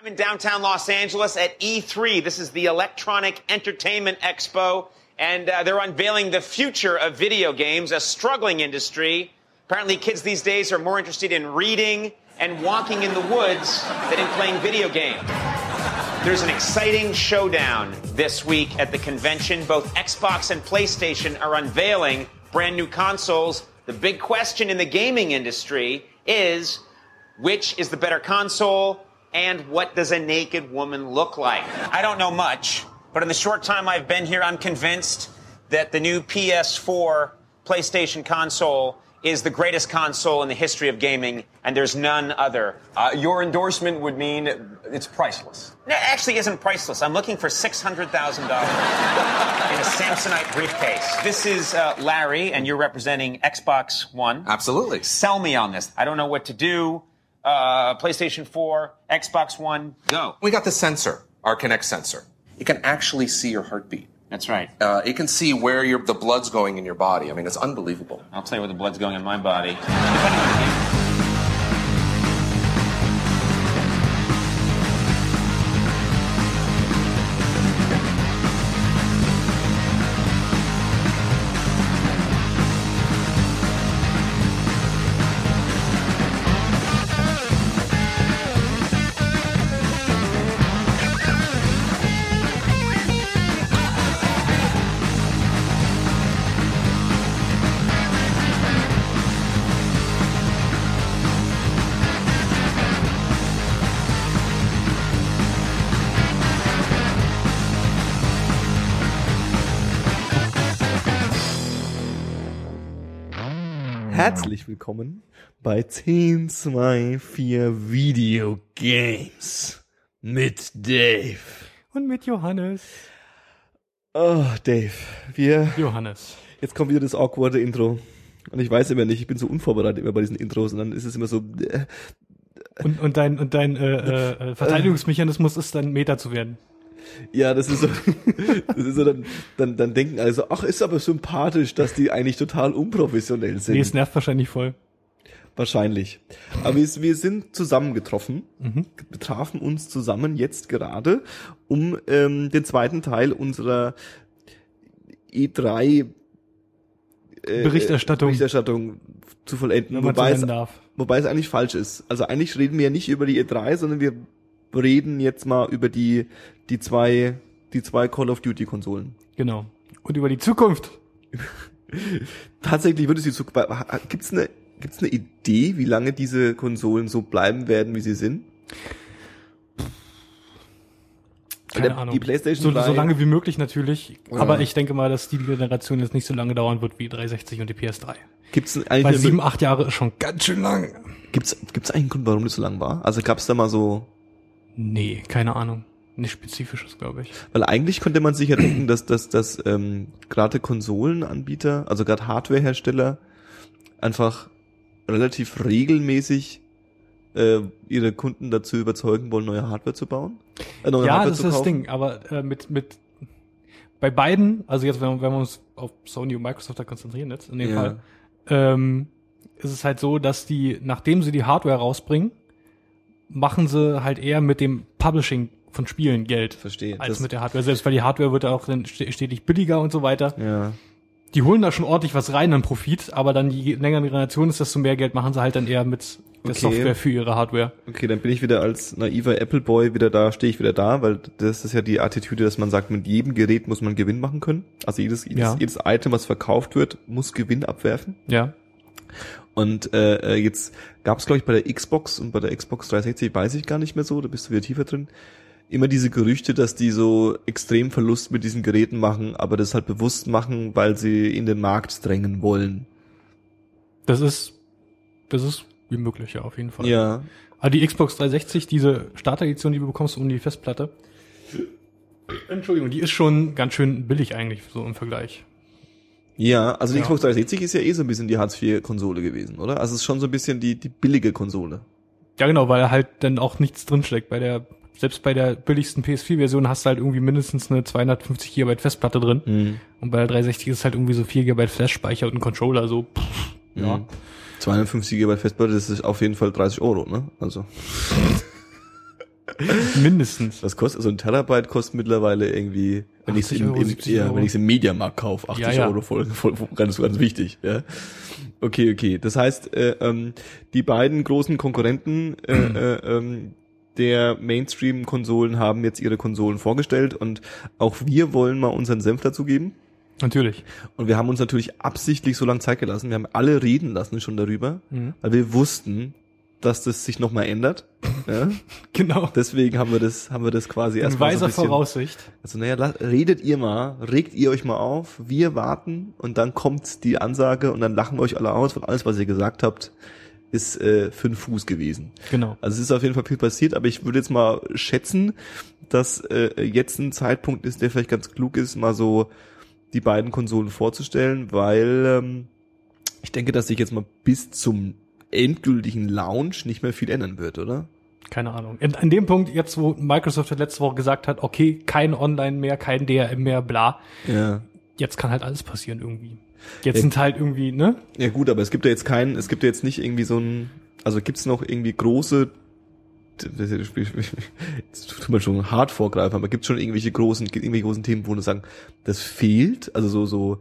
I'm in downtown Los Angeles at E3. This is the Electronic Entertainment Expo, and uh, they're unveiling the future of video games, a struggling industry. Apparently, kids these days are more interested in reading and walking in the woods than in playing video games. There's an exciting showdown this week at the convention. Both Xbox and PlayStation are unveiling brand new consoles. The big question in the gaming industry is which is the better console and what does a naked woman look like? I don't know much, but in the short time I've been here, I'm convinced that the new PS4 PlayStation console is the greatest console in the history of gaming, and there's none other. Uh, your endorsement would mean it's priceless. No, it actually isn't priceless. I'm looking for $600,000 in a Samsonite briefcase. This is uh, Larry, and you're representing Xbox One. Absolutely. Sell me on this. I don't know what to do. Uh, PlayStation 4, Xbox One, go. We got the sensor, our Kinect sensor. It can actually see your heartbeat. That's right. Uh, it can see where your the blood's going in your body. I mean, it's unbelievable. I'll tell you where the blood's going in my body. Willkommen bei 1024 Video Games mit Dave. Und mit Johannes. Oh, Dave, wir, Johannes. jetzt kommt wieder das awkwarde Intro. Und ich weiß immer nicht, ich bin so unvorbereitet immer bei diesen Intros und dann ist es immer so, äh, Und, und dein, und dein äh, äh, Verteidigungsmechanismus ist dann Meta zu werden. Ja, das ist so, das ist so, dann, dann, dann denken alle so, ach, ist aber sympathisch, dass die eigentlich total unprofessionell sind. Nee, es nervt wahrscheinlich voll. Wahrscheinlich. Aber wir, wir sind zusammengetroffen, Mhm. wir trafen uns zusammen jetzt gerade, um ähm, den zweiten Teil unserer E3 äh, Berichterstattung. Berichterstattung zu vollenden. Wobei es, wobei es eigentlich falsch ist. Also eigentlich reden wir ja nicht über die E3, sondern wir reden jetzt mal über die, die zwei, die zwei Call of Duty Konsolen. Genau. Und über die Zukunft. Tatsächlich würde es die Zukunft, gibt's eine, gibt's eine Idee, wie lange diese Konsolen so bleiben werden, wie sie sind? Keine Der- Ahnung. die PlayStation so, 3 so lange wie möglich natürlich. Ja. Aber ich denke mal, dass die Generation jetzt nicht so lange dauern wird wie 360 und die PS3. Gibt's eigentlich Weil sieben, acht Jahre ist schon ganz schön lang. gibt's, gibt's eigentlich einen Grund, warum das so lang war? Also gab's da mal so, Nee, keine Ahnung. Nicht spezifisches, glaube ich. weil eigentlich könnte man sich ja denken, dass, dass, dass ähm, gerade Konsolenanbieter, also gerade Hardwarehersteller, einfach relativ regelmäßig äh, ihre Kunden dazu überzeugen wollen, neue Hardware zu bauen. Äh, neue ja, Hardware das zu ist das. Ding. Aber äh, mit, mit bei beiden, also jetzt, wenn, wir- wenn wir uns auf Sony und Microsoft da konzentrieren jetzt, in dem Ja. Fall, ähm, ist es halt so, dass die, nachdem sie die Hardware rausbringen, machen sie halt eher mit dem Publishing von Spielen Geld. Verstehe. Als Das- mit der Hardware selbst, weil die Hardware wird auch dann st- stetig billiger und so weiter. Ja. Die holen da schon ordentlich was rein an Profit, aber dann je länger die Generation ist, desto mehr Geld machen sie halt dann eher mit der Okay. Software für ihre Hardware. Okay, dann bin ich wieder als naiver Apple-Boy wieder da, stehe ich wieder da, weil das ist ja die Attitüde, dass man sagt, mit jedem Gerät muss man Gewinn machen können. Also jedes, jedes, Ja. jedes Item, was verkauft wird, muss Gewinn abwerfen. Ja. Und äh, äh, jetzt gab es, glaube ich, bei der Xbox und bei der Xbox 360, weiß ich gar nicht mehr so, da bist du wieder tiefer drin, immer diese Gerüchte, dass die so extrem Verlust mit diesen Geräten machen, aber das halt bewusst machen, weil sie in den Markt drängen wollen. Das ist, das ist wie möglich, ja, auf jeden Fall. Ja. Aber die Xbox 360, diese Starter-Edition, die du bekommst um die Festplatte, Entschuldigung, die ist schon ganz schön billig eigentlich, so im Vergleich. Ja, also die Ja. Xbox 360 ist ja eh so ein bisschen die Hartz-IV-Konsole gewesen, oder? Also es ist schon so ein bisschen die, die billige Konsole. Ja, genau, weil halt dann auch nichts drinsteckt. Bei der, selbst bei der billigsten PS4-Version hast du halt irgendwie mindestens eine 250 GB Festplatte drin. Mhm. Und bei der 360 ist halt irgendwie so 4 GB Flash-Speicher und ein Controller, so, pff, ja. Mhm. 250 GB Festplatte, das ist auf jeden Fall 30 Euro, ne? Also. Mindestens. Was kostet so ein Terabyte kostet mittlerweile irgendwie, wenn ich es 80 im, Euro, im, 70 ja, wenn ich es im Mediamarkt kaufe, 80 Ja, ja. Euro voll, voll, ganz, ganz wichtig, ja. Okay, okay. Das heißt, äh, ähm, die beiden großen Konkurrenten äh, äh, ähm, der Mainstream-Konsolen haben jetzt ihre Konsolen vorgestellt und auch wir wollen mal unseren Senf dazu geben. Natürlich. Und wir haben uns natürlich absichtlich so lange Zeit gelassen. Wir haben alle reden lassen schon darüber, Mhm. weil wir wussten, dass das sich nochmal ändert. Ja? Genau. Deswegen haben wir das, haben wir das quasi In erstmal so weiser bisschen. Voraussicht. Also naja, redet ihr mal, regt ihr euch mal auf, wir warten und dann kommt die Ansage und dann lachen wir euch alle aus, weil alles, was ihr gesagt habt, ist äh, fünf Fuß gewesen. Genau. Also es ist auf jeden Fall viel passiert, aber ich würde jetzt mal schätzen, dass äh, jetzt ein Zeitpunkt ist, der vielleicht ganz klug ist, mal so die beiden Konsolen vorzustellen, weil ähm, ich denke, dass sich jetzt mal bis zum endgültigen Launch nicht mehr viel ändern wird, oder? Keine Ahnung. In, an dem Punkt, jetzt wo Microsoft letzte Woche gesagt hat, okay, kein Online mehr, kein DRM mehr, bla, Ja. jetzt kann halt alles passieren irgendwie. Jetzt Ja. sind halt irgendwie, ne? Ja gut, aber es gibt ja jetzt keinen, es gibt ja jetzt nicht irgendwie so ein, also gibt's noch irgendwie große, jetzt tut man schon hart vorgreifen, aber gibt's schon irgendwelche großen, irgendwelche großen Themen, wo du sagen, das fehlt, also so, so,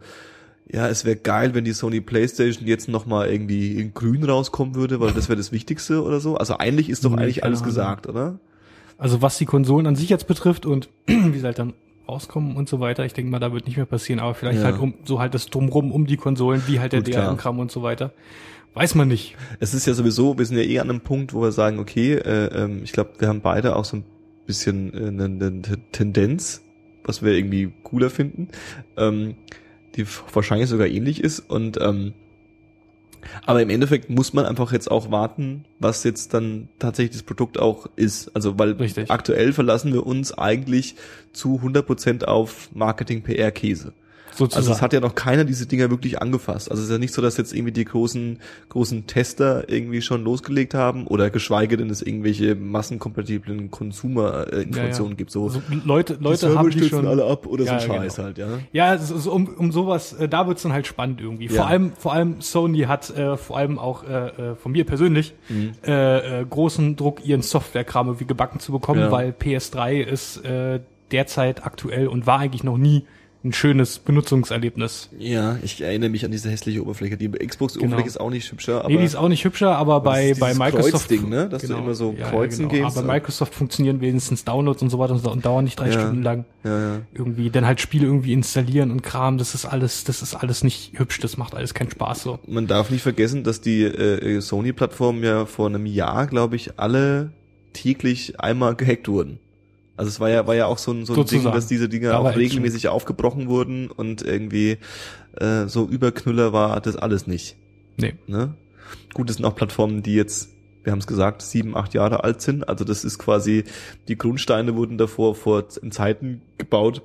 ja, es wäre geil, wenn die Sony Playstation jetzt nochmal irgendwie in grün rauskommen würde, weil das wäre das Wichtigste oder so. Also eigentlich ist doch Nee, eigentlich alles Ahnung. gesagt, oder? Also was die Konsolen an sich jetzt betrifft und wie sie halt dann rauskommen und so weiter, ich denke mal, da wird nicht mehr passieren, aber vielleicht Ja. halt um so halt das Drumrum um die Konsolen, wie halt der. DRM-Kram und so weiter. Weiß man nicht. Es ist ja sowieso, wir sind ja eh an einem Punkt, wo wir sagen, okay, äh, ähm, ich glaube, wir haben beide auch so ein bisschen äh, eine, eine Tendenz, was wir irgendwie cooler finden, ähm, die wahrscheinlich sogar ähnlich ist. Und ähm, aber im Endeffekt muss man einfach jetzt auch warten, was jetzt dann tatsächlich das Produkt auch ist. Also weil Richtig. aktuell verlassen wir uns eigentlich zu 100% auf Marketing-PR-Käse. Sozusagen. Also es hat ja noch keiner diese Dinger wirklich angefasst. Also es ist ja nicht so, dass jetzt irgendwie die großen, großen Tester irgendwie schon losgelegt haben oder geschweige denn es irgendwelche massenkompatiblen Consumer-Informationen Ja, ja. gibt. So, Also Leute, die Leute Server haben die schon alle ab oder Ja, so ein Scheiß genau. halt, ja. Ja, so, so um, um sowas, äh, da wird's dann halt spannend irgendwie. Vor allem, vor allem Sony hat äh, vor allem auch äh, äh, von mir persönlich Mhm. äh, äh, großen Druck, ihren Softwarekram irgendwie gebacken zu bekommen, weil PS3 ist äh, derzeit aktuell und war eigentlich noch nie ein schönes Benutzungserlebnis. Ja, ich erinnere mich an diese hässliche Oberfläche. Die Xbox-Oberfläche Genau. ist auch nicht hübscher, aber nee, die ist auch nicht hübscher, aber bei, bei Microsoft. Kreuzding, ne? Dass du immer so kreuzen genau. gehst. Aber bei Microsoft funktionieren wenigstens Downloads und so weiter und, so und dauern nicht drei Ja. Stunden lang. ja, ja. Irgendwie, dann halt Spiele irgendwie installieren und Kram, das ist alles, das ist alles nicht hübsch, das macht alles keinen Spaß so. man darf nicht vergessen, dass die äh, Sony-Plattformen ja vor einem Jahr, glaube ich, alle täglich einmal gehackt wurden. Also es war ja war ja auch so ein, so ein Ding, dass diese Dinge Da auch war Action. regelmäßig aufgebrochen wurden und irgendwie äh, so Überknüller war das alles nicht. Nee. Ne? Gut, es sind auch Plattformen, die jetzt, wir haben es gesagt, sieben, acht Jahre alt sind. Also das ist quasi, die Grundsteine wurden davor vor in Zeiten gebaut.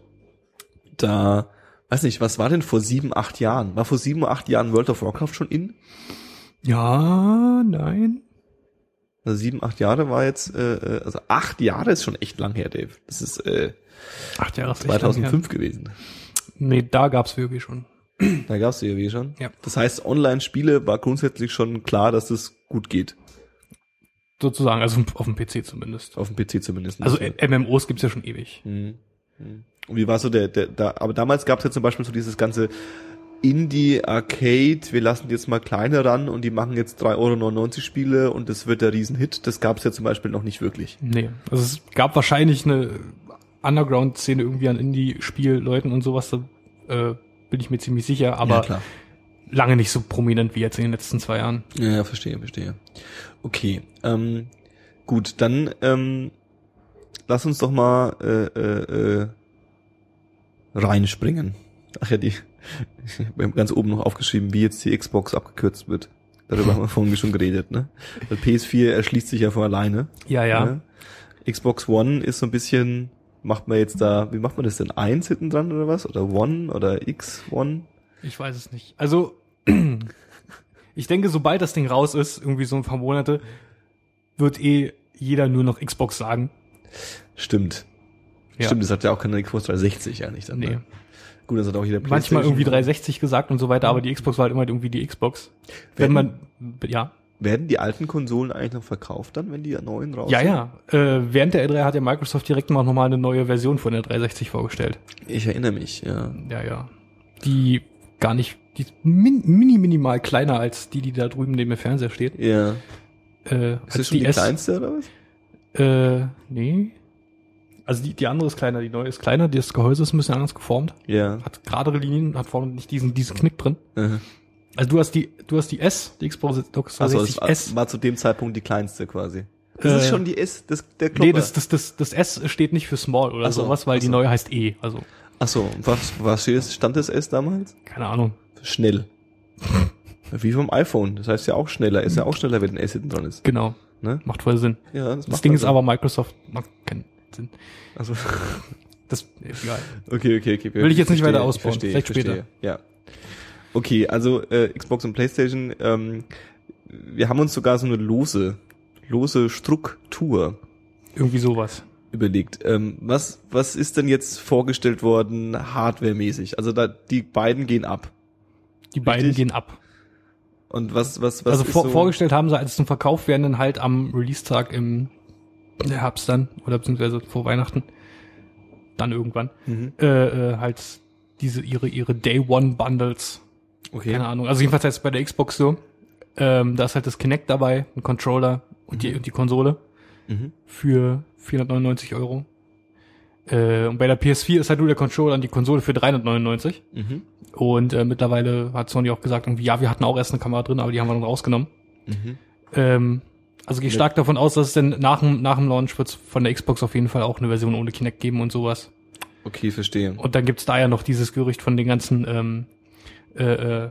Da, weiß nicht, was war denn vor sieben, acht Jahren? War vor sieben, acht Jahren World of Warcraft schon in? Ja, nein. Also sieben, acht Jahre war jetzt, äh, äh, also acht Jahre ist schon echt lang her, Dave. Das ist äh, Acht Jahre ist echt lang her. 2005 gewesen. Nee, da gab's WoW schon. Da gab's WoW schon. Ja. Das heißt, Online-Spiele war grundsätzlich schon klar, dass das gut geht. Sozusagen, also auf dem PC zumindest. Auf dem PC zumindest. Also äh, MMOs gibt's ja schon ewig. Mhm. Mhm. Und wie war so der, der, da, aber damals gab es ja zum Beispiel so dieses ganze Indie-Arcade, wir lassen jetzt mal kleine ran und die machen jetzt 3,99 Euro Spiele und das wird der Riesenhit. Das gab es ja zum Beispiel noch nicht wirklich. Nee, also es gab wahrscheinlich eine Underground-Szene irgendwie an Indie-Spielleuten und sowas, da äh, bin ich mir ziemlich sicher, aber lange nicht so prominent wie jetzt in den letzten zwei Jahren. Ja, ja, verstehe, verstehe. Okay, ähm, gut, dann ähm, lass uns doch mal äh, äh, äh, reinspringen. Ach ja, die, wir haben ganz oben noch aufgeschrieben, wie jetzt die Xbox abgekürzt wird. Darüber haben wir vorhin schon geredet, ne? Weil PS4 erschließt sich ja von alleine. Ja, ja. Ne? Xbox One ist so ein bisschen, macht man jetzt da, wie macht man das denn? Eins hinten dran oder was? Oder One oder X One? Ich weiß es nicht. Also, ich denke, sobald das Ding raus ist, irgendwie so ein paar Monate, wird eh jeder nur noch Xbox sagen. Stimmt. Ja. Stimmt, das hat ja auch keine Xbox 360 ja nicht dann. Nee. Ne? Gut, das hat auch jeder Manchmal irgendwie PlayStation. 360 gesagt und so weiter, aber die Xbox war halt immer irgendwie die Xbox. Wenn Wenn- man, ja, werden die alten Konsolen eigentlich noch verkauft dann, wenn die neuen raus Ja, sind? ja. Äh, während der E3 hat ja Microsoft direkt mal nochmal eine neue Version von der 360 vorgestellt. Ich erinnere mich, ja. Ja, ja. Die gar nicht, die ist min, mini, minimal kleiner als die, die da drüben neben dem Fernseher steht. Ja. Äh, Ist das schon die, S. kleinste oder was? Äh, nee. Also die, die andere ist kleiner, die neue ist kleiner, das Gehäuse ist ein bisschen anders geformt. Ja. Hat geradere Linien, hat vorne nicht diesen, diesen Knick drin. Mhm. Also du hast die, du hast die S, die Xbox Xbox Also 360 das war, S. war zu dem Zeitpunkt die kleinste quasi. Das Äh, ist schon die S, das, der Klopper. Nee, das, das, das, das S steht nicht für Small oder so, sowas, weil ach die so. neue heißt E. Also, Ach so, was, was das? stand das S damals? keine Ahnung. Schnell. Wie vom iPhone. Das heißt ja auch schneller. Ist ja auch schneller, wenn ein S hinten dran ist. Genau. Ne? Macht voll Sinn. Ja, Das macht Ding man ist so. aber Microsoft macht keinen Sinn. Also, Das egal. okay, okay, okay. Will ich jetzt nicht verstehe, weiter ausbauen. Verstehe, Vielleicht verstehe. später. Ja. Okay, also äh, Xbox und PlayStation. Ähm, wir haben uns sogar so eine lose, lose Struktur Irgendwie sowas. überlegt. Ähm, was, was ist denn jetzt vorgestellt worden, hardwaremäßig? Also da die beiden gehen ab. Die beiden Richtig. gehen ab. Und was, was, was also vor, so, vorgestellt haben sie als zum Verkauf werden dann halt am Release-Tag im Herbst dann, oder beziehungsweise vor Weihnachten, dann irgendwann, Mhm. äh, äh, halt diese, ihre, ihre Day One Bundles. Okay. Keine Ahnung. Also jedenfalls jetzt bei der Xbox so. Ähm, da ist halt das Kinect dabei, ein Controller und die, und die Konsole Mhm. für 499 Euro. Äh, und bei der PS4 ist halt nur der Controller und die Konsole für 399. Mhm. Und äh, mittlerweile hat Sony auch gesagt, irgendwie, ja, wir hatten auch erst eine Kamera drin, aber die haben wir dann rausgenommen. Mhm. Ähm, also gehe stark davon aus, dass es denn nach dem, nach dem Launch wird von der Xbox auf jeden Fall auch eine Version ohne Kinect geben und sowas. Okay, verstehe. Und dann gibt's da ja noch dieses Gerücht von den ganzen ähm, äh, äh,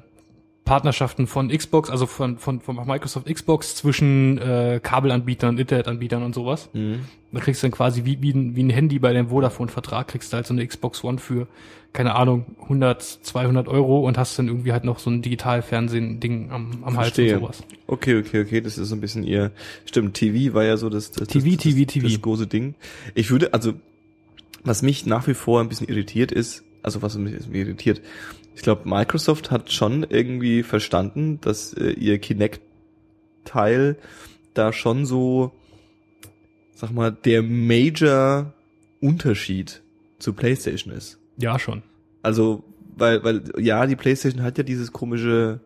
Partnerschaften von Xbox, also von, von, von Microsoft Xbox zwischen äh, Kabelanbietern, Internetanbietern und sowas. Mhm. Da kriegst du dann quasi wie, wie, ein, wie ein Handy bei deinem Vodafone-Vertrag, kriegst du halt so eine Xbox One für, keine Ahnung, 100, 200 Euro und hast dann irgendwie halt noch so ein Digitalfernsehen-Ding am, am Hals und sowas. Okay, okay, okay, das ist so ein bisschen ihr. Stimmt, TV war ja so das, das, TV, das, das, TV, TV. das große Ding. Ich würde, also, was mich nach wie vor ein bisschen irritiert ist, also was mich irritiert, ich glaube, Microsoft hat schon irgendwie verstanden, dass äh, ihr Kinect-Teil da schon so, sag mal, der Major Unterschied zu PlayStation ist. Ja, schon. Also, weil, weil, ja, die PlayStation hat ja dieses komische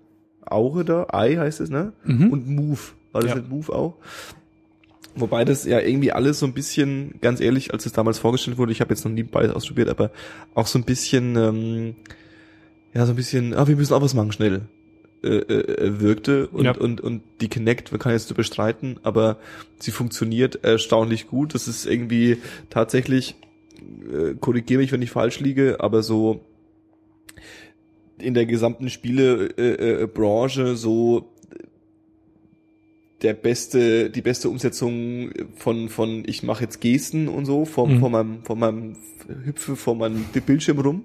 Auge da, Eye heißt es, ne? Mhm. Und Move. War das Ja. nicht Move auch? Wobei das ja irgendwie alles so ein bisschen, ganz ehrlich, als es damals vorgestellt wurde, ich habe jetzt noch nie beides ausprobiert, aber auch so ein bisschen, ähm, ja, so ein bisschen, ah, wir müssen auch was machen, schnell, äh, äh, wirkte. Und, Ja. und, und die Kinect, man kann jetzt drüber streiten, aber sie funktioniert erstaunlich gut. Das ist irgendwie tatsächlich, äh, korrigiere mich, wenn ich falsch liege, aber so in der gesamten Spielebranche äh, äh, so der beste, die beste Umsetzung von, von ich mache jetzt Gesten und so vor, Mhm. vor meinem, vor meinem Hüpfe vor meinem Bildschirm rum.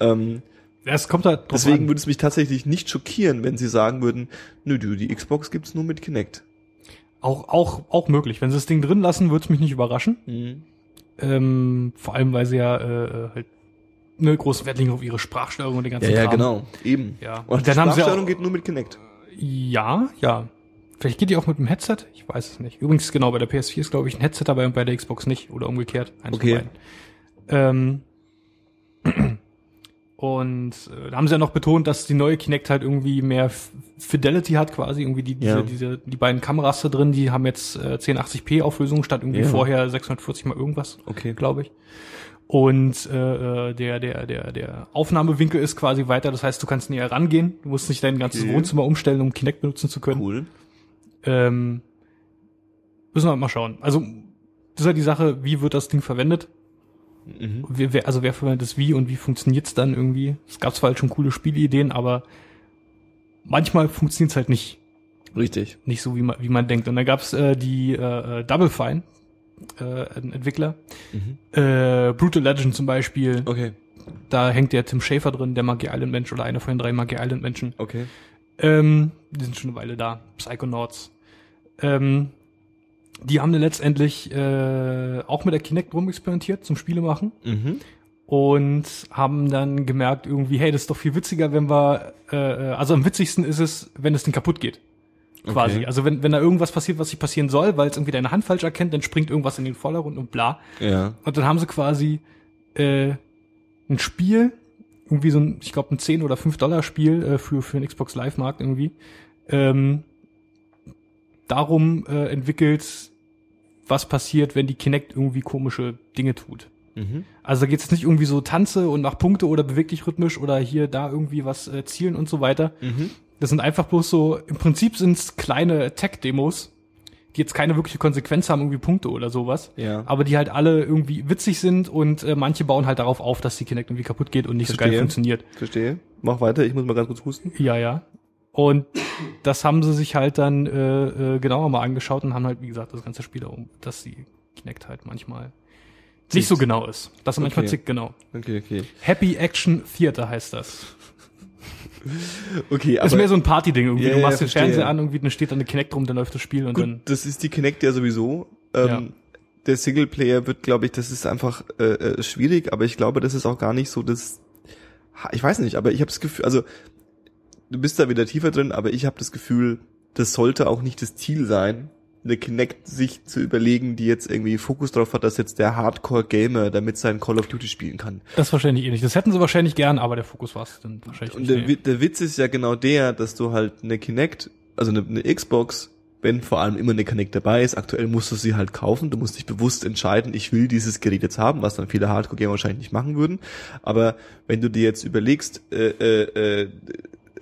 Ähm, Es kommt halt drauf deswegen an. würde es mich tatsächlich nicht schockieren, wenn sie sagen würden, nö, du, die Xbox gibt's nur mit Kinect. Auch, auch, auch möglich. Wenn sie das Ding drin lassen, würde es mich nicht überraschen. Mhm. Ähm, vor allem, weil sie ja äh, halt ne, großen Wert legen auf ihre Sprachsteuerung und den ganzen Ja, ja, Kram. genau. Eben. Ja. Und, Und die dann haben sie auch- geht nur mit Kinect. Ja, ja. Vielleicht geht die auch mit dem Headset? Ich weiß es nicht. Übrigens, genau, bei der PS4 ist, glaube ich, ein Headset dabei und bei der Xbox nicht. Oder umgekehrt. Eins Okay. Ähm, und äh, da haben sie ja noch betont, dass die neue Kinect halt irgendwie mehr Fidelity hat quasi. Irgendwie die, diese, Ja. diese, die beiden Kameras da drin, die haben jetzt äh, 1080p Auflösung statt irgendwie Ja. vorher 640 mal irgendwas Okay. glaube ich. Und äh, äh, der, der, der, der Aufnahmewinkel ist quasi weiter, das heißt, du kannst näher rangehen, du musst nicht dein ganzes Okay. Wohnzimmer umstellen, um Kinect benutzen zu können. Cool. Ähm, müssen wir mal schauen. Also, das ist halt die Sache, wie wird das Ding verwendet? Mhm. Wer, wer, also wer verwendet es wie und wie funktioniert's dann irgendwie? Es gab zwar halt schon coole Spielideen, aber manchmal funktioniert's halt nicht. Richtig. Nicht so, wie man, wie man denkt. Und da gab's äh, die äh, äh, Double Fine, äh, Entwickler. Mhm. Äh, Brutal Legend zum Beispiel. Okay. Da hängt der Tim Schafer drin, der Monkey Island Mensch oder einer von den drei Monkey Island Menschen. Okay. Ähm, die sind schon eine Weile da. Psychonauts. Ähm, die haben dann letztendlich äh, auch mit der Kinect rumexperimentiert zum Spiele machen Mhm. und haben dann gemerkt irgendwie, hey, das ist doch viel witziger, wenn wir, äh, äh, also am witzigsten ist es, wenn das Ding kaputt geht. Quasi. Okay. Also wenn, wenn da irgendwas passiert, was nicht passieren soll, weil es irgendwie deine Hand falsch erkennt, dann springt irgendwas in den Vordergrund und bla. Ja. Und dann haben sie quasi äh, ein Spiel, irgendwie so ein, ich glaube, ein 10 oder 5 Dollar Spiel äh, für, für den Xbox Live-Markt irgendwie, ähm, darum äh, entwickelt, was passiert, wenn die Kinect irgendwie komische Dinge tut. Mhm. Also da geht es nicht irgendwie so Tanze und mach Punkte oder beweg dich rhythmisch oder hier da irgendwie was äh, zielen und so weiter. Mhm. Das sind einfach bloß so, im Prinzip sind es kleine Tech-Demos, die jetzt keine wirkliche Konsequenz haben, irgendwie Punkte oder sowas. Ja. Aber die halt alle irgendwie witzig sind und äh, manche bauen halt darauf auf, dass die Kinect irgendwie kaputt geht und nicht so geil Verstehe. funktioniert. Verstehe. Mach weiter, ich muss mal ganz kurz husten. Ja, ja. Und das haben sie sich halt dann äh, äh, genauer mal angeschaut und haben halt, wie gesagt, das ganze Spiel darum, dass die Kinect halt manchmal nicht so genau ist. Dass er manchmal Okay. zickt, genau. Okay, okay. Happy Action Theater heißt das. Okay, ist mehr so ein Party-Ding irgendwie. Ja, du ja, machst den verstehe. Fernseher an, irgendwie, dann steht da eine Kinect rum, dann läuft das Spiel und Gut, dann. das ist die Kinect ja sowieso. Ähm, Ja. Der Singleplayer wird, glaube ich, das ist einfach äh, äh, schwierig, aber ich glaube, das ist auch gar nicht so das. Ich weiß nicht, aber ich habe das Gefühl, also du bist da wieder tiefer drin, aber ich habe das Gefühl, das sollte auch nicht das Ziel sein, eine Kinect sich zu überlegen, die jetzt irgendwie Fokus drauf hat, dass jetzt der Hardcore-Gamer damit sein Call of Duty spielen kann. Das wahrscheinlich eh nicht. Das hätten sie wahrscheinlich gern, aber der Fokus war es dann wahrscheinlich Und nicht. der, der Witz ist ja genau der, dass du halt eine Kinect, also eine, eine Xbox, wenn vor allem immer eine Kinect dabei ist, aktuell musst du sie halt kaufen, du musst dich bewusst entscheiden, ich will dieses Gerät jetzt haben, was dann viele Hardcore-Gamer wahrscheinlich nicht machen würden. Aber wenn du dir jetzt überlegst, äh, äh, äh,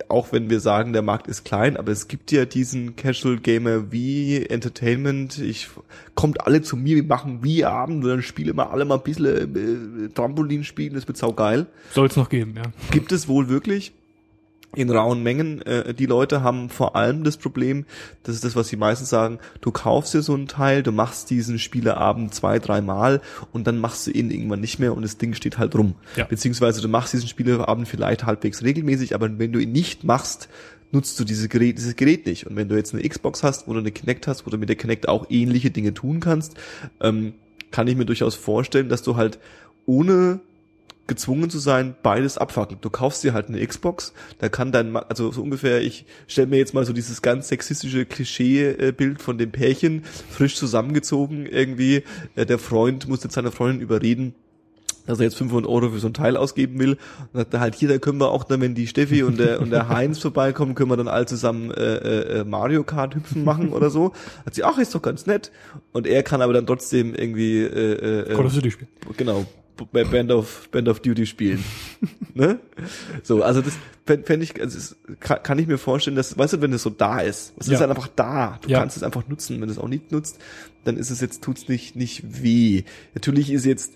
auch wenn wir sagen, der Markt ist klein, aber es gibt ja diesen Casual Gamer wie Entertainment, ich kommt alle zu mir, wir machen wie Abend, und dann spielen wir alle mal ein bisschen äh, Trampolin spielen, das wird saugeil. Soll es noch geben, ja. Gibt es wohl wirklich in rauen Mengen. Äh, die Leute haben vor allem das Problem, das ist das, was sie meistens sagen, du kaufst dir so ein Teil, du machst diesen Spieleabend zwei, dreimal und dann machst du ihn irgendwann nicht mehr und das Ding steht halt rum. Ja. Beziehungsweise du machst diesen Spieleabend vielleicht halbwegs regelmäßig, aber wenn du ihn nicht machst, nutzt du diese Gerät, dieses Gerät nicht. Und wenn du jetzt eine Xbox hast, du eine Kinect hast, wo du mit der Kinect auch ähnliche Dinge tun kannst, ähm, kann ich mir durchaus vorstellen, dass du halt ohne gezwungen zu sein, beides abfackeln. Du kaufst dir halt eine Xbox, da kann dein, Ma- also so ungefähr, ich stelle mir jetzt mal so dieses ganz sexistische Klischee-Bild von dem Pärchen, frisch zusammengezogen irgendwie, Äh, der Freund muss jetzt seine Freundin überreden, dass er jetzt 500 Euro für so ein Teil ausgeben will. Und sagt er halt hier, da können wir auch dann, wenn die Steffi und der, und der Heinz vorbeikommen, können wir dann alle zusammen äh, äh, Mario Kart hüpfen machen oder so. Hat sie, ach, ist doch ganz nett. Und er kann aber dann trotzdem irgendwie äh, äh, Call of Duty spielen. genau bei Band of Band of Duty spielen. ne? So, also das fände fänd ich, also es kann, kann ich mir vorstellen, dass, weißt du, wenn es so da ist, es Ja. ist halt einfach da, du Ja. kannst es einfach nutzen. Wenn du es auch nicht nutzt, dann ist es jetzt, tut's nicht, nicht weh. Natürlich ist jetzt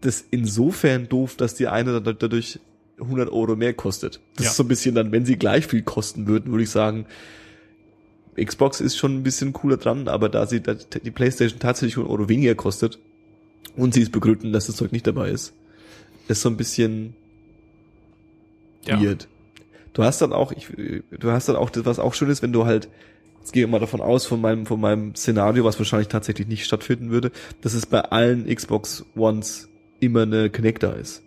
das insofern doof, dass die eine dann dadurch 100 Euro mehr kostet. Das Ja. ist so ein bisschen dann, wenn sie gleich viel kosten würden, würde ich sagen, Xbox ist schon ein bisschen cooler dran, aber da sie da die Playstation tatsächlich 100 Euro weniger kostet und sie es begründen, dass das Zeug nicht dabei ist, ist so ein bisschen Ja. weird. Du hast dann auch, ich, du hast dann auch das, was auch schön ist, wenn du halt, jetzt gehe ich mal davon aus, von meinem, von meinem Szenario, was wahrscheinlich tatsächlich nicht stattfinden würde, dass es bei allen Xbox Ones immer eine Kinect da ist.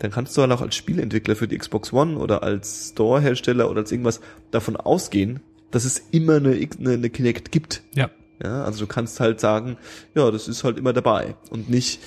Dann kannst du halt auch als Spieleentwickler für die Xbox One oder als Store-Hersteller oder als irgendwas davon ausgehen, dass es immer eine, eine, eine Kinect gibt. Ja. Ja, also du kannst halt sagen, ja, das ist halt immer dabei und nicht,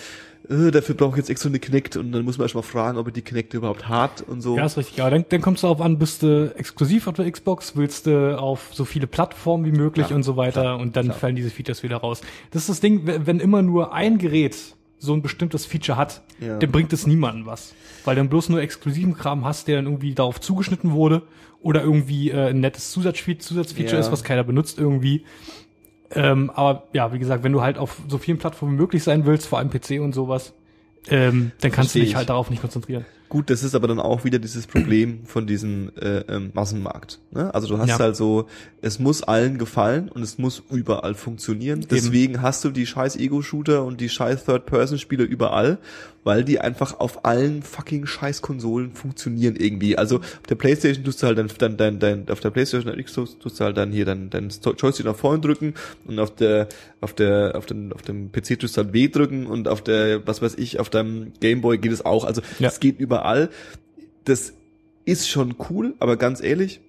äh, dafür brauche ich jetzt extra eine Kinect und dann muss man erstmal fragen, ob er die Kinect überhaupt hat und so. Ja, ist richtig. Aber dann, dann kommt es darauf an, bist du exklusiv auf der Xbox, willst du auf so viele Plattformen wie möglich Klar, und so weiter klar, und dann klar. fallen diese Features wieder raus. Das ist das Ding, wenn immer nur ein Gerät so ein bestimmtes Feature hat, Ja. dann bringt es niemandem was. Weil dann bloß nur exklusiven Kram hast, der dann irgendwie darauf zugeschnitten wurde oder irgendwie äh, ein nettes Zusatzfeature, Zusatzfeature Ja. ist, was keiner benutzt irgendwie. Ähm, aber ja, wie gesagt, wenn du halt auf so vielen Plattformen wie möglich sein willst, vor allem PC und sowas, ähm, dann kannst Versteh du dich ich. halt darauf nicht konzentrieren. Gut, das ist aber dann auch wieder dieses Problem von diesem äh, ähm, Massenmarkt. Ne? Also du hast Ja. halt so, es muss allen gefallen und es muss überall funktionieren. Deswegen hast du die scheiß Ego-Shooter und die scheiß Third-Person-Spiele überall, weil die einfach auf allen fucking scheiß Konsolen funktionieren irgendwie. Also auf der Playstation tust du halt dann, dann, dann, dann auf der Playstation oder Xbox tust du halt dann hier dann dein Joystick nach vorne drücken und auf der auf der auf dem auf dem PC tust du halt W drücken und auf der was weiß ich auf deinem Gameboy geht es auch. Also Ja. es geht überall. Das ist schon cool, aber ganz ehrlich,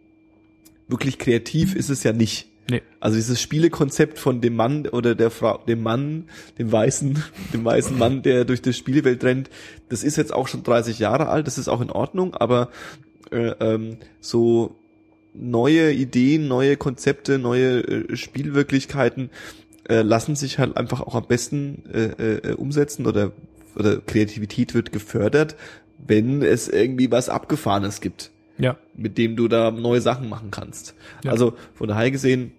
wirklich kreativ ist es ja nicht. Nee. Also dieses Spielekonzept von dem Mann oder der Frau, dem Mann, dem weißen, dem weißen Mann, der durch die Spielewelt rennt, das ist jetzt auch schon 30 Jahre alt, das ist auch in Ordnung, aber äh, ähm, so neue Ideen, neue Konzepte, neue äh, Spielwirklichkeiten äh, lassen sich halt einfach auch am besten äh, äh, umsetzen oder oder Kreativität wird gefördert, wenn es irgendwie was Abgefahrenes gibt Ja. mit dem du da neue Sachen machen kannst. Ja. Also von daher gesehen,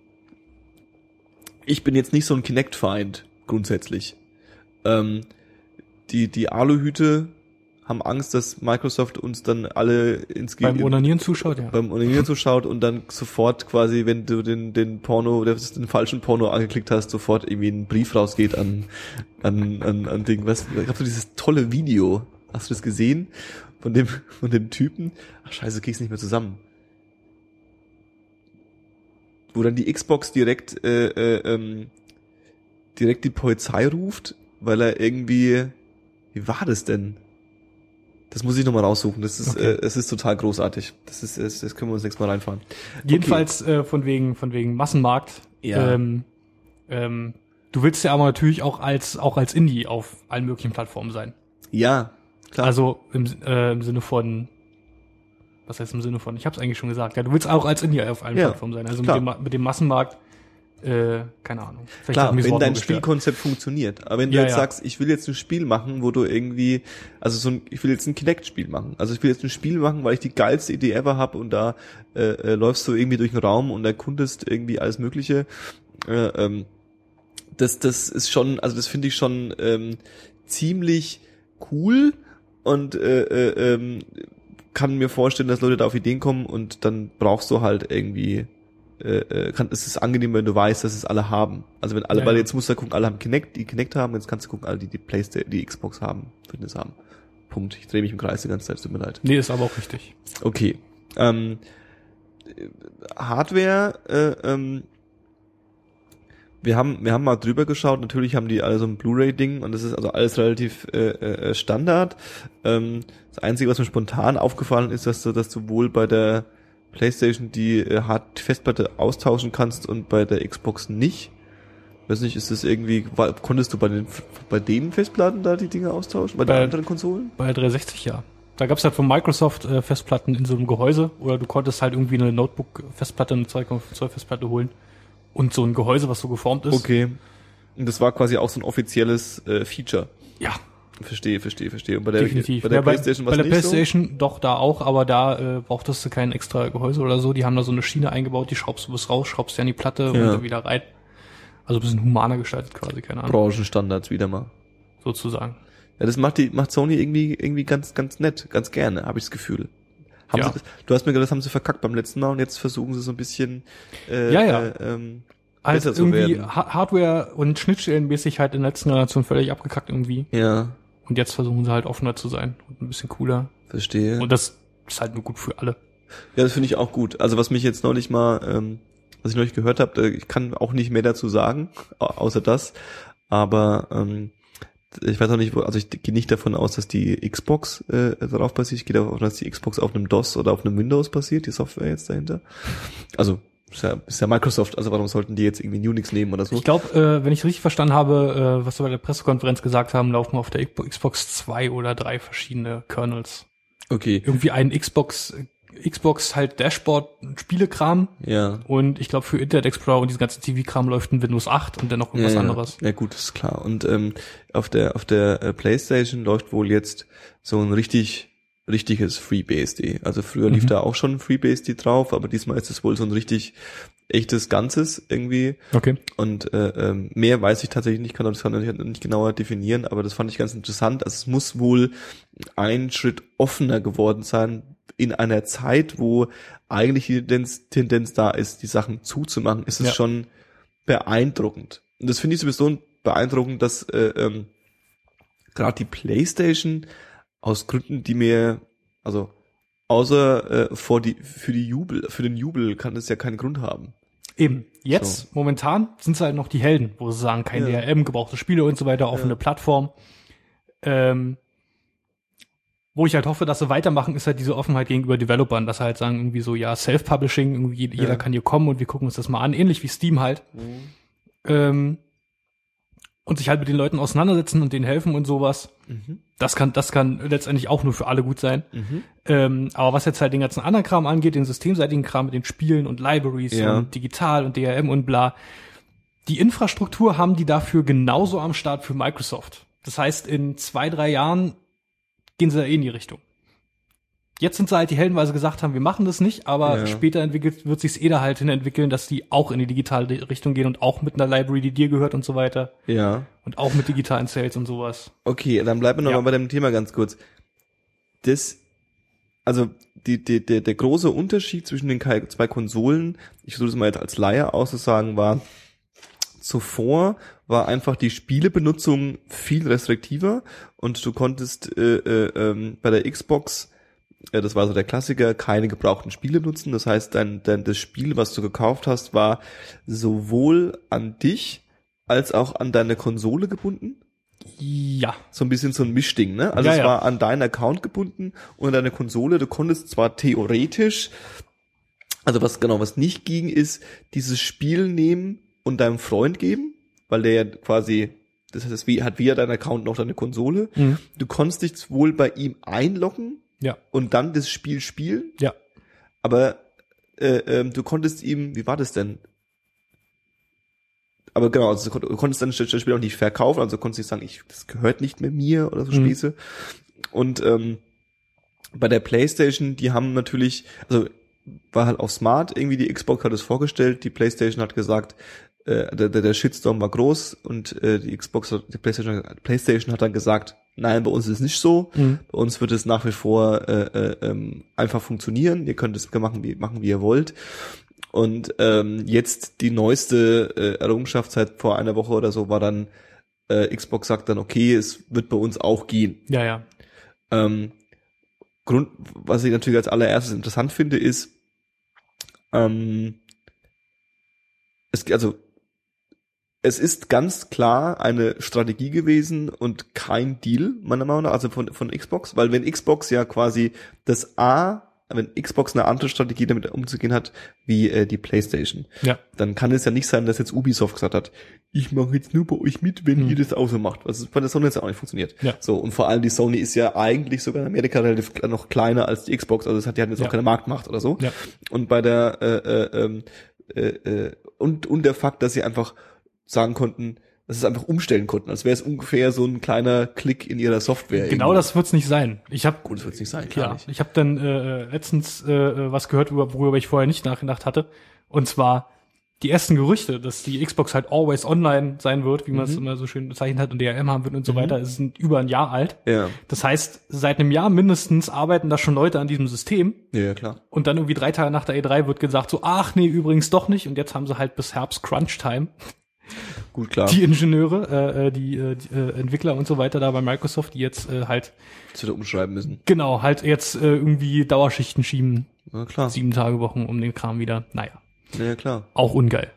ich bin jetzt nicht so ein Kinect-Feind grundsätzlich. Ähm, die die Aluhüte haben Angst, dass Microsoft uns dann alle ins Beim Onanieren zuschaut, ja. beim Onanieren zuschaut und dann sofort quasi, wenn du den, den Porno, oder den falschen Porno angeklickt hast, sofort irgendwie ein Brief rausgeht an, an, an, an Ding. Was, ich hab so dieses tolle Video. Hast du das gesehen? Von dem, von dem Typen? Ach scheiße, krieg's nicht mehr zusammen. Wo dann die Xbox direkt, äh, äh, ähm, direkt die Polizei ruft, weil er irgendwie, wie war das denn? Das muss ich nochmal raussuchen. Das ist, Okay. äh, es ist total großartig. Das ist, das, das können wir uns nächstes Mal reinfahren. Jedenfalls äh, von wegen von wegen Massenmarkt. Ja. Ähm, ähm, du willst ja aber natürlich auch als auch als Indie auf allen möglichen Plattformen sein. Ja, klar. Also im, äh, im Sinne von was heißt im Sinne von? Ich habe es eigentlich schon gesagt. Ja, du willst auch als Indie auf allen Ja, Plattformen sein. Also mit dem, mit dem Massenmarkt, äh, keine Ahnung. Vielleicht Klar, wenn dein. Spielkonzept funktioniert. Aber wenn du Ja, jetzt ja. sagst, ich will jetzt ein Spiel machen, wo du irgendwie, also so ein, ich will jetzt ein Kinect-Spiel machen. Also ich will jetzt ein Spiel machen, weil ich die geilste Idee ever habe und da äh, äh, läufst du irgendwie durch den Raum und erkundest irgendwie alles Mögliche. Äh, ähm, das, das ist schon, also das finde ich schon ähm, ziemlich cool und äh, äh, ähm, kann mir vorstellen, dass Leute da auf Ideen kommen und dann brauchst du halt irgendwie äh, äh, kann, es ist angenehm, wenn du weißt, dass es alle haben. Also wenn alle, Ja, weil jetzt musst du gucken, alle haben Kinect, die Kinect haben, jetzt kannst du gucken, alle, die die Playstation, die Xbox haben, Fitness haben. Punkt. Ich drehe mich im Kreis die ganze Zeit, tut mir leid. Nee, ist aber auch richtig. Okay. Ähm, äh, Hardware, äh, ähm, wir haben, wir haben mal drüber geschaut, natürlich haben die alle so ein Blu-ray-Ding und das ist also alles relativ äh, äh, Standard. Ähm, das Einzige, was mir spontan aufgefallen ist, dass du, dass du wohl bei der Playstation die äh, Hard Festplatte austauschen kannst und bei der Xbox nicht. Weiß nicht, ist das irgendwie, war, konntest du bei den bei den Festplatten da die Dinge austauschen? Bei, Bei- den anderen Konsolen? Bei 360 ja. Da gab's halt von Microsoft äh, Festplatten in so einem Gehäuse oder du konntest halt irgendwie eine Notebook-Festplatte, eine 2,5 Zoll Festplatte holen und so ein Gehäuse, was so geformt ist. Okay. Und das war quasi auch so ein offizielles äh, Feature. Ja, Verstehe, verstehe, verstehe. Und bei der, definitiv. bei der ja, Playstation bei, was bei der Playstation doch da auch, aber da äh, brauchtest du kein extra Gehäuse oder so. Die haben da so eine Schiene eingebaut, die schraubst du bis raus, schraubst du an die Platte und Ja. dann wieder rein. Also ein bisschen humaner gestaltet quasi, keine so. Ahnung, Branchenstandards wieder mal. sozusagen. Ja, das macht die macht Sony irgendwie irgendwie ganz ganz nett, ganz gerne, habe ich das Gefühl. Haben Ja. sie, du hast mir gesagt, das haben sie verkackt beim letzten Mal und jetzt versuchen sie so ein bisschen äh, Ja, ja. Äh, ähm, zu irgendwie werden. Ha Hardware und Schnittstellenmäßig halt in der letzten Generation völlig abgekackt irgendwie. Ja, Und jetzt versuchen sie halt offener zu sein und ein bisschen cooler. verstehe. Und das ist halt nur gut für alle. Ja, das finde ich auch gut. Also was mich jetzt neulich mal, ähm, was ich neulich gehört habe, ich kann auch nicht mehr dazu sagen, au- außer das. Aber ähm, ich weiß auch nicht, also ich gehe nicht davon aus, dass die Xbox äh, darauf basiert. Ich gehe davon aus, dass die Xbox auf einem DOS oder auf einem Windows basiert, die Software jetzt dahinter. Also ist ja, ist ja Microsoft, also warum sollten die jetzt irgendwie Unix nehmen oder so? Ich glaube, äh, wenn ich richtig verstanden habe, äh, was wir bei der Pressekonferenz gesagt haben, laufen auf der Xbox zwei oder drei verschiedene Kernels. Okay, Irgendwie ein Xbox, Xbox halt Dashboard Spielekram ja. und ich glaube für Internet Explorer und diesen ganzen TV-Kram läuft ein Windows 8 und dann noch irgendwas ja, anderes. Ja, gut, ist klar. Und ähm, auf der auf der äh, PlayStation läuft wohl jetzt so ein richtig richtiges FreeBSD. Also früher lief Mhm. da auch schon FreeBSD drauf, aber diesmal ist es wohl so ein richtig echtes Ganzes irgendwie. Okay. Und äh, ähm, mehr weiß ich tatsächlich nicht, kann das kann ich nicht genauer definieren, aber das fand ich ganz interessant. Also es muss wohl ein Schritt offener geworden sein in einer Zeit, wo eigentlich die Tendenz, Tendenz da ist, die Sachen zuzumachen, ist es Ja. schon beeindruckend. Und das finde ich sowieso beeindruckend, dass äh, ähm, gerade die PlayStation aus Gründen, die mir, also außer äh, vor die für die Jubel, für den Jubel kann es ja keinen Grund haben. Eben. Jetzt, momentan, sind es halt noch die Helden, wo sie sagen, kein Ja. DRM, gebrauchte Spiele und so weiter, offene Ja. Plattform. Ähm, wo ich halt hoffe, dass sie weitermachen, ist halt diese Offenheit gegenüber Developern, dass sie halt sagen, irgendwie so, ja, Self-Publishing, irgendwie jeder Ja. kann hier kommen und wir gucken uns das mal an, ähnlich wie Steam halt. Ähm, und sich halt mit den Leuten auseinandersetzen und denen helfen und sowas. Das kann, das kann letztendlich auch nur für alle gut sein. Ähm, aber was jetzt halt den ganzen anderen Kram angeht, den systemseitigen Kram mit den Spielen und Libraries Ja. und digital und DRM und bla, die Infrastruktur haben die dafür genauso am Start für Microsoft. Das heißt, in zwei, drei Jahren gehen sie da eh in die Richtung. Jetzt sind sie halt die Helden, weil sie gesagt haben, wir machen das nicht, aber Ja. später entwickelt, wird sich's eh da halt hin entwickeln, dass die auch in die digitale Richtung gehen und auch mit einer Library, die dir gehört und so weiter. Ja. Und auch mit digitalen Sales und sowas. Okay, dann bleiben wir noch Ja. mal bei dem Thema ganz kurz. Das, also die, die, der, der große Unterschied zwischen den zwei Konsolen, ich versuche das mal jetzt als Laie auszusagen, war zuvor war einfach die Spielebenutzung viel restriktiver und du konntest äh, äh, ähm, bei der Xbox äh, das war so der Klassiker, keine gebrauchten Spiele nutzen. Das heißt, dein, dein, das Spiel, was du gekauft hast, war sowohl an dich als auch an deine Konsole gebunden Ja. so ein bisschen so ein Mischding, ne? Also Ja, es ja. war an deinen Account gebunden und an deine Konsole. Du konntest zwar theoretisch, also was genau, was nicht ging, ist dieses Spiel nehmen und deinem Freund geben, weil der ja quasi, das heißt, es wie- hat via dein Account noch deine Konsole. Mhm. Du konntest dich wohl bei ihm einloggen Ja. und dann das Spiel spielen, Ja. aber äh, ähm, du konntest ihm, wie war das denn? Aber genau, also du kon- du konntest dann das Spiel auch nicht verkaufen, also konntest nicht sagen, ich, das gehört nicht mehr mir oder so Mhm. Späße. Und ähm, bei der Playstation, die haben natürlich, also war halt auch smart, irgendwie die Xbox hat es vorgestellt, die Playstation hat gesagt, äh, der, der, der Shitstorm war groß und äh, die Xbox, die Playstation, Playstation hat dann gesagt, nein, bei uns ist es nicht so, Mhm. bei uns wird es nach wie vor äh, äh, ähm, einfach funktionieren, ihr könnt es machen, wie, machen, wie ihr wollt. Und ähm, jetzt die neueste äh, Errungenschaft seit vor einer Woche oder so war dann, äh, Xbox sagt dann, okay, es wird bei uns auch gehen. Ja, ja. Ähm, Grund, was ich natürlich als allererstes interessant finde, ist, ähm, es, also, es ist ganz klar eine Strategie gewesen und kein Deal, meiner Meinung nach, also von, von Xbox, weil wenn Xbox ja quasi das A, wenn Xbox eine andere Strategie damit umzugehen hat, wie äh, die PlayStation, Ja. dann kann es ja nicht sein, dass jetzt Ubisoft gesagt hat, ich mache jetzt nur bei euch mit, wenn Hm. ihr das auch so macht. Was bei der Sony jetzt auch nicht funktioniert. Ja. So, und vor allem die Sony ist ja eigentlich sogar in Amerika relativ noch kleiner als die Xbox, also es hat ja jetzt Ja. auch keine Marktmacht oder so. Ja. Und bei der äh, äh, ähm, äh, äh, und, und der Fakt, dass sie einfach sagen konnten, dass sie es einfach umstellen konnten, als wäre es ungefähr so ein kleiner Klick in ihrer Software. Genau irgendwo. das wird's nicht sein. Ich habe Gut, das wird nicht sein, klar ja, nicht. ich habe dann äh, letztens äh, was gehört, worüber ich vorher nicht nachgedacht hatte. Und zwar die ersten Gerüchte, dass die Xbox halt always online sein wird, wie man Mhm. es immer so schön bezeichnet hat und DRM haben wird und so weiter, es sind über ein Jahr alt. Ja. Das heißt, seit einem Jahr mindestens arbeiten da schon Leute an diesem System. ja, ja, klar. Und dann irgendwie drei Tage nach der E3 wird gesagt so, ach nee, übrigens doch nicht. Und jetzt haben sie halt bis Herbst Crunch Time. Gut, klar. Die Ingenieure, äh, äh, die, äh, die äh, Entwickler und so weiter da bei Microsoft, die jetzt äh, halt, Das wieder umschreiben müssen. genau, halt jetzt äh, irgendwie Dauerschichten schieben. Ja, klar. Sieben Tage Wochen um den Kram wieder. Naja, Ja, klar. auch ungeil.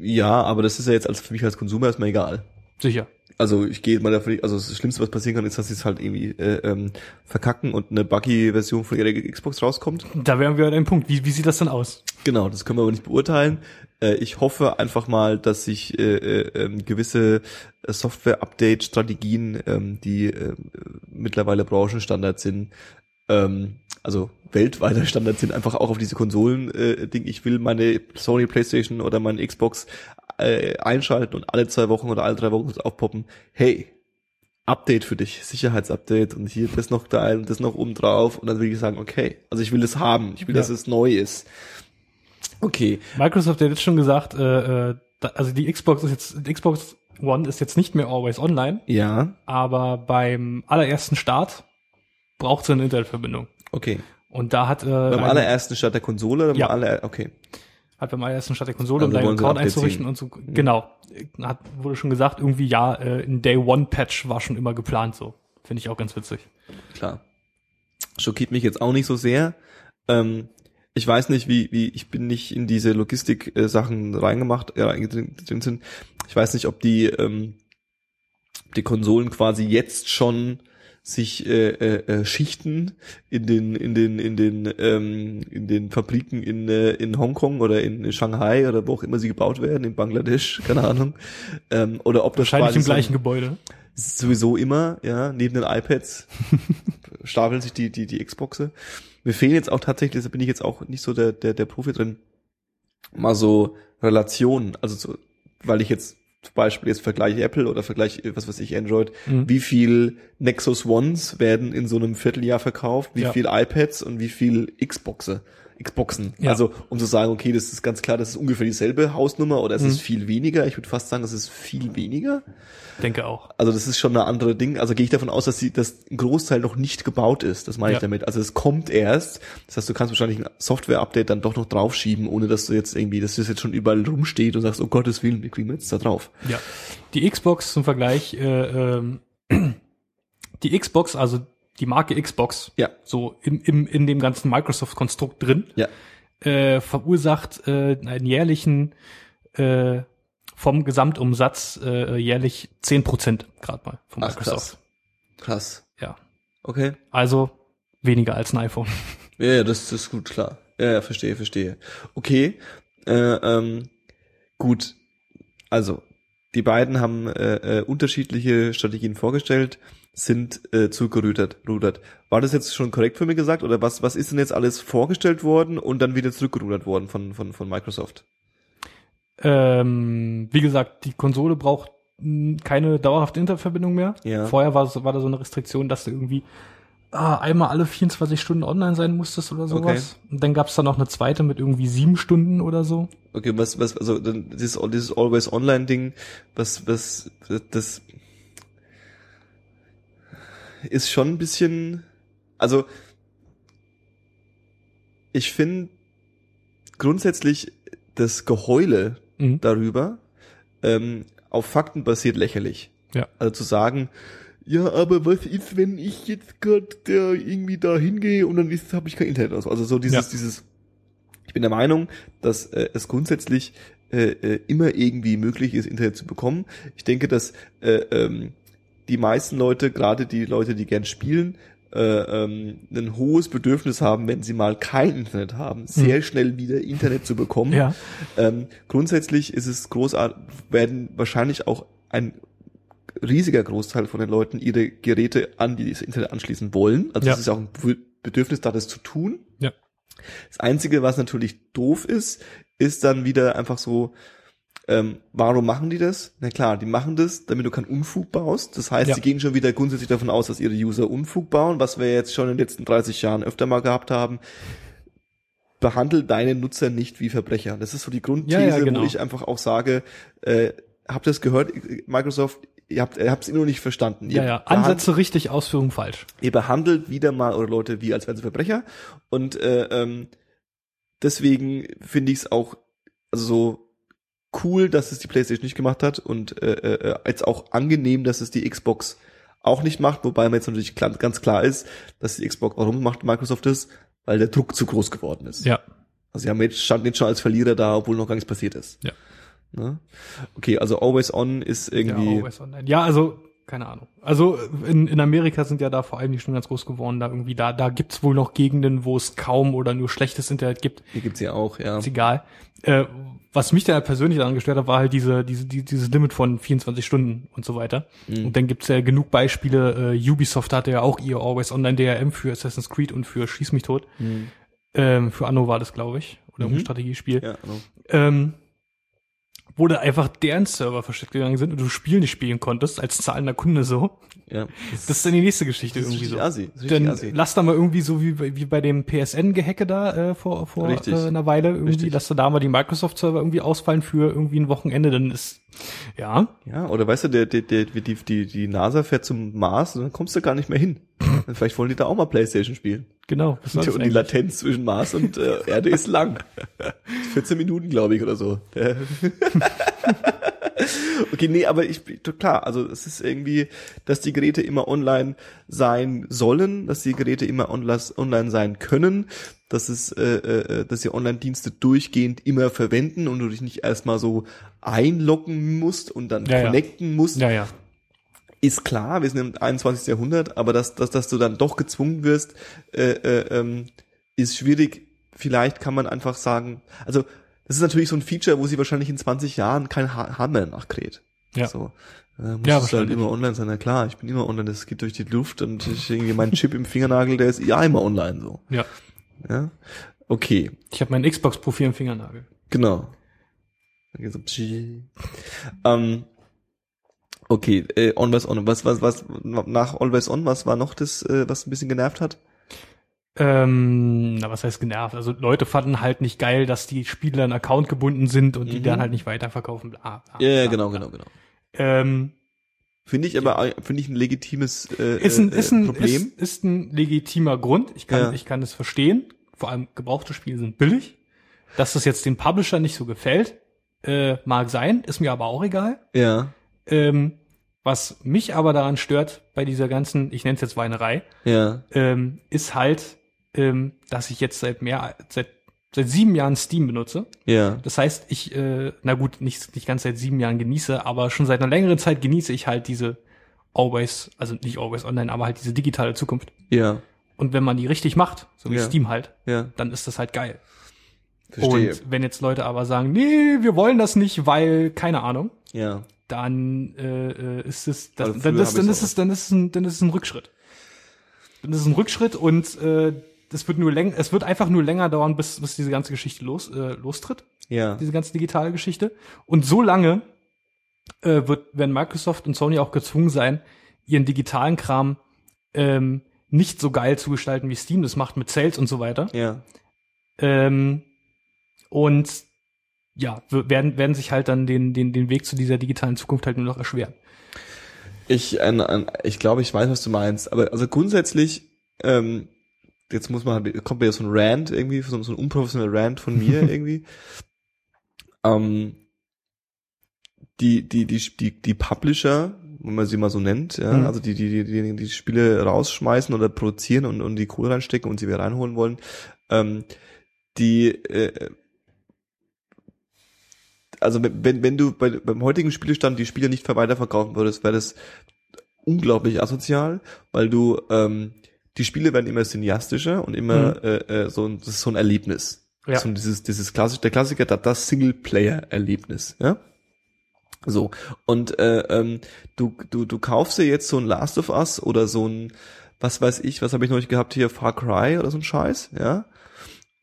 Ja, aber das ist ja jetzt als für mich als Konsumer erstmal egal. Sicher. Also ich gehe mal davon, also das Schlimmste, was passieren kann, ist, dass sie es halt irgendwie äh, ähm, verkacken und eine buggy-Version von ihrer Xbox rauskommt. Da wären wir an dem Punkt. Wie, wie sieht das denn aus? Genau, das können wir aber nicht beurteilen. Äh, ich hoffe einfach mal, dass sich äh, äh, ähm, gewisse äh, Software-Update-Strategien, ähm, die äh, mittlerweile Branchenstandard sind, ähm, also weltweiter Standard sind, einfach auch auf diese Konsolen äh, Ding. Ich will meine Sony PlayStation oder meine Xbox äh, einschalten und alle zwei Wochen oder alle drei Wochen aufpoppen. Hey, Update für dich, Sicherheitsupdate und hier das noch da und das noch oben drauf und dann will ich sagen, okay, also ich will es haben, ich will, Ja. dass es neu ist. Okay, Microsoft hat jetzt schon gesagt, äh, äh, da, also die Xbox ist jetzt, die Xbox One ist jetzt nicht mehr always online, ja, aber beim allerersten Start braucht sie eine Internetverbindung. okay. Und da hat, äh, Beim allerersten Start der Konsole oder beim Ja. aller, okay. Hat beim allerersten Start der Konsole, um Also deinen Account einzurichten und so. Genau. Hat, wurde schon gesagt, irgendwie ja, äh, ein Day One Patch war schon immer geplant so. Finde ich auch ganz witzig. klar. Schockiert mich jetzt auch nicht so sehr. Ähm, ich weiß nicht, wie, wie, ich bin nicht in diese Logistik-Sachen reingemacht, äh, drin sind. Ich weiß nicht, ob die, ähm, die Konsolen quasi jetzt schon sich äh, äh, äh, Schichten in den in den in den ähm, in den Fabriken in äh, in Hongkong oder in Shanghai oder wo auch immer sie gebaut werden in Bangladesch keine Ahnung ähm, oder ob das Wahrscheinlich im gleichen Gebäude. sowieso immer, ja, neben den iPads stapeln sich die, die, die Xboxe. Mir fehlen jetzt auch tatsächlich, da bin ich jetzt auch nicht so der, der, der Profi drin, mal so Relationen, also so, weil ich jetzt zum Beispiel jetzt vergleiche Apple oder vergleiche, was weiß ich, Android, Mhm. wie viel Nexus Ones werden in so einem Vierteljahr verkauft, wie Ja. viel iPads und wie viel Xboxe. Xboxen. Ja. Also um zu sagen, okay, das ist ganz klar, das ist ungefähr dieselbe Hausnummer oder es Mhm. ist viel weniger. Ich würde fast sagen, es ist viel weniger. Denke auch. Also das ist schon eine andere Ding. Also gehe ich davon aus, dass sie, dass ein Großteil noch nicht gebaut ist. Das meine ich Ja. damit. Also es kommt erst. Das heißt, du kannst wahrscheinlich ein Software-Update dann doch noch draufschieben, ohne dass du jetzt irgendwie, dass das jetzt schon überall rumsteht und sagst, oh Gottes Willen, wie kriegen wir jetzt da drauf? Ja. Die Xbox zum Vergleich, äh, ähm, die Xbox, also die Marke Xbox, Ja. so im, im, in dem ganzen Microsoft-Konstrukt drin, Ja. äh, verursacht äh, einen jährlichen äh, vom Gesamtumsatz äh, jährlich 10 Prozent gerade mal von Ach, Microsoft. krass. Krass. Ja. Okay. Also weniger als ein iPhone. Ja, ja, das, das ist gut, klar. Ja, ja, verstehe, verstehe. Okay. Äh, ähm, gut. Also, die beiden haben äh, äh, unterschiedliche Strategien vorgestellt, sind äh, zurückgerudert. Rudert. War das jetzt schon korrekt für mich gesagt oder was, was ist denn jetzt alles vorgestellt worden und dann wieder zurückgerudert worden von, von, von Microsoft? Ähm, wie gesagt, die Konsole braucht mh, keine dauerhafte Internetverbindung mehr. Ja. Vorher war, war da so eine Restriktion, dass du irgendwie ah, einmal alle 24 Stunden online sein musstest oder sowas. Und dann gab's da noch eine zweite mit irgendwie sieben Stunden oder so. Okay, was, was, also dann dieses, dieses Always Online Ding, was, was, das ist schon ein bisschen, also ich finde grundsätzlich das Geheule Mhm. darüber ähm, auf Fakten basiert lächerlich. Ja. Also zu sagen, ja, aber was ist, wenn ich jetzt gerade irgendwie da hingehe und dann ist, habe ich kein Internet oder so. Also so dieses, Ja. dieses. Ich bin der Meinung, dass äh, es grundsätzlich äh, äh, immer irgendwie möglich ist, Internet zu bekommen. Ich denke, dass äh, ähm, die meisten Leute, gerade die Leute, die gern spielen, äh, ähm, ein hohes Bedürfnis haben, wenn sie mal kein Internet haben, sehr schnell wieder Internet zu bekommen. Ja. Ähm, grundsätzlich ist es großartig, werden wahrscheinlich auch ein riesiger Großteil von den Leuten ihre Geräte an dieses Internet anschließen wollen. Also Ja. es ist auch ein Be- Bedürfnis da, das zu tun. Ja. Das Einzige, was natürlich doof ist, ist dann wieder einfach so, ähm, warum machen die das? Na klar, die machen das, damit du keinen Unfug baust. Das heißt, Ja. sie gehen schon wieder grundsätzlich davon aus, dass ihre User Unfug bauen, was wir jetzt schon in den letzten 30 Jahren öfter mal gehabt haben. Behandel deine Nutzer nicht wie Verbrecher. Das ist so die Grundthese, Ja, ja, genau. wo ich einfach auch sage, äh, habt ihr das gehört, Microsoft, ihr habt ihr habt es immer noch nicht verstanden. Ja, Ihr ja. behand- Ansätze richtig, Ausführung falsch. ihr behandelt wieder mal eure Leute wie als wären sie Verbrecher und äh, ähm, deswegen finde ich es auch also so cool, dass es die PlayStation nicht gemacht hat und äh, äh, jetzt auch angenehm, dass es die Xbox auch nicht macht, wobei mir jetzt natürlich klar, ganz klar ist, dass die Xbox, warum macht Microsoft das? Weil der Druck zu groß geworden ist. Ja. Also sie haben jetzt, standen jetzt schon als Verlierer da, obwohl noch gar nichts passiert ist. Ja. Ne? Okay, also Always On ist irgendwie. Ja, always online. ja, also, keine Ahnung. Also in, in Amerika sind ja da vor allem die schon ganz groß geworden. Da irgendwie, da, da gibt's wohl noch Gegenden, wo es kaum oder nur schlechtes Internet gibt. hier gibt's ja auch, ja. Ist egal. Äh, was mich da persönlich daran gestört hat, war halt diese, diese, die, dieses Limit von 24 Stunden und so weiter. Und dann gibt's ja genug Beispiele. Äh, Ubisoft hatte ja auch ihr Always Online DRM für Assassin's Creed und für Schieß mich tot. Ähm, für Anno war das, glaube ich. Oder Mhm. ein Strategiespiel. Ja, genau. ähm, wo da einfach deren Server versteckt gegangen sind und du Spiel nicht spielen konntest, als zahlender Kunde so. ja. Das ist dann die nächste Geschichte Das irgendwie so. assi. Das Dann assi. lass da mal irgendwie so wie, bei- wie bei dem PSN-Gehacke da äh, vor, vor Richtig. äh, einer Weile irgendwie, Richtig. lass da mal die Microsoft-Server irgendwie ausfallen für irgendwie ein Wochenende, dann ist, ja, Ja, oder weißt du, der, der, der, die, die, die NASA fährt zum Mars und dann kommst du gar nicht mehr hin. Vielleicht wollen die da auch mal Playstation spielen. Genau. Und die eigentlich? Latenz zwischen Mars und äh, Erde ist lang. 14 Minuten, glaube ich, oder so. Okay, nee, aber ich, klar, also es ist irgendwie, dass die Geräte immer online sein sollen, dass die Geräte immer online, sein können, dass es, äh, äh, dass sie Online-Dienste durchgehend immer verwenden und du dich nicht erstmal so einloggen musst und dann Ja, ja. connecten musst Ja, ja. Ist klar, wir sind im 21. Jahrhundert, aber dass, dass, dass du dann doch gezwungen wirst, äh, äh, ähm, ist schwierig. Vielleicht kann man einfach sagen, also das ist natürlich so ein Feature, wo sie wahrscheinlich in 20 Jahren kein ha Hammer nachkräht. Ja. So. Äh, muss Ja, es halt immer online sein. Na klar, ich bin immer online, das geht durch die Luft und ich irgendwie mein Chip im Fingernagel, der ist ja immer online so. Ja. Ja. Okay, Ich habe mein Xbox-Profil im Fingernagel. genau. Dann geht's so, ähm, okay, äh, Always On. Was, was, was, nach Always On, was war noch das, äh, was ein bisschen genervt hat? Ähm, na, was heißt genervt? Also Leute fanden halt nicht geil, dass die Spiele an Account gebunden sind und die Mhm. dann halt nicht weiterverkaufen. Bla, bla, Ja, ja, genau, genau, genau. Ähm, Finde ich aber, finde ich ein legitimes äh, ist ein, äh, ist ein, Problem. Ist, ist ein legitimer Grund. Ich kann, Ja. ich kann es verstehen. Vor allem gebrauchte Spiele sind billig. Dass das jetzt den Publisher nicht so gefällt, äh, mag sein, ist mir aber auch egal. ja, Ähm, was mich aber daran stört bei dieser ganzen, ich nenne es jetzt Weinerei, ja, ähm, ist halt, ähm, dass ich jetzt seit mehr, seit seit sieben Jahren Steam benutze. ja, Das heißt, ich, äh, na gut, nicht, nicht ganz seit sieben Jahren genieße, aber schon seit einer längeren Zeit genieße ich halt diese Always, also nicht Always Online, aber halt diese digitale Zukunft. ja, Und wenn man die richtig macht, so wie Ja. Steam halt, ja, dann ist das halt geil. verstehe. Und wenn jetzt Leute aber sagen, nee, wir wollen das nicht, weil, keine Ahnung, ja, dann äh, äh, ist es, das, Also dann, ist, dann ist es, dann ist es ein, dann ist es ein Rückschritt. Dann ist es ein Rückschritt und äh, das wird nur länger, es wird einfach nur länger dauern, bis, bis diese ganze Geschichte los, äh, lostritt, ja, diese ganze digitale Geschichte. Und so lange äh, wird, werden Microsoft und Sony auch gezwungen sein, ihren digitalen Kram ähm, nicht so geil zu gestalten, wie Steam das macht mit Sales und so weiter. ja, Ähm, und ja, werden, werden sich halt dann den, den, den Weg zu dieser digitalen Zukunft halt nur noch erschweren. Ich, ein, ich glaube, ich weiß, was du meinst. Aber also grundsätzlich, ähm, jetzt muss man, halt- kommt mir so ein Rant irgendwie, so, so ein unprofessioneller Rant von mir irgendwie. Ähm, die, die, die, die, die Publisher, wenn man sie mal so nennt, ja, Mhm. also die, die, die, die, die Spiele rausschmeißen oder produzieren und, und die Kohle reinstecken und sie wieder reinholen wollen, ähm, die, äh, also wenn, wenn du bei, beim heutigen Spielestand die Spiele nicht weiterverkaufen würdest, wäre das unglaublich asozial, weil du ähm, die Spiele werden immer cineastischer und immer Mhm. äh, äh, so ein, das ist so ein Erlebnis. Ja. So dieses dieses klassische der Klassiker das, das Singleplayer Erlebnis, ja? So und äh, ähm, du du du kaufst dir jetzt so ein Last of Us oder so ein was weiß ich, was habe ich noch nicht gehabt hier Far Cry oder so ein Scheiß, ja?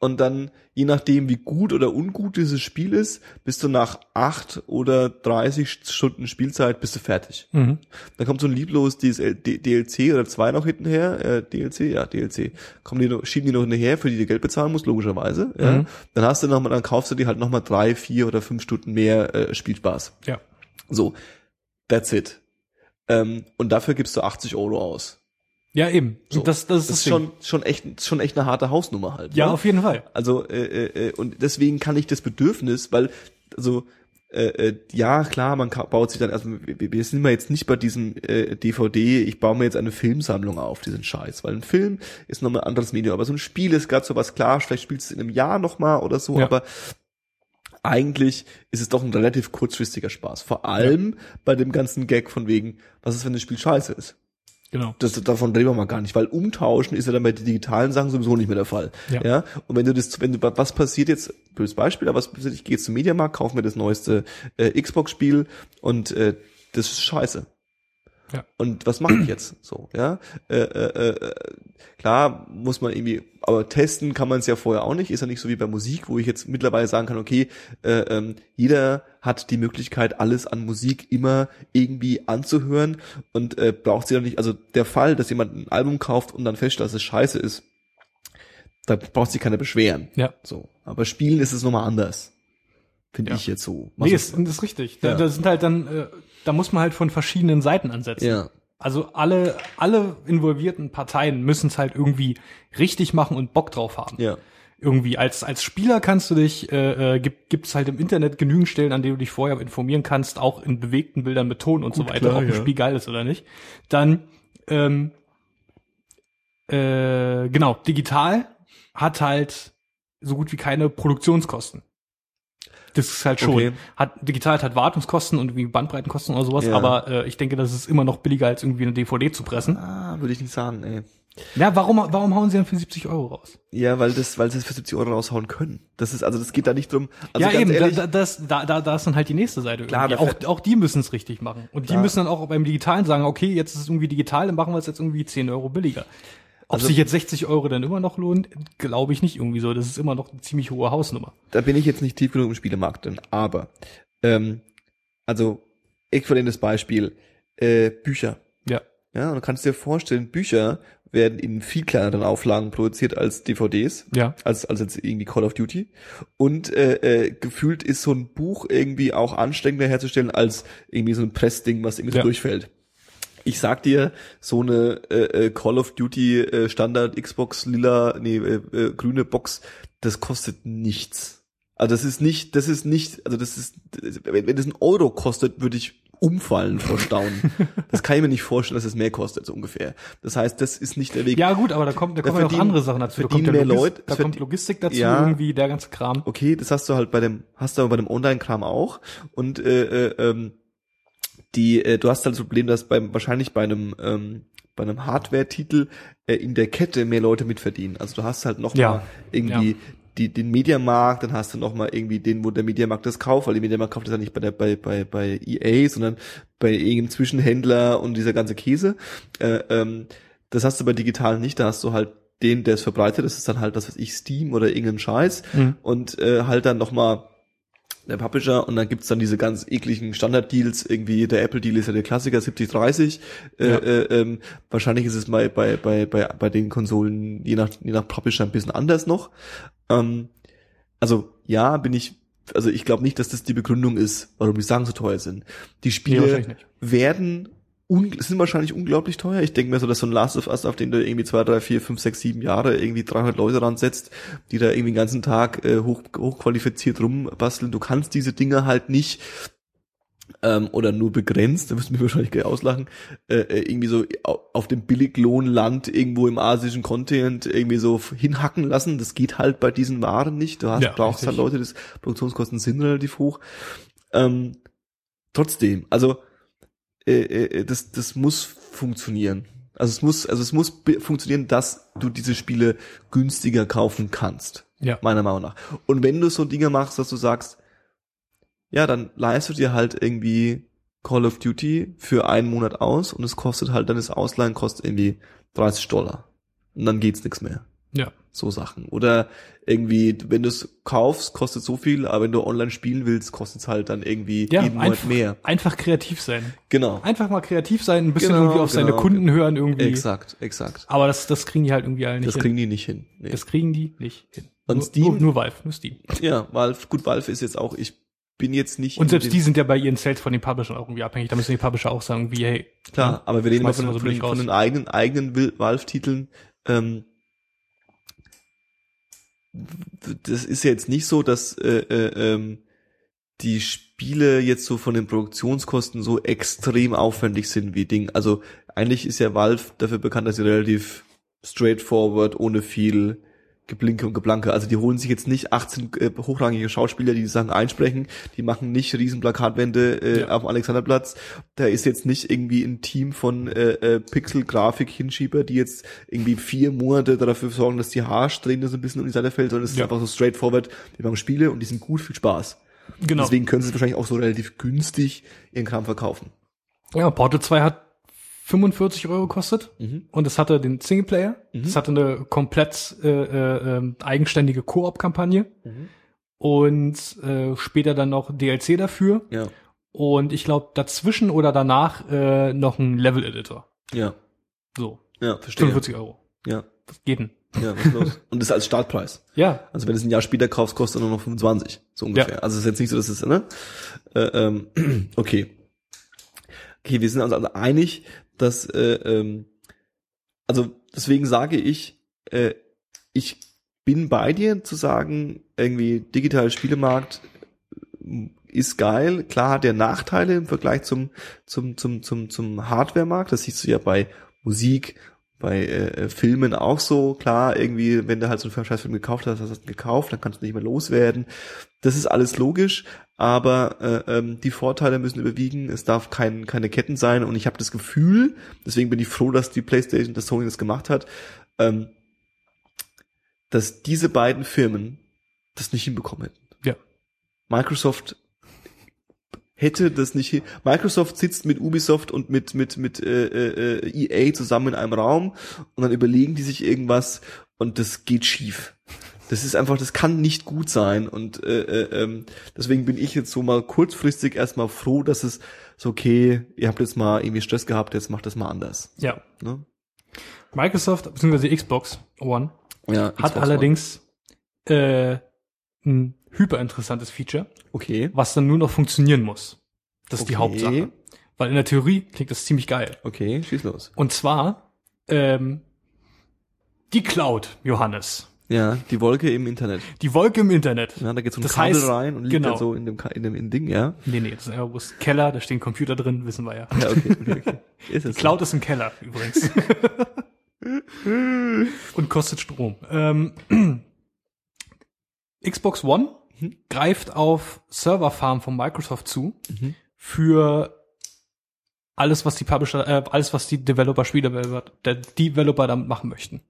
Und dann, je nachdem, wie gut oder ungut dieses Spiel ist, bist du nach acht oder 30 Stunden Spielzeit bist du fertig. Mhm. Dann kommt so ein lieblos DLC oder zwei noch hintenher, äh, DLC, ja, DLC. Kommen die noch, schieben die noch hinterher, für die du Geld bezahlen musst, logischerweise. Ja. Mhm. Dann hast du noch mal, dann kaufst du dir halt noch mal drei, vier oder fünf Stunden mehr äh, Spielspaß. Ja. So, that's it. Ähm, und dafür gibst du 80 Euro aus. Ja, eben. So. Das, das ist Das ist schon, schon echt, schon echt eine harte Hausnummer halt. Ja, ne? auf jeden Fall. Also äh, äh, äh, und deswegen kann ich das Bedürfnis, weil also äh, äh, ja klar, man baut sich dann also wir, wir sind mal jetzt nicht bei diesem äh, DVD, ich baue mir jetzt eine Filmsammlung auf, diesen Scheiß, weil ein Film ist nochmal ein anderes Medium, aber so ein Spiel ist gerade so was klar, vielleicht spielst du es in einem Jahr nochmal oder so, Ja. aber eigentlich ist es doch ein relativ kurzfristiger Spaß. Vor allem bei dem ganzen Gag von wegen, was ist, wenn das Spiel scheiße ist? Genau. Das, davon reden wir mal gar nicht, weil umtauschen ist ja dann bei den digitalen Sachen sowieso nicht mehr der Fall. Ja. Ja. Und wenn du das, wenn du, was passiert jetzt, blödes Beispiel, aber was passiert, ich gehe jetzt zum Mediamarkt, kaufe mir das neueste äh, Xbox-Spiel und äh, das ist scheiße. Ja. Und was mache ich jetzt? So, ja. Äh, äh, äh, klar muss man irgendwie, aber testen kann man es ja vorher auch nicht. Ist ja nicht so wie bei Musik, wo ich jetzt mittlerweile sagen kann, okay, äh, ähm, jeder hat die Möglichkeit, alles an Musik immer irgendwie anzuhören und äh, braucht sie doch nicht. Also der Fall, dass jemand ein Album kauft und dann feststellt, dass es scheiße ist, da braucht sich keiner beschweren. Ja. So. Aber Spielen ist es nochmal anders. Finde Ja. ich jetzt so. Nee, Was ist, ist richtig. Da, Ja. da sind halt dann, äh, da muss man halt von verschiedenen Seiten ansetzen. ja. Also alle, alle involvierten Parteien müssen es halt irgendwie richtig machen und Bock drauf haben. Ja. Irgendwie als als Spieler kannst du dich äh, äh, gibt gibt's halt im Internet genügend Stellen, an denen du dich vorher informieren kannst, auch in bewegten Bildern mit Ton und so Gut, weiter, klar, ob ein ja. Spiel geil ist oder nicht. Dann ähm, äh, genau digital hat halt so gut wie keine Produktionskosten. Das ist halt schon. Okay. Hat, digital hat Wartungskosten und irgendwie Bandbreitenkosten oder sowas, Ja. aber äh, ich denke, das ist immer noch billiger, als irgendwie eine DVD zu pressen. Ah, würde ich nicht sagen, ey. Ja, warum, warum hauen sie dann für 70 Euro raus? Ja, weil das, weil sie es für 70 Euro raushauen können. Das ist, also das geht da nicht drum. Also ja, eben, da, ehrlich, da, das, da, da, da ist dann halt die nächste Seite. Klar, da auch, auch die müssen es richtig machen. Und die Klar. müssen dann auch beim Digitalen sagen, okay, jetzt ist es irgendwie digital, dann machen wir es jetzt irgendwie 10 Euro billiger. Ob Also- sich jetzt 60 Euro dann immer noch lohnt, glaube ich nicht irgendwie so. Das ist immer noch eine ziemlich hohe Hausnummer. da bin ich jetzt nicht tief genug im Spielemarkt drin. Aber, ähm, also, äquivalentes Beispiel, äh, Bücher. Ja. Ja, und du kannst dir vorstellen, Bücher werden in viel kleineren Auflagen produziert als DVDs. Ja. Als, als jetzt irgendwie Call of Duty. Und äh, äh, gefühlt ist so ein Buch irgendwie auch anstrengender herzustellen als irgendwie so ein Pressding, was irgendwie so Ja. durchfällt. Ich sag dir, so eine äh, äh, Call of Duty äh, Standard Xbox lila, nee, äh, äh, grüne Box, das kostet nichts. Also das ist nicht, das ist nicht, also das ist, wenn, wenn das ein Euro kostet, würde ich umfallen vor Staunen. das kann ich mir nicht vorstellen, dass es mehr kostet, so ungefähr. Das heißt, das ist nicht der Weg. Ja, gut, aber da kommt, da Da kommen ja noch verdienen- andere Sachen dazu. Da kommt, mehr Leute, da kommt Logistik dazu, Ja. irgendwie der ganze Kram. Okay, das hast du halt bei dem, hast du aber bei dem Online-Kram auch. Und äh, äh, ähm, die, äh, du hast halt das Problem, dass beim wahrscheinlich bei einem ähm, bei einem Hardware-Titel äh, in der Kette mehr Leute mitverdienen. Also du hast halt noch Ja. mal irgendwie Ja. die, den Mediamarkt, dann hast du noch mal irgendwie den, wo der Mediamarkt das kauft, weil der Mediamarkt kauft das ja nicht bei der bei bei bei EA, sondern bei irgendeinem Zwischenhändler und dieser ganze Käse. Äh, ähm, das hast du bei digital nicht. Da hast du halt den, der es verbreitet. Das ist dann halt das, was ich Steam oder irgendein Scheiß Mhm. und äh, halt dann noch mal der Publisher und dann gibt's dann diese ganz ekligen Standard-Deals, irgendwie der Apple-Deal ist ja der Klassiker 70-30. Äh, Ja. äh, ähm, wahrscheinlich ist es bei, bei, bei, bei, bei den Konsolen je nach, je nach Publisher ein bisschen anders noch. Ähm, also ja, bin ich, also ich glaube nicht, dass das die Begründung ist, warum die Sachen so teuer sind. Die Nee, Spiele nicht. werden sind wahrscheinlich unglaublich teuer. Ich denke mir so, dass so ein Last of Us, auf den du irgendwie zwei, drei, vier, fünf, sechs, sieben Jahre irgendwie 300 Leute ransetzt, die da irgendwie den ganzen Tag äh, hoch, hochqualifiziert rumbasteln. Du kannst diese Dinge halt nicht ähm, oder nur begrenzt, da müssen wir wahrscheinlich gleich auslachen, äh, äh, irgendwie so au- auf dem Billiglohnland irgendwo im asischen Kontinent irgendwie so hinhacken lassen. Das geht halt bei diesen Waren nicht. Du hast, Ja, brauchst richtig. halt Leute, das Produktionskosten sind relativ hoch. Ähm, trotzdem, also äh, äh, das, das muss funktionieren. Also es muss, also es muss funktionieren, dass du diese Spiele günstiger kaufen kannst. Ja. Meiner Meinung nach. Und wenn du so Dinge machst, dass du sagst, ja, dann leihst du dir halt irgendwie Call of Duty für einen Monat aus und es kostet halt, dann das Ausleihen kostet irgendwie 30 Dollar. Und dann geht's nichts mehr. Ja. So Sachen. Oder irgendwie, wenn du es kaufst, kostet so viel, aber wenn du online spielen willst, kostet es halt dann irgendwie Ja, jeden Monat einfach, mehr. einfach kreativ sein. Genau. Einfach mal kreativ sein, ein bisschen Genau, irgendwie auf seine genau. Kunden hören irgendwie. Exakt, exakt. Aber das, das kriegen die halt irgendwie alle nicht Das hin. kriegen die nicht hin. Nee. das kriegen die nicht hin. Und nur, Steam? Nur, nur Valve, nur Steam. ja, Valve, gut, Valve ist jetzt auch, ich bin jetzt nicht. Und selbst die sind ja bei ihren Sales von den Publishern auch irgendwie abhängig. Da müssen die Publisher auch sagen, wie, hey, Klar, aber wir reden immer von, so von, von den eigenen, eigenen Valve-Titeln. Ähm, das ist jetzt nicht so, dass äh, äh, ähm, die Spiele jetzt so von den Produktionskosten so extrem aufwendig sind wie Ding. Also eigentlich ist ja Valve dafür bekannt, dass sie relativ straightforward, ohne viel Geblinke und Geblanke. Also die holen sich jetzt nicht 18 äh, hochrangige Schauspieler, die die Sachen einsprechen. Die machen nicht riesen Plakatwände äh, Ja. auf dem Alexanderplatz. Da ist jetzt nicht irgendwie ein Team von äh, äh, Pixel-Grafik-Hinschieber, die jetzt irgendwie vier Monate dafür sorgen, dass die Haarsträhne so ein bisschen um die Seite fällt, sondern es ist Ja. einfach so straightforward. Die machen Spiele und die sind gut, viel Spaß. genau. Deswegen können sie es wahrscheinlich auch so relativ günstig ihren Kram verkaufen. Ja, Portal 2 hat 45 Euro gekostet Mhm. und es hatte den Singleplayer, es hatte eine komplett äh, äh, ähm, eigenständige Koop-Kampagne Mhm. und äh, später dann noch DLC dafür Ja. und ich glaube dazwischen oder danach äh, noch ein Level-Editor. Ja. So, Ja, verstehe. 45 Euro. Ja. Was geht denn? Ja, was ist los? Und das als Startpreis. Ja, Also wenn du es ein Jahr später kaufst, kostet er nur noch 25, so ungefähr. Ja. Also es ist jetzt nicht so, dass es, ne? Äh, ähm, okay. Okay, wir sind uns also einig, dass, äh, ähm, also deswegen sage ich, äh, ich bin bei dir zu sagen, irgendwie digitaler Spielemarkt äh, ist geil. Klar hat der Nachteile im Vergleich zum, zum, zum, zum, zum Hardware-Markt. Das siehst du ja bei Musik bei äh, Filmen auch so, klar, irgendwie, wenn du halt so einen Scheißfilm gekauft hast, hast du ihn gekauft, dann kannst du nicht mehr loswerden. Das ist alles logisch, aber äh, ähm, die Vorteile müssen überwiegen, es darf kein, keine Ketten sein und ich habe das Gefühl, deswegen bin ich froh, dass die Playstation, dass Sony das gemacht hat, ähm, dass diese beiden Firmen das nicht hinbekommen hätten. Ja. Microsoft hätte das nicht hin Microsoft sitzt mit Ubisoft und mit mit mit äh, äh, EA zusammen in einem Raum und dann überlegen die sich irgendwas und das geht schief. Das ist einfach, das kann nicht gut sein und äh, äh, ähm, deswegen bin ich jetzt so mal kurzfristig erstmal froh, dass es so okay, ihr habt jetzt mal irgendwie Stress gehabt, jetzt macht das mal anders. Ja. Ne? Microsoft bzw. Xbox One Ja, hat Xbox One. allerdings äh, ein hyperinteressantes Feature, okay, was dann nur noch funktionieren muss. Das ist die Okay. Hauptsache. Weil in der Theorie klingt das ziemlich geil. okay, schieß los. Und zwar ähm, die Cloud, Johannes. Ja, die Wolke im Internet. Die Wolke im Internet. Ja, da geht so ein Das Kabel heißt, rein und liegt genau. dann so in dem, in dem, in Ding, ja. Nee, nee, das ist ein Keller, da stehen Computer drin, wissen wir ja. Ja, okay, okay, okay. Ist es Cloud ist im Keller übrigens. Und kostet Strom. Ähm, Xbox One greift auf Serverfarm von Microsoft zu für alles, was die Publisher, äh, alles, was die Developer, Spieldeveloper, der Developer damit machen möchten.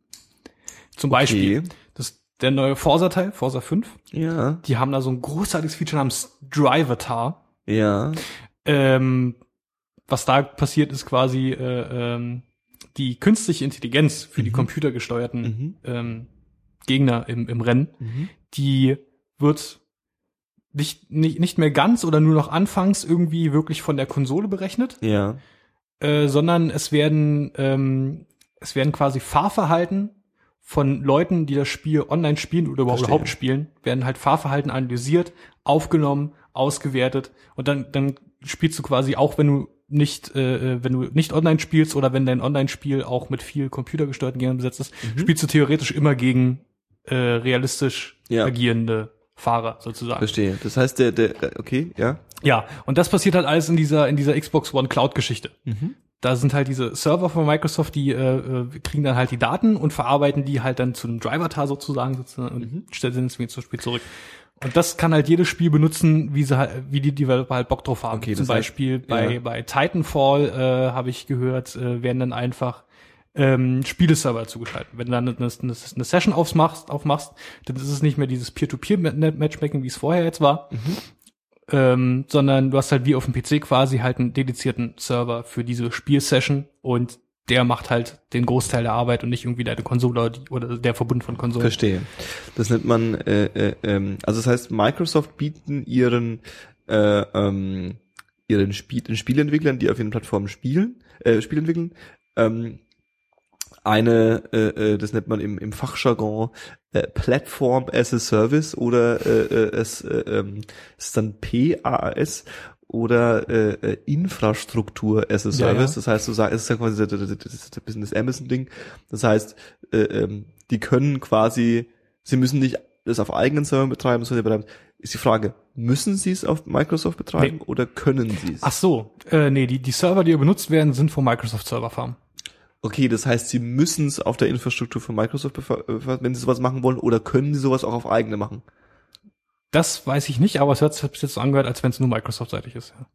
Zum Beispiel Okay. Der neue Forza-Teil, Forza 5, Ja, die haben da so ein großartiges Feature namens Drivatar. ja, Ähm, was da passiert, ist quasi äh, ähm, die künstliche Intelligenz für die computergesteuerten Mhm. ähm, Gegner im, im Rennen, die wird nicht, nicht, nicht mehr ganz oder nur noch anfangs irgendwie wirklich von der Konsole berechnet, ja, äh, sondern es werden, ähm, es werden quasi Fahrverhalten von Leuten, die das Spiel online spielen oder überhaupt, Verstehe. überhaupt spielen, werden halt Fahrverhalten analysiert, aufgenommen, ausgewertet und dann, dann spielst du quasi auch, wenn du nicht, äh, wenn du nicht online spielst oder wenn dein Online-Spiel auch mit viel computergesteuerten Gegnern besetzt ist, Mhm. spielst du theoretisch immer gegen äh, realistisch Ja. agierende Fahrer sozusagen. verstehe. Das heißt, der, der, okay, ja. Ja, und das passiert halt alles in dieser in dieser Xbox One Cloud Geschichte. Mhm. Da sind halt diese Server von Microsoft, die äh, äh, kriegen dann halt die Daten und verarbeiten die halt dann zu einem Driver-Tar sozusagen, sozusagen und Mhm. stellen sie ins zum Spiel zurück. Und das kann halt jedes Spiel benutzen, wie sie halt, wie die Developer halt Bock drauf haben. Okay, Zum das heißt, Beispiel bei ja. bei Titanfall äh, habe ich gehört, äh, werden dann einfach ähm, Spieleserver zugeschaltet. Wenn du dann eine, eine, eine Session aufmachst, aufmachst, dann ist es nicht mehr dieses Peer-to-Peer-Matchmaking, wie es vorher jetzt war, ähm, sondern du hast halt wie auf dem PC quasi halt einen dedizierten Server für diese Spielsession und der macht halt den Großteil der Arbeit und nicht irgendwie deine Konsole oder, der Verbund von Konsolen. Verstehe. Das nennt man, äh, äh, ähm, also das heißt, Microsoft bieten ihren äh, ähm, ihren Spiel, Spielentwicklern, die auf ihren Plattformen spielen, äh, Spiel entwickeln, ähm, eine, äh, äh, das nennt man im, im Fachjargon äh, Platform as a Service oder äh, äh, es, äh, ähm, ist dann PaaS oder äh, äh, Infrastruktur as a Ja, Service. ja. Das heißt, du sagst, es ist ja quasi das, das, das, das, ein bisschen das Amazon-Ding. Das heißt, äh, ähm, die können quasi, sie müssen nicht das auf eigenen Servern betreiben, sondern betreiben. Ist die Frage, müssen sie es auf Microsoft betreiben Nee. oder können sie es? Ach so, äh, nee, die, die Server, die benutzt werden, sind von Microsoft Server Farm. Okay, das heißt, sie müssen es auf der Infrastruktur von Microsoft, äh, wenn sie sowas machen wollen, oder können sie sowas auch auf eigene machen? Das weiß ich nicht, aber es hat sich bis jetzt so angehört, als wenn es nur Microsoft-seitig ist. Ja.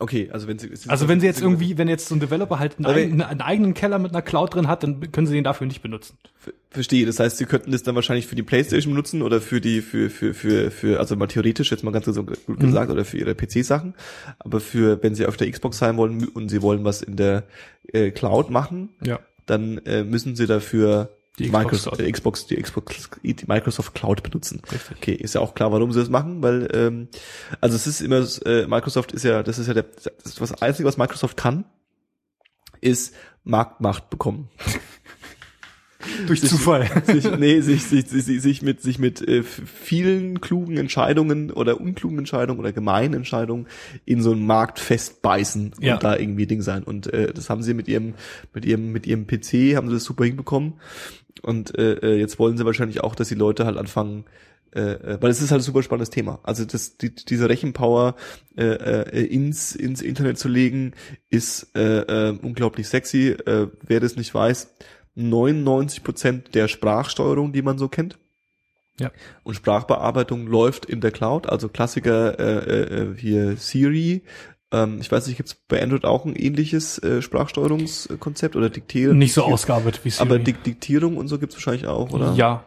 Okay, also wenn sie, Also wenn sie jetzt irgendwie, wenn jetzt so ein Developer halt einen, eigenen, einen eigenen Keller mit einer Cloud drin hat, dann können sie den dafür nicht benutzen. Ver- Verstehe. Das heißt, sie könnten das dann wahrscheinlich für die Playstation benutzen oder für die, für, für, für, für, also mal theoretisch jetzt mal ganz so gut Mhm. gesagt, oder für ihre PC-Sachen. Aber für, wenn sie auf der Xbox sein wollen und sie wollen was in der äh, Cloud machen, Ja. dann äh, müssen sie dafür Die Xbox Microsoft, Cloud. Xbox, die Xbox, die Microsoft Cloud benutzen. Richtig. Okay, ist ja auch klar, warum sie das machen, weil ähm, also es ist immer äh, Microsoft ist ja, das ist ja der, das, ist das einzige, was Microsoft kann, ist Marktmacht bekommen. Durch Zufall. sich, nee, sich, sich, sich, sich mit, sich mit äh, vielen klugen Entscheidungen oder unklugen Entscheidungen oder gemeinen Entscheidungen in so einen Markt festbeißen und Ja. da irgendwie Ding sein. Und äh, das haben sie mit ihrem, mit ihrem, mit ihrem PC haben sie das super hinbekommen. Und äh, äh, jetzt wollen sie wahrscheinlich auch, dass die Leute halt anfangen, äh, äh, weil es ist halt ein super spannendes Thema. Also das, die, diese Rechenpower äh, äh, ins ins Internet zu legen, ist äh, äh, unglaublich sexy. Äh, wer das nicht weiß, 99 Prozent der Sprachsteuerung, die man so kennt, Ja. und Sprachbearbeitung läuft in der Cloud, also Klassiker äh, äh, hier Siri. Ähm, ich weiß nicht, gibt es bei Android auch ein ähnliches äh, Sprachsteuerungskonzept oder Diktieren? Nicht so ausgearbeitet wie Siri. Aber Dik Diktierung und so gibt's wahrscheinlich auch, oder? Ja.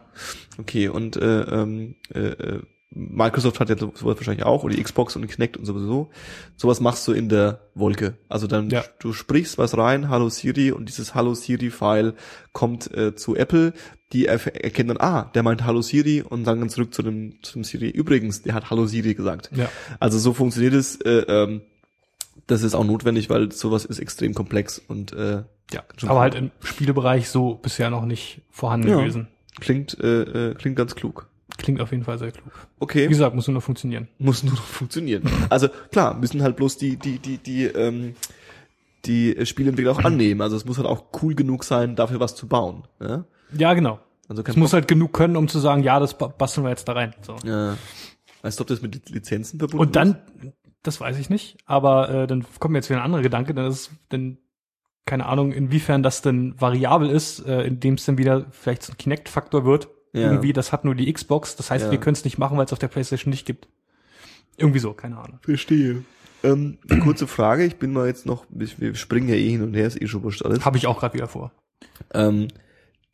Okay, und äh, ähm, äh, äh, Microsoft hat ja so- sowas wahrscheinlich auch, oder die Xbox und Kinect und sowieso. Sowas machst du in der Wolke. Also dann, Ja. du sprichst was rein, Hallo Siri, und dieses Hallo Siri-File kommt äh, zu Apple. Die erkennen dann, ah, der meint Hallo Siri und sagen dann zurück zu dem, zu dem Siri. Übrigens, der hat Hallo Siri gesagt. Ja. Also so funktioniert es. Äh, ähm, das ist auch notwendig, weil sowas ist extrem komplex und äh, Ja. Aber halt im Spielebereich so bisher noch nicht vorhanden Ja. gewesen. klingt, äh, äh, klingt ganz klug. Klingt auf jeden Fall sehr klug. Okay. Wie gesagt, muss nur noch funktionieren. muss nur noch funktionieren. Also klar, müssen halt bloß die die die die ähm, die Spieleentwickler auch annehmen. Also es muss halt auch cool genug sein, dafür was zu bauen. Ja? Ja, genau. Also Es muss halt genug können, um zu sagen, ja, das ba- basteln wir jetzt da rein. So. ja. Weißt du, ob das mit Lizenzen verbunden Und dann, das weiß ich nicht, aber äh, dann kommt mir jetzt wieder ein anderer Gedanke, dann ist dann keine Ahnung, inwiefern das denn variabel ist, äh, indem es dann wieder vielleicht so ein Kinect-Faktor wird. Ja. Irgendwie, das hat nur die Xbox, das heißt, Ja. wir können es nicht machen, weil es auf der PlayStation nicht gibt. Irgendwie so, keine Ahnung. Verstehe. Ähm, kurze Frage, ich bin mal jetzt noch, wir springen ja eh hin und her, ist eh schon wurscht alles. Habe ich auch gerade wieder vor. Ähm,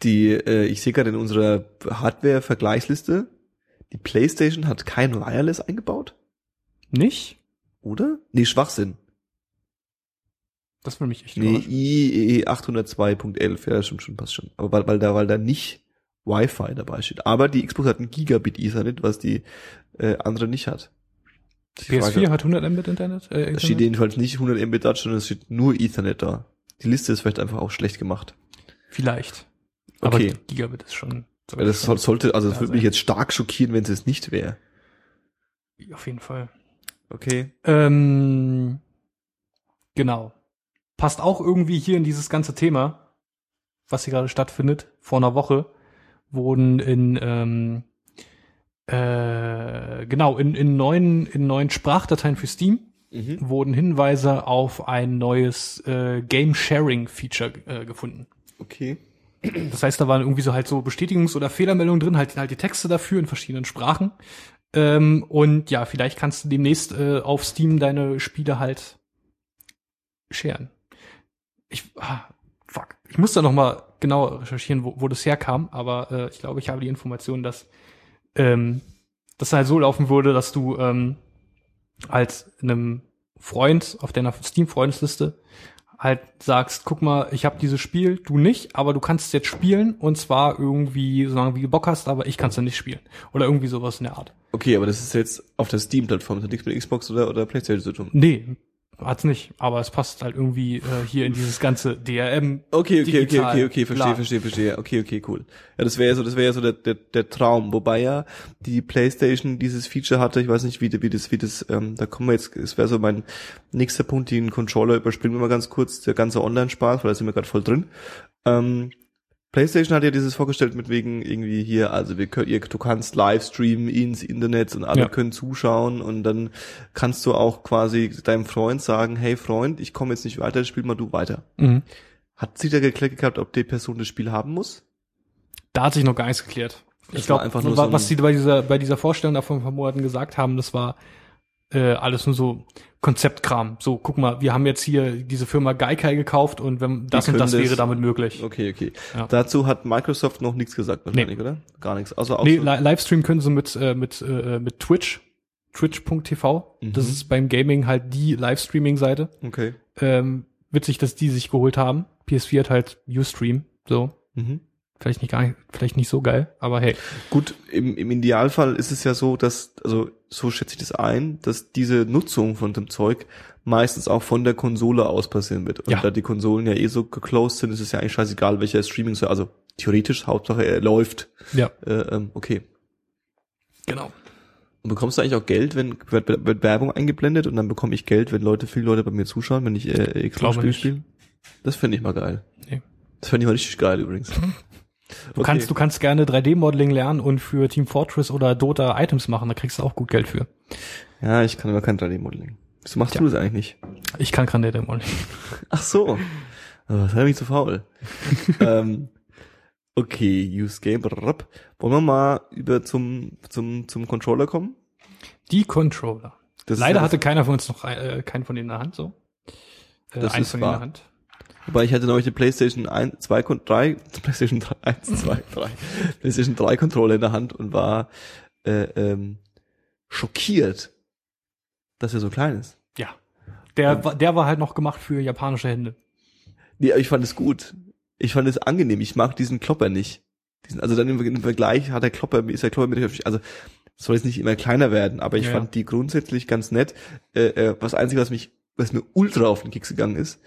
die, äh, ich sehe gerade in unserer Hardware-Vergleichsliste, die PlayStation hat kein Wireless eingebaut, Nicht? oder? Nee, Schwachsinn. Das würde mich echt Nee, überraschen. IEE 802.11, ja, stimmt schon, passt schon. Aber weil, weil da, weil da nicht Wi-Fi dabei steht. Aber die Xbox hat ein Gigabit Ethernet, was die äh, andere nicht hat. Die PS4 Frage- hat 100 Mbit Internet? Äh, Es Internet? steht jedenfalls nicht 100 Mbit da, sondern es steht nur Ethernet da. Die Liste ist vielleicht einfach auch schlecht gemacht. Vielleicht. Aber Okay. Gigabit ist schon. Weil das soll, sollte, also es Ja, würde mich jetzt stark schockieren, wenn es es nicht wäre. Auf jeden Fall. Okay. Ähm, genau. Passt auch irgendwie hier in dieses ganze Thema, was hier gerade stattfindet. Vor einer Woche wurden in ähm, äh, genau in, in neuen in neuen Sprachdateien für Steam Mhm. wurden Hinweise auf ein neues äh, Game Sharing Feature äh, gefunden. Okay. Das heißt, da waren irgendwie so halt so Bestätigungs- oder Fehlermeldungen drin, halt, halt die Texte dafür in verschiedenen Sprachen. Ähm, und ja, vielleicht kannst du demnächst äh, auf Steam deine Spiele halt sharen. Ich, ah, fuck. Ich muss da noch mal genau recherchieren, wo, wo das herkam, aber äh, ich glaube, ich habe die Information, dass ähm, das halt so laufen würde, dass du ähm, als einem Freund auf deiner Steam-Freundesliste halt sagst, guck mal, ich habe dieses Spiel, du nicht, aber du kannst es jetzt spielen und zwar irgendwie, solange wie du Bock hast, aber ich kann es dann nicht spielen. Oder irgendwie sowas in der Art. Okay, aber das ist jetzt auf der Steam-Plattform. Das hat nichts mit Xbox oder, oder Playstation zu tun. Nee, hat's nicht, aber es passt halt irgendwie äh, hier in dieses ganze DRM. Okay, okay, okay, digital, okay, okay, verstehe, bla. verstehe, verstehe. Okay, okay, cool. Ja, das wäre ja so, das wäre ja so der, der, der Traum. Wobei ja die PlayStation dieses Feature hatte, ich weiß nicht, wie, wie das, wie das, ähm, da kommen wir jetzt, es wäre so mein nächster Punkt, den Controller überspringen wir mal ganz kurz, der ganze Online-Spaß, weil da sind wir gerade voll drin. Ähm, PlayStation hat ja dieses vorgestellt mit wegen irgendwie hier, also wir können, ihr, du kannst Livestreamen ins Internet und alle Ja. können zuschauen und dann kannst du auch quasi deinem Freund sagen, hey Freund, ich komme jetzt nicht weiter, spiel mal du weiter. Mhm. Hat sich da geklärt gehabt, ob die Person das Spiel haben muss? Da hat sich noch gar nichts geklärt. Das ich glaube, so was sie bei dieser, bei dieser Vorstellung da vor ein paar Monaten gesagt haben, das war äh, alles nur so Konzeptkram. So, guck mal, wir haben jetzt hier diese Firma Gaikai gekauft und wenn das und das das- wäre damit möglich. Okay, okay. Ja. Dazu hat Microsoft noch nichts gesagt wahrscheinlich, oder? Gar nichts. Also auch Nee, Li Livestream können sie mit, äh, mit, äh, mit Twitch, twitch.tv. Mhm. Das ist beim Gaming halt die Livestreaming-Seite. okay. Ähm, witzig, dass die sich geholt haben. PS4 hat halt Ustream. So. Mhm. Vielleicht nicht gar nicht, vielleicht nicht so geil, aber hey. Gut, im, im Idealfall ist es ja so, dass, also so schätze ich das ein, dass diese Nutzung von dem Zeug meistens auch von der Konsole aus passieren wird. Und Ja. da die Konsolen ja eh so geclosed sind, ist es ja eigentlich scheißegal, welcher Streaming so, also theoretisch, Hauptsache er läuft. Ja. Äh, ähm, okay. Genau. Und bekommst du eigentlich auch Geld, wenn wird, wird Werbung eingeblendet und dann bekomme ich Geld, wenn Leute, viele Leute bei mir zuschauen, wenn ich äh, Xbox-Spiel spiele? Das finde ich mal geil. Nee. Das finde ich mal richtig geil übrigens. Du kannst, du kannst gerne 3D-Modeling lernen und für Team Fortress oder Dota Items machen, da kriegst du auch gut Geld für. Ja, ich kann aber kein 3D-Modeling. Wieso machst Tja. du das eigentlich nicht? Ich kann kein 3D-Modeling. Ach so. Aber Das ist mich zu faul. ähm, okay, use game. Wollen wir mal über zum, zum, zum Controller kommen? Die Controller. Das Leider ja- hatte keiner von uns noch äh, keinen von denen in der Hand, so. Äh, Das ist von wahr. Wobei ich hatte neulich die PlayStation 1, 2, Kon- 3, PlayStation 3, 1, 2, 3, PlayStation 3 Controller in der Hand und war äh, ähm, schockiert, dass er so klein ist. Ja. Der, war- der war halt noch gemacht für japanische Hände. Nee, aber ich fand es gut. Ich fand es angenehm. Ich mag diesen Klopper nicht. Diesen, also dann im, im Vergleich hat der Klopper, ist der Klopper mit, also soll jetzt nicht immer kleiner werden, aber ich Ja, fand die grundsätzlich ganz nett. Äh, äh, was einzige, was mich, was mir ultra auf den Keks gegangen ist,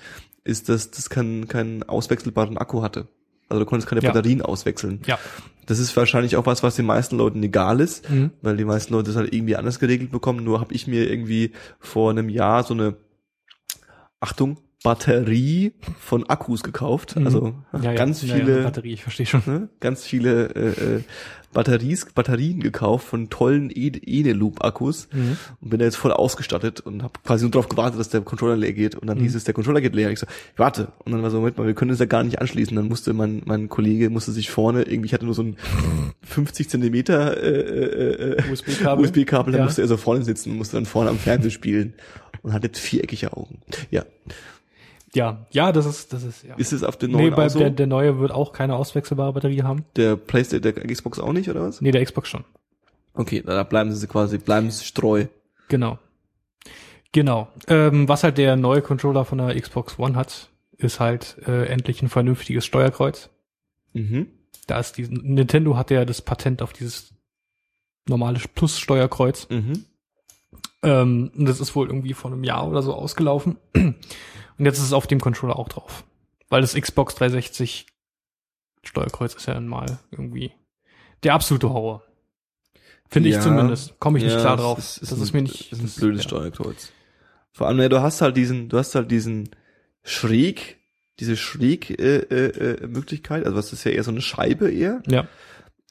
ist, dass das keinen keinen auswechselbaren Akku hatte. Also du konntest keine Ja. Batterien auswechseln. Ja. Das ist wahrscheinlich auch was, was den meisten Leuten egal ist, Mhm. weil die meisten Leute das halt irgendwie anders geregelt bekommen. Nur habe ich mir irgendwie vor einem Jahr so eine Achtung Batterie von Akkus gekauft. Mhm. Also Ja, ja. ganz Ja, ja, viele, Batterie, ich verstehe schon. ne, ganz viele äh, äh, Batteries, Batterien gekauft von tollen E- Eneloop-Akkus Mhm. und bin da jetzt voll ausgestattet und habe quasi nur darauf gewartet, dass der Controller leer geht. Und dann hieß es, der Controller geht leer. Ich so, warte. Und dann war so, Moment mal, wir können das ja gar nicht anschließen. Dann musste mein, mein Kollege musste sich vorne irgendwie, ich hatte nur so ein 50 Zentimeter äh, äh, äh, USB-Kabel. USB-Kabel, dann Ja. musste er so vorne sitzen und musste dann vorne am Fernseher spielen und hatte viereckige Augen. Ja. Ja, ja, das ist, das ist, ja. Ist es auf den nee, neuen bei auch so? der, der neue wird auch keine auswechselbare Batterie haben. der Playstation, der Xbox auch nicht, oder was? Nee, der Xbox schon. Okay, da bleiben sie quasi, bleiben sie streu. Genau. Genau. Ähm, was halt der neue Controller von der Xbox One hat, ist halt äh, endlich ein vernünftiges Steuerkreuz. Mhm. Da ist diesen, Nintendo hat ja das Patent auf dieses normale Plus-Steuerkreuz. Mhm. Ähm, und das ist wohl irgendwie vor einem Jahr oder so ausgelaufen. Und jetzt ist es auf dem Controller auch drauf. Weil das Xbox 360 Steuerkreuz ist ja dann mal irgendwie der absolute Horror. Finde Ja. ich zumindest. Komme ich nicht Ja, klar es drauf. Ist, das ein, ist mir nicht. Ist ein blödes ja. Steuerkreuz. Vor allem, ja, du hast halt diesen, du hast halt diesen schräg, diese schräg äh, äh, äh, Möglichkeit, also was ist ja eher so eine Scheibe eher, Ja,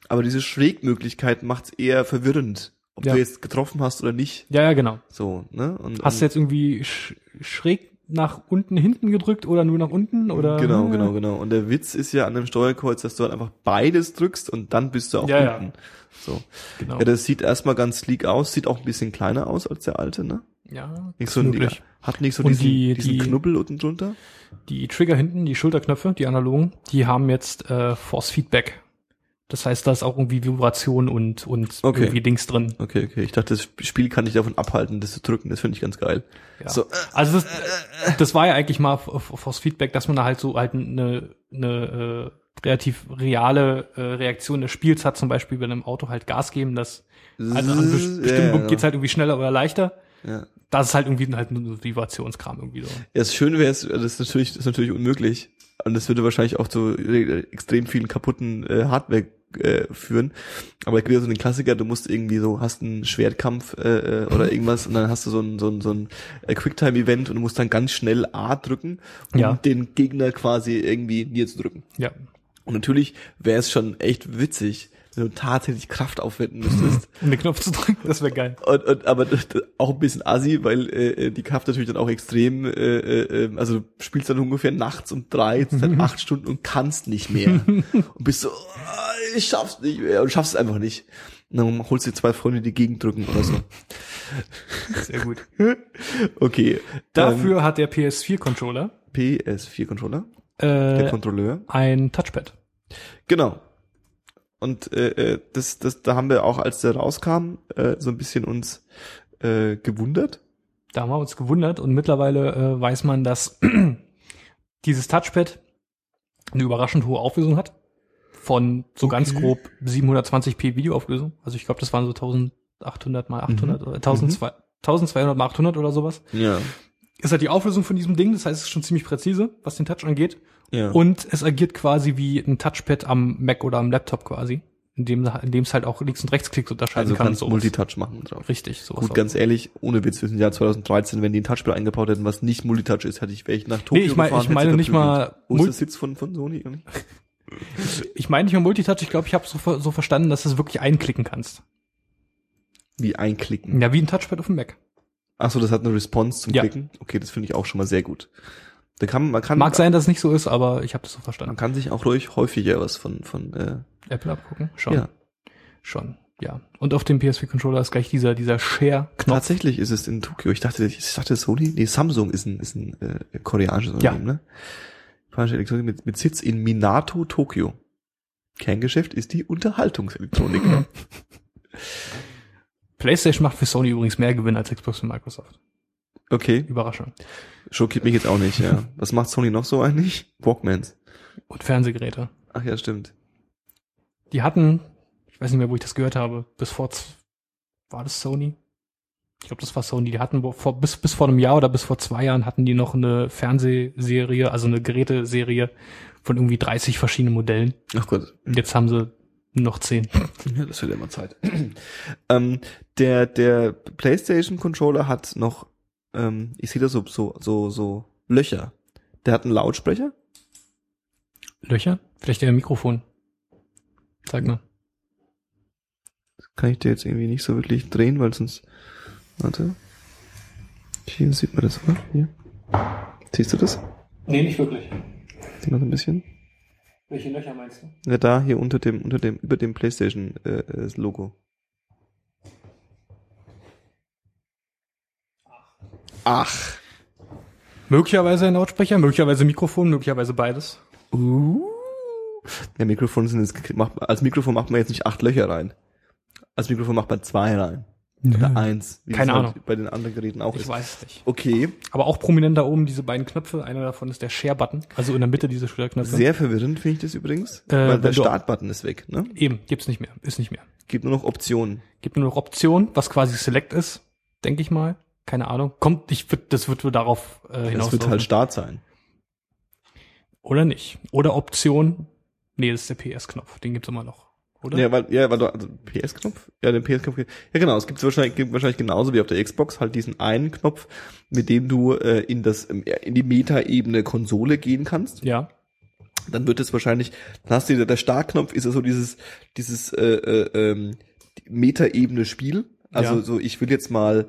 aber diese Schrägmöglichkeit macht's eher verwirrend, ob Ja. du jetzt getroffen hast oder nicht. ja, ja, genau. So, ne? Und, Hast du jetzt irgendwie sch schräg nach unten hinten gedrückt oder nur nach unten oder? Genau, genau, genau. Und der Witz ist ja an dem Steuerkreuz, dass du halt einfach beides drückst und dann bist du auch Ja, ja. unten. So. Genau. Ja, das sieht erstmal ganz sleek aus, sieht auch ein bisschen kleiner aus als der alte, ne? Ja, Nicht so möglich. hat nicht so Und diesen, die- diesen die- Knubbel unten drunter. Die Trigger hinten, die Schulterknöpfe, die analogen, die haben jetzt äh, Force Feedback. Das heißt, da ist auch irgendwie Vibration und und Okay. irgendwie Dings drin. Okay, okay. Ich dachte, das Spiel kann dich davon abhalten, das zu drücken. Das finde ich ganz geil. Ja. So, äh, Also das, das war ja eigentlich mal Force Feedback, dass man da halt so halt eine, eine äh, relativ reale äh, Reaktion des Spiels hat, zum Beispiel bei einem Auto halt Gas geben, das also an bes- ja, bestimmten ja, Punkten geht's halt irgendwie schneller oder leichter. ja. Das ist halt irgendwie halt nur Vibrationskram irgendwie so. Ja, das Schöne wäre es, das ist natürlich, das ist natürlich unmöglich. Und das würde wahrscheinlich auch zu äh, extrem vielen kaputten äh, Hardware äh, führen. Aber ich gibt ja so den Klassiker, du musst irgendwie so, hast einen Schwertkampf äh, äh, oder irgendwas und dann hast du so ein, so ein, so ein äh, Quicktime-Event und du musst dann ganz schnell A drücken, um Ja. den Gegner quasi irgendwie niederzudrücken. Ja. Und natürlich wäre es schon echt witzig, wenn du tatsächlich Kraft aufwenden müsstest. Um den Knopf zu drücken, das wäre geil. Und, und aber auch ein bisschen assi, weil äh, die Kraft natürlich dann auch extrem, äh, äh, äh, also du spielst dann ungefähr nachts um drei, jetzt seit acht Stunden und kannst nicht mehr. und bist so, "Ah, ich schaff's nicht mehr und schaffst es einfach nicht. Und dann holst du dir zwei Freunde, die gegendrücken oder so. Sehr gut. Okay. Dafür hat der PS4-Controller Ähm, PS4-Controller, der äh, Kontrolleur. ein Touchpad. Genau. Und äh, äh, das, das, da haben wir auch, als der rauskam, äh, so ein bisschen uns äh, gewundert. Da haben wir uns gewundert und mittlerweile äh, weiß man, dass dieses Touchpad eine überraschend hohe Auflösung hat. Von so ganz Okay. grob 720p Videoauflösung. Also ich glaube, das waren so 1800 mal 800 oder 1200, 1200 mal 800 oder sowas. Ja. Ist halt die Auflösung von diesem Ding, das heißt, es ist schon ziemlich präzise, was den Touch angeht. Ja. Und es agiert quasi wie ein Touchpad am Mac oder am Laptop quasi. In dem, es halt auch Links- und Rechtsklicks unterscheiden also kann. kannst sowas. Multitouch machen drauf. Richtig, sowas. Gut, auch. ganz ehrlich, ohne Witz, wir sind im Jahr 2013, wenn die ein Touchpad eingebaut hätten, was nicht Multitouch ist, hätte ich, wäre ich nach Tokio Nee, ich mein- gefahren, ich meine nicht mal Wo ist der Sitz von, von Sony? eigentlich? Ich meine nicht mal Multitouch, ich glaube, ich habe so, so verstanden, dass du es wirklich einklicken kannst. Wie einklicken. Ja, wie ein Touchpad auf dem Mac. Ach so, das hat eine Response zum Ja. Klicken. Okay, das finde ich auch schon mal sehr gut. Da kann man kann Mag sein, dass es nicht so ist, aber ich habe das so man verstanden. kann sich auch ruhig häufiger was von von äh, Apple abgucken? Schon. ja. Schon. Ja. Und auf dem PS4-Controller ist gleich dieser, dieser Share-Knopf. Tatsächlich ist es in Tokio. Ich dachte, ich dachte Sony, nee, Samsung ist ein ist ein äh, koreanisches Ja. Unternehmen, ne? Japanische Elektronik mit, mit Sitz in Minato, Tokio. Kerngeschäft ist die Unterhaltungselektronik. PlayStation macht für Sony übrigens mehr Gewinn als Xbox und Microsoft. Okay, Überraschung. schockiert mich jetzt auch nicht, ja. Was macht Sony noch so eigentlich? Walkmans. Und Fernsehgeräte. Ach ja, stimmt. Die hatten, ich weiß nicht mehr, wo ich das gehört habe, bis vor, war das Sony? Ich glaube, das war Sony. Die hatten vor, bis, bis vor einem Jahr oder bis vor zwei Jahren hatten die noch eine Fernsehserie, also eine Geräteserie von irgendwie 30 verschiedenen Modellen. Ach Gott. Und jetzt haben sie noch 10. Ja, das wird ja immer Zeit. ähm, der, der PlayStation Controller hat noch, ähm, ich sehe da so, so, so, so Löcher. Der hat einen Lautsprecher. Löcher? Vielleicht ein Mikrofon. Sag mal. Kann ich dir jetzt irgendwie nicht so wirklich drehen, weil sonst, warte. Hier sieht man das, oder? Hier. Siehst du das? Nee, nicht wirklich. Sieht man so ein bisschen? Welche Löcher meinst du? Ja, da, hier unter dem, unter dem, über dem PlayStation, äh, äh, Logo. Ach. Möglicherweise ein Lautsprecher, möglicherweise Mikrofon, möglicherweise beides. Uh. Ja, Mikrofon sind jetzt, macht, als Mikrofon macht man jetzt nicht acht Löcher rein. Als Mikrofon macht man zwei rein. Oder eins. Wie Keine halt Ahnung. bei den anderen Geräten auch Ich ist. weiß es nicht. Okay. Aber auch prominent da oben diese beiden Knöpfe. Einer davon ist der Share-Button, also in der Mitte diese Share-Knöpfe. Sehr verwirrend finde ich das übrigens. Äh, weil der Startbutton ist weg, ne? Eben, gibt's nicht mehr, ist nicht mehr. Gibt nur noch Optionen. Gibt nur noch Option, was quasi Select ist, denke ich mal. Keine Ahnung. Kommt, ich das wird wohl darauf äh, hinaus. Das wird halt Start sein. Oder nicht. Oder Option. Nee, das ist der PS-Knopf. Den gibt's immer noch. Oder? Ja, weil, ja, weil du, also PS-Knopf? Ja, den PS-Knopf. Ja, genau, es gibt wahrscheinlich, gibt wahrscheinlich genauso wie auf der Xbox halt diesen einen Knopf, mit dem du äh, in das, in die Meta-Ebene Konsole gehen kannst. ja. Dann wird es wahrscheinlich, dann hast du der, der Startknopf ist ja so dieses, dieses, äh, äh, ähm, Meta-Ebene Spiel. Also Ja. so, ich will jetzt mal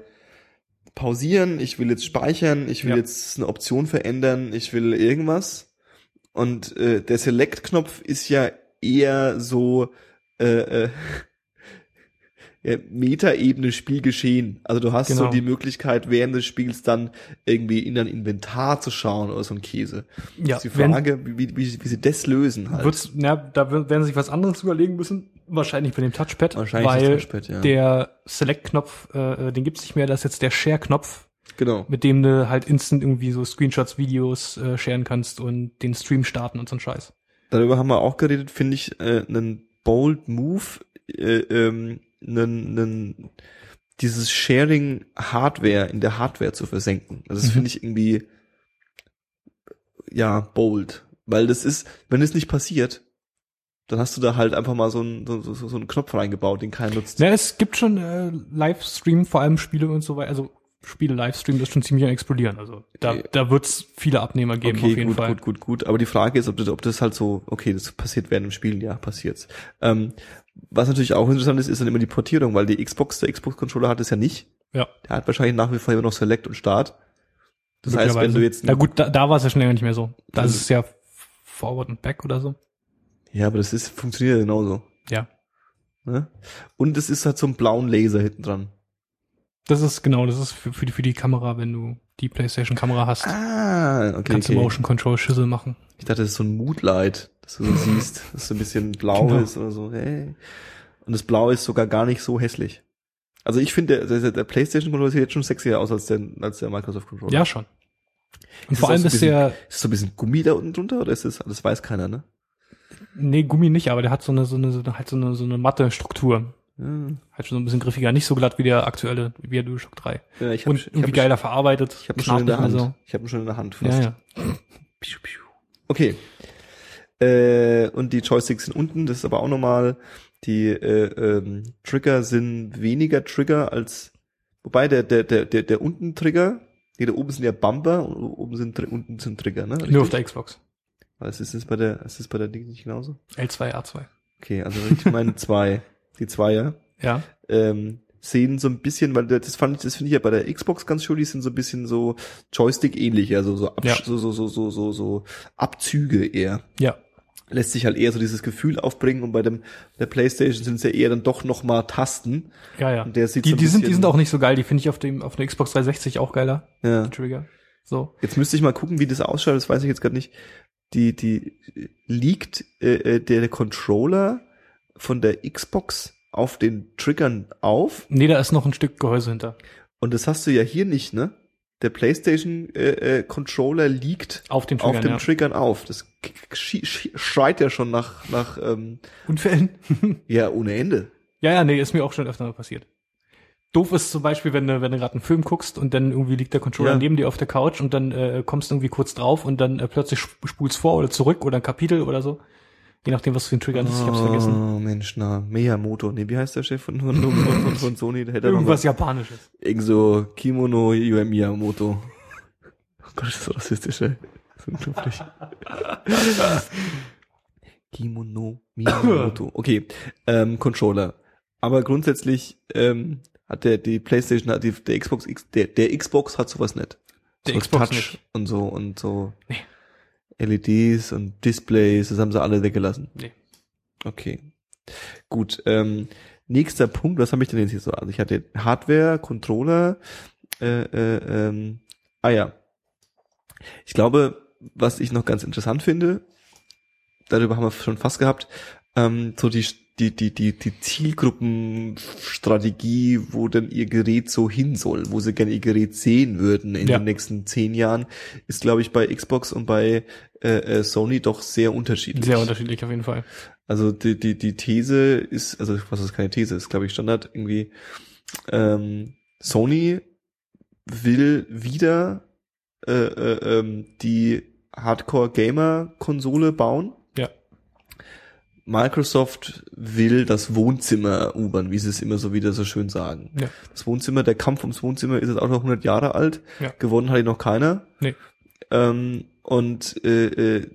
pausieren, ich will jetzt speichern, ich will Ja. jetzt eine Option verändern, ich will irgendwas. Und äh, der Select-Knopf ist ja eher so äh, äh, Meta-Ebene Spielgeschehen. Also du hast so Genau. die Möglichkeit, während des Spiels dann irgendwie in dein Inventar zu schauen oder so ein Käse. Ja, Das ist die wenn- Frage, wie, wie, wie sie das lösen halt. Wird's, na, da werden sie sich was anderes überlegen müssen. Wahrscheinlich bei dem Touchpad. Wahrscheinlich weil Touchpad, ja. der Select-Knopf, äh, äh, den gibt's nicht mehr. Das ist jetzt der Share-Knopf, genau. mit dem du halt instant irgendwie so Screenshots, Videos äh, sharen kannst und den Stream starten und so ein Scheiß. Darüber haben wir auch geredet, finde ich, äh, einen bold Move, äh, ähm, einen, einen, dieses Sharing Hardware in der Hardware zu versenken. Also das Mhm. finde ich irgendwie, ja, bold. Weil das ist, wenn es nicht passiert, dann hast du da halt einfach mal so einen, so, so, so einen Knopf reingebaut, den keiner nutzt. Ja, es gibt schon äh, Livestream, vor allem Spiele und so weiter. Also Spiele Livestream, das ist schon ziemlich am explodieren. Also da, Okay. da wird's viele Abnehmer geben okay, auf jeden gut, Fall. gut, gut, gut. Aber die Frage ist, ob das, ob das halt so, okay, das passiert während dem Spielen, ja, passiert's. Ähm, was natürlich auch interessant ist, ist dann immer die Portierung, weil die Xbox, der Xbox-Controller hat es ja nicht. Ja. Der hat wahrscheinlich nach wie vor immer noch Select und Start. Das heißt, wenn du jetzt, Na gut, da, da war es ja schon länger nicht mehr so. Da ist es ja Forward und Back oder so. ja, aber das ist, funktioniert ja genauso. Ja. Ne? Und es ist halt so ein blauen Laser hinten dran. Das ist genau, das ist für, für die für die Kamera, wenn du die PlayStation Kamera hast, Ah, okay. kannst okay. du Motion Control Schüssel machen. Ich dachte, das ist so ein Moodlight, dass du so siehst, dass so ein bisschen blau Genau. ist oder so. Hey. Und das Blau ist sogar gar nicht so hässlich. Also ich finde, der, der, der PlayStation Controller sieht jetzt schon sexier aus als der, als der Microsoft Controller. Ja, schon. Und Ist vor allem so ist der, Ist so ein bisschen Gummi da unten drunter oder ist das, das weiß keiner, ne? nee, Gummi nicht, aber der hat so eine, so eine, so eine halt so eine, so eine matte Struktur. Ja, Halt schon so ein bisschen griffiger, nicht so glatt wie der aktuelle, wie der DualShock 3. ja ich hab, Und ich irgendwie hab, geiler verarbeitet. Ich habe schon in der Hand. mehr Ich habe ihn schon in der Hand So. fast. Ja, ja. Okay. Äh, und die Joysticks sind unten, das ist aber auch normal. Die äh, ähm, Trigger sind weniger Trigger als wobei der der der der, der unten Trigger, nee, da oben sind ja Bumper und oben sind unten sind Trigger, ne? Nur auf der Xbox. Was ist das bei der, ist das bei der Ding nicht genauso? L2, A2. Okay, also ich meine zwei, die Zweier, Ja. ähm, sehen so ein bisschen, weil das fand ich, das finde ich ja bei der Xbox ganz schön, die sind so ein bisschen so Joystick ähnlich, also so, Absch Ja. so, so, so, so, so, so Abzüge eher. Ja. Lässt sich halt eher so dieses Gefühl aufbringen und bei dem, der Playstation sind es ja eher dann doch nochmal Tasten. Ja, ja. Und der sieht die, so die sind, die sind auch nicht so geil. Die finde ich auf dem, auf der Xbox 360 auch geiler. Ja. Die Trigger. So. Jetzt müsste ich mal gucken, wie das ausschaut, das weiß ich jetzt gerade nicht. Die, die liegt äh, äh, der Controller von der Xbox auf den Triggern auf Nee, da ist noch ein Stück Gehäuse hinter. und das hast du ja hier nicht, ne? Der PlayStation äh, äh, Controller liegt Auf den auf Triggern, dem ja. Triggern auf. Das schreit ja schon nach nach ähm, Unfällen? ja ohne Ende. ja, ja, nee, ist mir auch schon öfter mal passiert. Doof ist zum Beispiel, wenn du, wenn du gerade einen Film guckst und dann irgendwie liegt der Controller Ja. neben dir auf der Couch und dann äh, kommst du irgendwie kurz drauf und dann äh, plötzlich sp- spulst vor oder zurück oder ein Kapitel oder so. Je nachdem, was für ein Trigger ist, ich hab's vergessen. Oh Mensch, na Miyamoto, nee, wie heißt der Chef von von, von, von, von Sony? Der hätte Irgendwas Japanisches. Irgend so Kimono Yu Miyamoto. Oh Gott, ist das so rassistisch, ey. Das ist unglaublich. Kimono Miyamoto. Okay, ähm, Controller. Aber grundsätzlich ähm, hat der die PlayStation, hat die, der Xbox X, der, der Xbox hat sowas nicht. Der so Xbox Touch nicht. und so und so Nee. LEDs und Displays, das haben sie alle weggelassen. Nee. Okay. Gut, ähm, nächster Punkt, was habe ich denn jetzt hier so? Also ich hatte Hardware, Controller, äh, äh, ähm, ah ja. Ich glaube, was ich noch ganz interessant finde, darüber haben wir schon fast gehabt, ähm, so die, die, die, die, die Zielgruppenstrategie, wo denn ihr Gerät so hin soll, wo sie gerne ihr Gerät sehen würden in Ja. den nächsten zehn Jahren, ist, glaube ich, bei Xbox und bei äh, äh, Sony doch sehr unterschiedlich. Sehr unterschiedlich auf jeden Fall. Also die, die, die These ist, also was ist keine These, ist glaube ich Standard irgendwie, ähm, Sony will wieder äh, äh, ähm, die Hardcore-Gamer-Konsole bauen. Ja. Microsoft will das Wohnzimmer erobern, wie sie es immer so wieder so schön sagen. Ja. Das Wohnzimmer, der Kampf ums Wohnzimmer ist jetzt auch noch 100 Jahre alt. Ja. Gewonnen hat ihn noch keiner. Nee. Ähm, und äh, äh,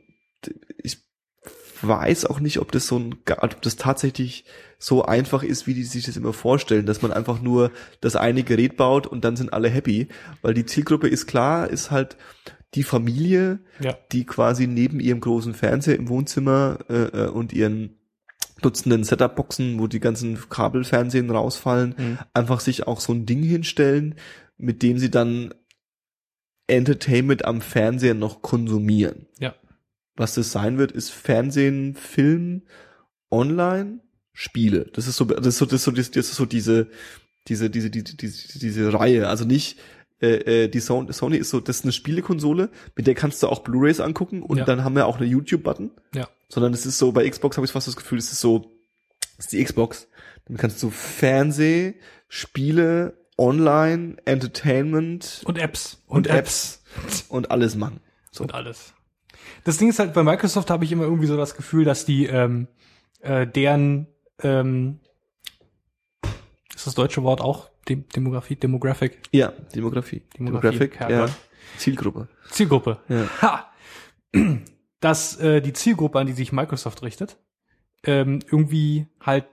ich weiß auch nicht, ob das so ein, ob das tatsächlich so einfach ist, wie die sich das immer vorstellen, dass man einfach nur das eine Gerät baut und dann sind alle happy, weil die Zielgruppe ist klar, ist halt die Familie, Ja. die quasi neben ihrem großen Fernseher im Wohnzimmer äh, äh, und ihren Dutzenden Setup-Boxen, wo die ganzen Kabelfernsehen rausfallen, Mhm. einfach sich auch so ein Ding hinstellen, mit dem sie dann Entertainment am Fernseher noch konsumieren. Ja. Was das sein wird, ist Fernsehen, Film, Online, Spiele. Das ist so, das ist so, das ist so, das ist so diese, diese, diese, diese, diese, diese Reihe. Also nicht, äh, äh, die Sony, Sony ist so, das ist eine Spielekonsole, mit der kannst du auch Blu-rays angucken und Ja. dann haben wir auch eine YouTube-Button. Ja. Sondern es ist so, bei Xbox habe ich fast das Gefühl, es ist so, es ist die Xbox. Dann kannst du Fernseh, Spiele, Online, Entertainment Und Apps. und Apps und alles machen. So. und alles. Das Ding ist halt, bei Microsoft habe ich immer irgendwie so das Gefühl, dass die ähm, äh, deren ähm, ist das deutsche Wort auch Dem Demografie, Demographic, Ja, Demografie. Demografie, Demographic, ja. Zielgruppe. Zielgruppe. Ja. Ha! Dass äh, die Zielgruppe, an die sich Microsoft richtet, ähm, irgendwie halt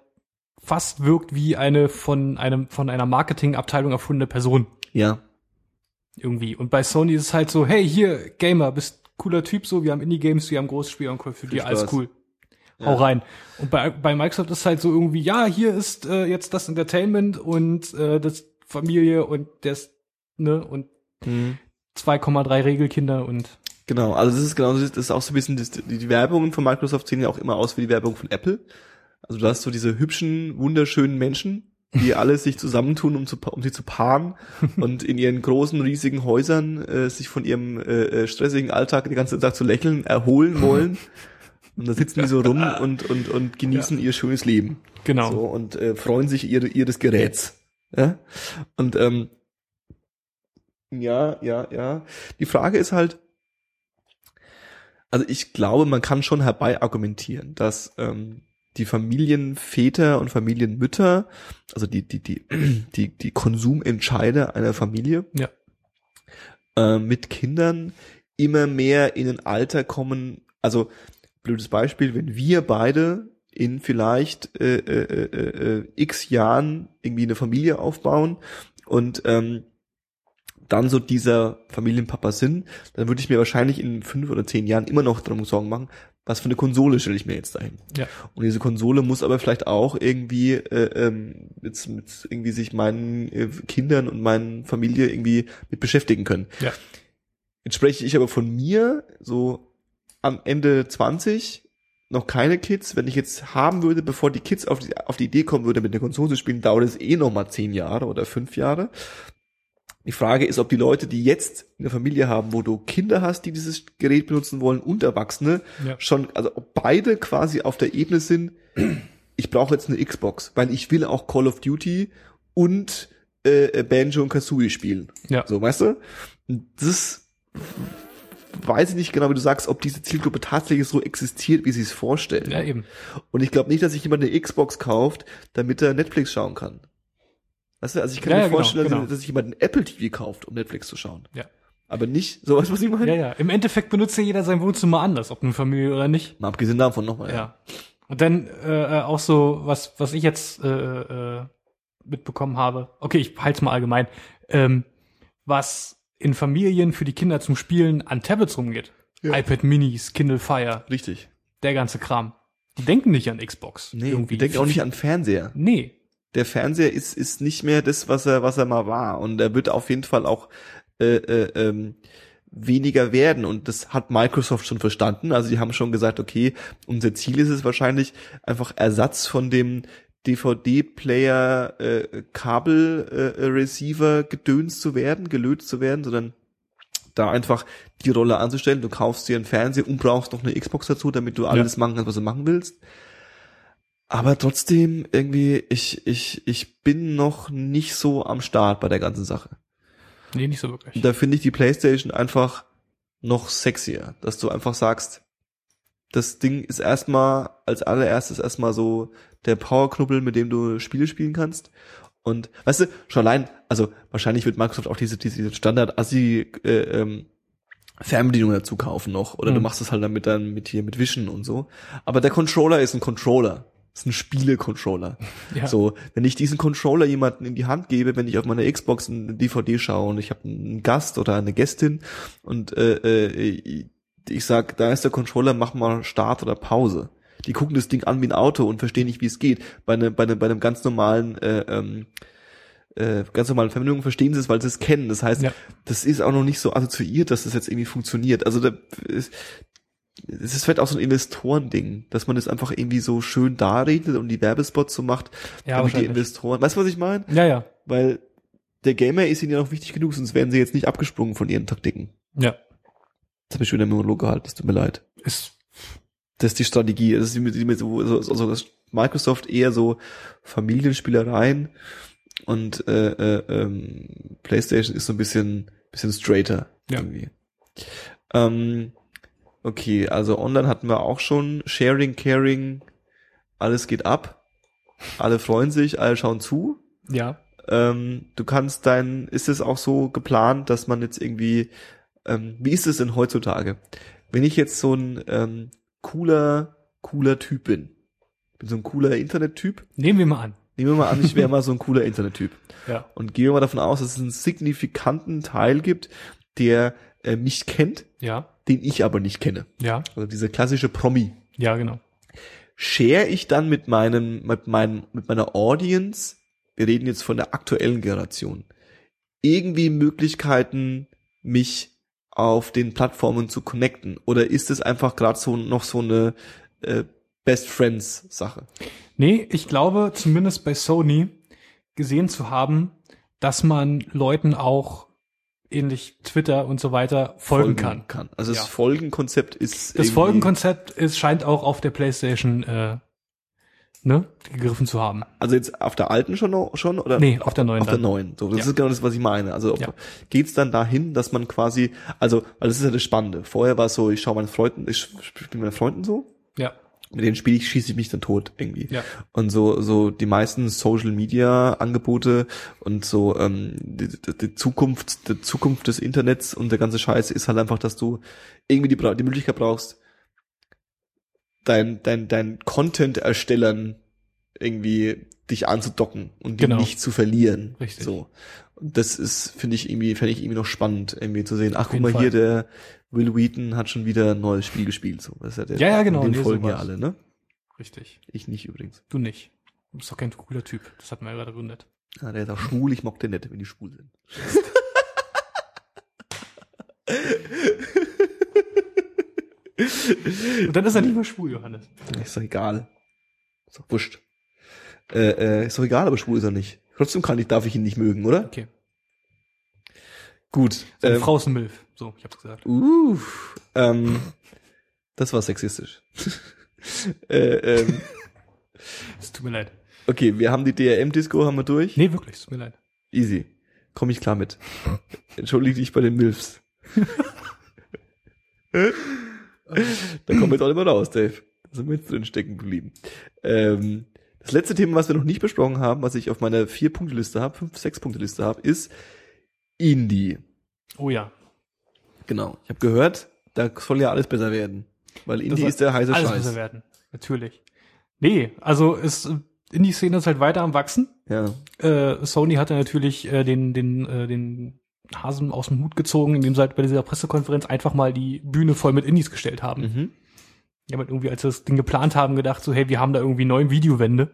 fast wirkt wie eine von einem von einer Marketingabteilung erfundene Person. Ja. irgendwie. Und bei Sony ist es halt so, hey, hier, Gamer, bist cooler Typ, so, wir haben Indie-Games, wir haben großes Spiel und für dir, alles cool. Hau rein. Und bei, bei Microsoft ist es halt so irgendwie, ja, hier ist äh, jetzt das Entertainment und äh, das Familie und das, ne, und Mhm. 2,3 Regelkinder und Genau, also das ist genau, das ist auch so ein bisschen, die, die Werbungen von Microsoft sehen ja auch immer aus wie die Werbung von Apple. Also du hast so diese hübschen, wunderschönen Menschen, die alle sich zusammentun, um, zu, um sie zu paaren und in ihren großen, riesigen Häusern äh, sich von ihrem äh, äh, stressigen Alltag den ganzen Tag zu lächeln erholen wollen. Und da sitzen die so rum und, und, und genießen ihr schönes Leben. genau. So, und äh, freuen sich ihre, ihres Geräts. Ja? Und ähm, ja, ja, ja. Die Frage ist halt, also ich glaube, man kann schon herbei argumentieren, dass ähm, die Familienväter und Familienmütter, also die, die, die, die, die Konsumentscheider einer Familie Ja. äh, mit Kindern immer mehr in ein Alter kommen, Also, blödes Beispiel, wenn wir beide in vielleicht äh, äh, äh, äh, x Jahren irgendwie eine Familie aufbauen und ähm, dann so dieser Familienpapa sind, dann würde ich mir wahrscheinlich in fünf oder zehn Jahren immer noch darum Sorgen machen, was für eine Konsole stelle ich mir jetzt dahin. Ja. Und diese Konsole muss aber vielleicht auch irgendwie äh, ähm, mit, mit irgendwie sich meinen äh, Kindern und meinen Familie irgendwie mit beschäftigen können. Ja. Jetzt spreche ich aber von mir so am Ende 20 noch keine Kids. Wenn ich jetzt haben würde, bevor die Kids auf die, auf die Idee kommen würde, mit der Konsole zu spielen, dauert es eh noch mal zehn Jahre oder fünf Jahre. Die Frage ist, ob die Leute, die jetzt eine Familie haben, wo du Kinder hast, die dieses Gerät benutzen wollen und Erwachsene, Ja. schon, also ob beide quasi auf der Ebene sind, ich brauche jetzt eine Xbox, weil ich will auch Call of Duty und äh, Banjo und Kazooie spielen. Ja. So, weißt du? Das weiß ich nicht genau, wie du sagst, ob diese Zielgruppe tatsächlich so existiert, wie sie es vorstellen. Ja, eben. Und ich glaube nicht, dass sich jemand eine Xbox kauft, damit er Netflix schauen kann. Weißt du, also ich kann Ja, mir ja, genau, vorstellen, dass- genau. dass sich jemand ein Apple TV kauft, um Netflix zu schauen. Ja. Aber nicht, so weißt du, was ich meine? Ja, ja. Im Endeffekt benutzt ja jeder sein Wohnzimmer anders, ob eine Familie oder nicht. Mal abgesehen davon nochmal. Ja. Und dann äh, äh, auch so, was, was ich jetzt äh, äh, mitbekommen habe. Okay, ich halte es mal allgemein. Ähm, was in Familien für die Kinder zum Spielen an Tablets rumgeht. Ja. iPad Minis, Kindle Fire, Richtig. der ganze Kram. Die denken nicht an Xbox. Nee, irgendwie. die denken auch nicht an Fernseher. Nee. Der Fernseher ist, ist nicht mehr das, was er, was er mal war. Und er wird auf jeden Fall auch äh, äh, ähm, weniger werden. Und das hat Microsoft schon verstanden. Also die haben schon gesagt, okay, unser Ziel ist es wahrscheinlich, einfach Ersatz von dem DVD-Player äh, Kabel-Receiver gedöns zu werden, gelöst zu werden, sondern da einfach die Rolle anzustellen. Du kaufst dir einen Fernseher und brauchst noch eine Xbox dazu, damit du alles machen kannst, was du machen willst. Aber trotzdem irgendwie, ich, ich, ich bin noch nicht so am Start bei der ganzen Sache. Nee, nicht so wirklich. Da finde ich die Playstation einfach noch sexier, dass du einfach sagst, das Ding ist erstmal als allererstes erstmal so der Powerknubbel, mit dem du Spiele spielen kannst. Und weißt du, schon allein, also wahrscheinlich wird Microsoft auch diese, diese Standard-Assi äh, ähm, Fernbedienung dazu kaufen noch. Oder du Mhm. machst es halt damit dann mit hier mit Wischen und so. Aber der Controller ist ein Controller. Ist ein Spiele-Controller. Ja. So, wenn ich diesen Controller jemanden in die Hand gebe, wenn ich auf meiner Xbox eine DVD schaue und ich habe einen Gast oder eine Gästin und äh, äh, ich sag, da ist der Controller, mach mal Start oder Pause. Die gucken das Ding an wie ein Auto und verstehen nicht, wie es geht. Bei, ne, bei, ne, bei einem ganz normalen äh, ähm, äh, ganz normalen Verbindungen verstehen sie es, weil sie es kennen. Das heißt, Ja. das ist auch noch nicht so assoziiert, dass das jetzt irgendwie funktioniert. Also da ist, es ist vielleicht auch so ein Investorending, dass man das einfach irgendwie so schön darredet und die Werbespots so macht, Ja, damit die. Investoren, weißt du, was ich meine? Ja, ja. Weil der Gamer ist ihnen ja noch wichtig genug, sonst wären sie jetzt nicht abgesprungen von ihren Taktiken. Ja. Jetzt habe ich schon wieder einen Monolog gehalten, es tut mir leid. Ist, Das ist die Strategie. Das ist die, die, so, also das Microsoft eher so Familienspielereien und äh, äh, ähm, PlayStation ist so ein bisschen bisschen straighter Ja. irgendwie. Ähm, okay, also online hatten wir auch schon Sharing, Caring, alles geht ab, alle freuen sich, alle schauen zu. ja. Ähm, du kannst dein, ist es auch so geplant, dass man jetzt irgendwie, ähm, wie ist es denn heutzutage? Wenn ich jetzt so ein ähm, cooler, cooler Typ bin, bin so ein cooler Internettyp, Nehmen wir mal an. nehmen wir mal an, ich wäre mal so ein cooler Internettyp Ja. und gehen wir mal davon aus, dass es einen signifikanten Teil gibt, der äh, mich kennt, Ja. Den ich aber nicht kenne. Ja. Also diese klassische Promi. Ja, genau. share ich dann mit meinem, mit meinen, mit meiner Audience, wir reden jetzt von der aktuellen Generation, irgendwie Möglichkeiten, mich auf den Plattformen zu connecten? Oder ist es einfach gerade so noch so eine äh, Best Friends Sache? Nee, ich glaube, zumindest bei Sony gesehen zu haben, dass man Leuten auch ähnlich Twitter und so weiter folgen, kann. Also Ja. das Folgenkonzept ist Das Folgenkonzept ist, scheint auch auf der PlayStation äh, ne, gegriffen zu haben. Also jetzt auf der alten schon schon oder? Nee, auf der neuen Auf der dann. neuen. So, das Ja. ist genau das, was ich meine. Also Ja. geht's dann dahin, dass man quasi, also, weil das ist ja das Spannende. Vorher war es so, ich schaue meinen Freunden, ich spiele mit meinen Freunden so. Mit denen spiele ich, schieße ich mich dann tot irgendwie. Ja. Und so, so die meisten Social Media Angebote und so ähm, die, die, die Zukunft, die Zukunft des Internets und der ganze Scheiß ist halt einfach, dass du irgendwie die, die Möglichkeit brauchst, dein, dein, dein Content-Erstellern irgendwie dich anzudocken und die Genau. nicht zu verlieren. Richtig. So. Das ist, finde ich irgendwie, fände ich irgendwie noch spannend, irgendwie zu sehen. Ach, guck mal Fall. hier, der Will Wheaton hat schon wieder ein neues Spiel gespielt. So, das ist ja, der, Ja, ja, genau, Den nee, folgen ja alle, ne? Richtig. Ich nicht übrigens. Du nicht. Du bist doch kein cooler Typ. Das hat man ja gerade begründet. Ah, der ist auch schwul, ich mag den nicht, wenn die schwul sind. Und dann ist er nicht mehr schwul, Johannes. Ist doch egal. Ist doch wurscht. Äh, äh, ist doch egal, aber schwul ist er nicht. Trotzdem kann ich, darf ich ihn nicht mögen, oder? Okay. Gut. Seine ähm, Frau ist ein Milf. So, ich hab's gesagt. Uh, ähm, das war sexistisch. äh, ähm, Es tut mir leid. okay, wir haben die DRM-Disco, haben wir durch. Nee, wirklich, es tut mir leid. Easy. Komme ich klar mit. Entschuldige dich bei den Milfs. da kommen wir jetzt auch nicht mehr raus, Dave. Da sind wir jetzt drin stecken geblieben. Ähm, das letzte Thema, was wir noch nicht besprochen haben, was ich auf meiner Vier-Punkte-Liste habe, fünf, sechs Punkte-Liste habe, ist Indie. Oh ja. Genau. Ich habe gehört, da soll ja alles besser werden. Weil Indie soll ist der heiße Alles Scheiß. besser werden. Natürlich. Nee, also ist, Indie-Szene ist halt weiter am Wachsen. Ja. Äh, Sony hatte natürlich äh, den, den, äh, den Hasen aus dem Hut gezogen, indem sie halt bei dieser Pressekonferenz einfach mal die Bühne voll mit Indies gestellt haben. Mhm. Die haben halt irgendwie, als sie das Ding geplant haben, gedacht so, hey, wir haben da irgendwie neun Videowände.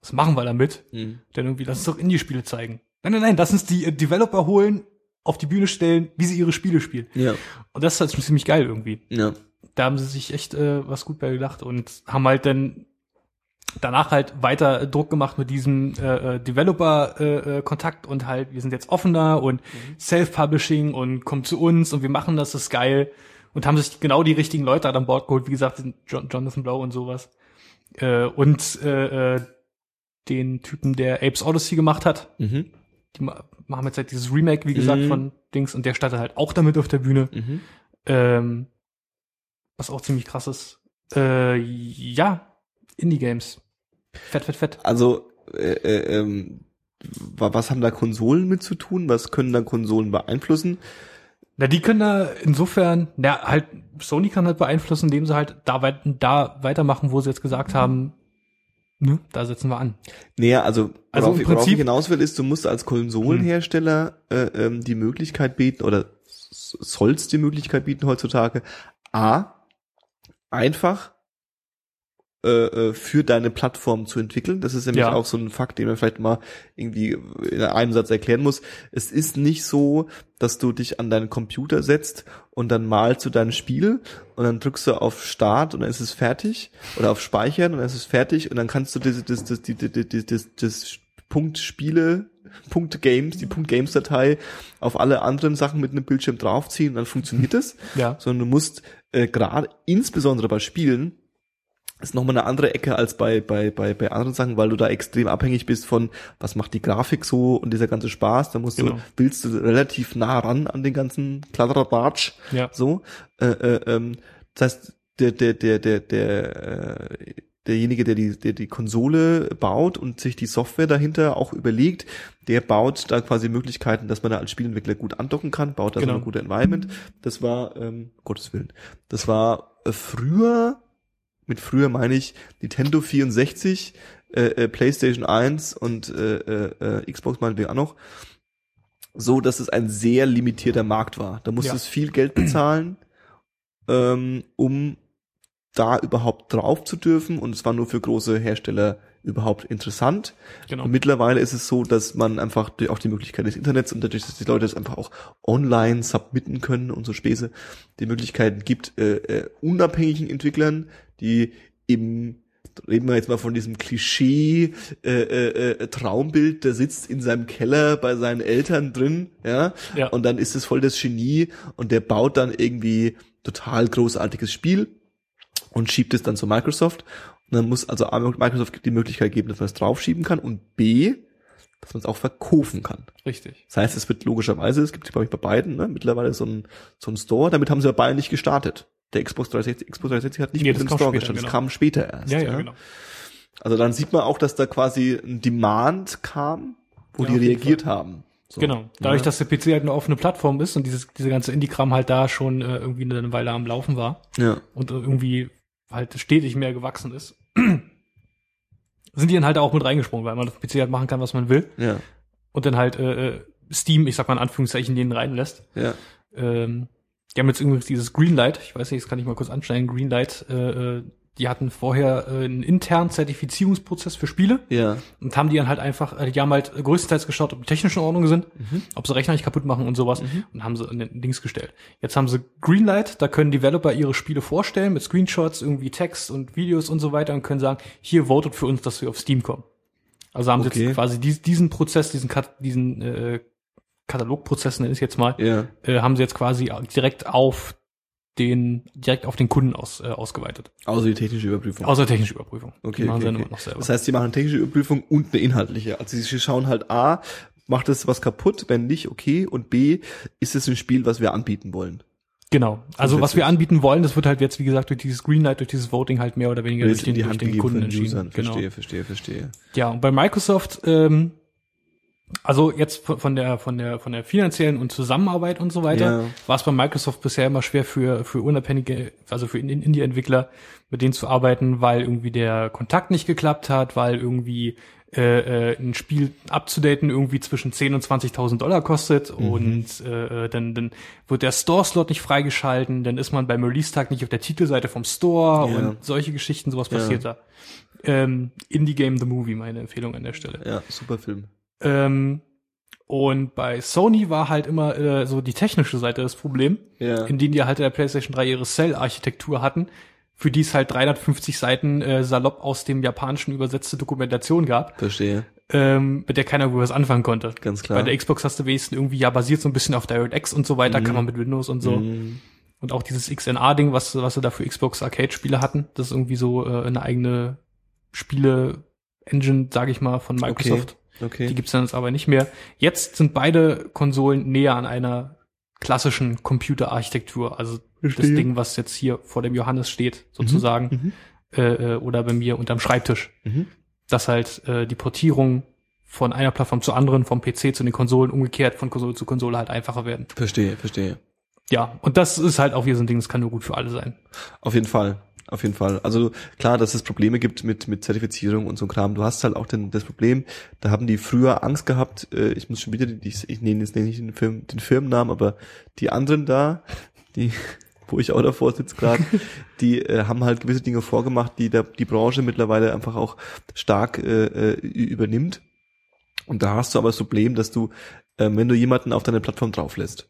Was machen wir damit? Mhm. Dann irgendwie, lass uns doch Indie-Spiele zeigen. Nein, nein, nein, lass uns die äh, Developer holen, auf die Bühne stellen, wie sie ihre Spiele spielen. Ja. Und das ist halt schon ziemlich geil irgendwie. Ja. Da haben sie sich echt äh, was gut bei gedacht und haben halt dann danach halt weiter Druck gemacht mit diesem äh, äh, Developer-Kontakt äh, Kontakt und halt, wir sind jetzt offener und Self-Publishing und kommt zu uns und wir machen das, das ist geil. Und haben sich genau die richtigen Leute an Bord geholt, wie gesagt, den John Jonathan Blow und sowas. Äh, und äh, äh, den Typen, der Apes Odyssey gemacht hat. Mhm. Die ma- machen jetzt halt dieses Remake, wie gesagt, Mhm. von Dings und der startet halt auch damit auf der Bühne. Mhm. Ähm, was auch ziemlich krass ist. Äh, ja, Indie-Games. Fett, fett, fett. Also, äh, äh, ähm, wa- was haben da Konsolen mit zu tun? Was können da Konsolen beeinflussen? Na, die können da insofern, na, halt, Sony kann halt beeinflussen, indem sie halt da, weit, da weitermachen, wo sie jetzt gesagt haben, ne, da setzen wir an. Naja, also, Also worauf, worauf ich hinaus will, ist, du musst als Konsolenhersteller äh, ähm, die Möglichkeit bieten, oder sollst die Möglichkeit bieten heutzutage, A, einfach äh, äh, für deine Plattform zu entwickeln. Das ist nämlich Ja. auch so ein Fakt, den man vielleicht mal irgendwie in einem Satz erklären muss. Es ist nicht so, dass du dich an deinen Computer setzt und dann malst du dein Spiel und dann drückst du auf Start und dann ist es fertig oder auf Speichern und dann ist es fertig und dann kannst du das, das, das, die- das, das Punkt Spiele, Punkt Games, die Punkt Games Datei auf alle anderen Sachen mit einem Bildschirm draufziehen und dann funktioniert es Ja. sondern du musst äh, gerade insbesondere bei Spielen ist nochmal eine andere Ecke als bei, bei, bei, bei anderen Sachen, weil du da extrem abhängig bist von, was macht die Grafik so und dieser ganze Spaß. Da musst Genau. du, willst du relativ nah ran an den ganzen Kladderadatsch. Ja. So. Äh, äh, ähm, das heißt, der, der, der, der, der, äh, derjenige, der die, der die Konsole baut und sich die Software dahinter auch überlegt, der baut da quasi Möglichkeiten, dass man da als Spielentwickler gut andocken kann, baut da so Genau. ein gutes Environment. Das war, ähm, Gottes Willen, das war äh, früher, mit früher meine ich Nintendo 64, äh, äh, PlayStation 1 und äh, äh, äh, Xbox meinetwegen auch noch, so, dass es ein sehr limitierter Markt war. Da musstest Ja. viel Geld bezahlen, ähm, um da überhaupt drauf zu dürfen und es war nur für große Hersteller überhaupt interessant. Genau. Und mittlerweile ist es so, dass man einfach durch auch die Möglichkeit des Internets und dadurch, dass die Leute das einfach auch online submitten können und so Späße, die Möglichkeiten gibt, äh, äh, unabhängigen Entwicklern, die im reden wir jetzt mal von diesem Klischee äh, äh, äh, Traumbild, der sitzt in seinem Keller bei seinen Eltern drin, ja, Ja. und dann ist es voll das Genie und der baut dann irgendwie total großartiges Spiel und schiebt es dann zu Microsoft. Und dann muss also A, Microsoft die Möglichkeit geben, dass man es draufschieben kann und B, dass man es auch verkaufen kann. Richtig. Das heißt, es wird logischerweise, es gibt glaube ich bei beiden, ne, mittlerweile so ein, so ein Store, damit haben sie ja beide nicht gestartet. Der Xbox 360, Xbox 360 hat nicht Nee, mit dem Store später, gestartet, das genau. kam später erst. Ja, ja, genau. Also dann sieht man auch, dass da quasi ein Demand kam, wo Ja, die reagiert haben. So. Genau. Dadurch, Ja. dass der PC halt eine offene Plattform ist und dieses, diese ganze Indie-Kram halt da schon äh, irgendwie eine Weile am Laufen war Ja. und irgendwie halt stetig mehr gewachsen ist, sind die dann halt auch mit reingesprungen, weil man auf dem PC halt machen kann, was man will. Ja, Und dann halt äh, äh, Steam, ich sag mal in Anführungszeichen, denen reinlässt. ja. Ähm, die haben jetzt übrigens dieses Greenlight, ich weiß nicht, das kann ich mal kurz anschneiden, Greenlight, äh, äh, die hatten vorher äh, einen internen Zertifizierungsprozess für Spiele Ja, und haben die dann halt einfach, äh, die haben halt größtenteils geschaut, ob die technischen Ordnung sind, ob sie Rechner nicht kaputt machen und sowas und haben sie in den Dings gestellt. Jetzt haben sie Greenlight, da können Developer ihre Spiele vorstellen mit Screenshots, irgendwie Text und Videos und so weiter und können sagen, hier votet für uns, dass wir auf Steam kommen. Also haben sie Okay. jetzt quasi dies, diesen Prozess, diesen, diesen äh, Katalogprozess nenne ich es jetzt mal, ja. äh, haben sie jetzt quasi direkt auf den direkt auf den Kunden aus, äh, ausgeweitet. Außer die technische Überprüfung. Außer technische Überprüfung. Okay, Die machen okay, sie dann okay. immer noch selber. Das heißt, sie machen technische Überprüfung und eine inhaltliche. Also sie schauen halt A, macht es was kaputt, wenn nicht, okay, und B, ist es ein Spiel, was wir anbieten wollen. genau. Also was wir anbieten wollen, das wird halt jetzt, wie gesagt, durch dieses Greenlight, durch dieses Voting halt mehr oder weniger durch den, in die durch Hand den Kunden entschieden. Genau. Verstehe, verstehe, verstehe. Ja, und bei Microsoft, ähm, also jetzt von der von der von der finanziellen und Zusammenarbeit und so weiter, Ja. war es bei Microsoft bisher immer schwer für für unabhängige, also für In- Indie-Entwickler mit denen zu arbeiten, weil irgendwie der Kontakt nicht geklappt hat, weil irgendwie äh, äh, ein Spiel abzudaten irgendwie zwischen 10 und 20.000 Dollar kostet Mhm. und äh, äh, dann, dann wird der Store-Slot nicht freigeschalten, dann ist man beim Release-Tag nicht auf der Titelseite vom Store Ja. und solche Geschichten, sowas Ja. passiert da. Ähm, Indie Game The Movie, meine Empfehlung an der Stelle. Ja, super Film. Ähm, und bei Sony war halt immer äh, so die technische Seite das Problem, Ja. in denen die halt in der PlayStation 3 ihre Cell-Architektur hatten, für die es halt 350 Seiten äh, salopp aus dem Japanischen übersetzte Dokumentation gab, Verstehe. ähm, mit der keiner gut was anfangen konnte. Ganz klar. Bei der Xbox hast du wenigstens irgendwie, ja, basiert so ein bisschen auf DirectX und so weiter, kann man mit Windows und so. Mhm. Und auch dieses XNA-Ding, was, was sie da für Xbox Arcade-Spiele hatten, das ist irgendwie so äh, eine eigene Spiele-Engine, sage ich mal, von Microsoft. Okay. Die gibt's dann jetzt aber nicht mehr. Jetzt sind beide Konsolen näher an einer klassischen Computerarchitektur, also das Verstehe. Ding, was jetzt hier vor dem Johannes steht, sozusagen, Mhm. äh, äh, oder bei mir unterm Schreibtisch. Mhm. Dass halt äh, die Portierung von einer Plattform zur anderen, vom PC zu den Konsolen, umgekehrt von Konsole zu Konsole halt einfacher werden. Verstehe, verstehe. Ja, und das ist halt auch wieder so ein Ding, das kann nur gut für alle sein. Auf jeden Fall. Auf jeden Fall. Also klar, dass es Probleme gibt mit, mit Zertifizierung und so Kram. Du hast halt auch den, das Problem, da haben die früher Angst gehabt, äh, ich muss schon wieder, die, ich, ich nenne jetzt nicht den, Firmen, den Firmennamen, aber die anderen da, die, wo ich auch davor sitze gerade, die äh, haben halt gewisse Dinge vorgemacht, die der, die Branche mittlerweile einfach auch stark äh, äh, übernimmt. Und da hast du aber das Problem, dass du, ähm, wenn du jemanden auf deine Plattform drauflässt,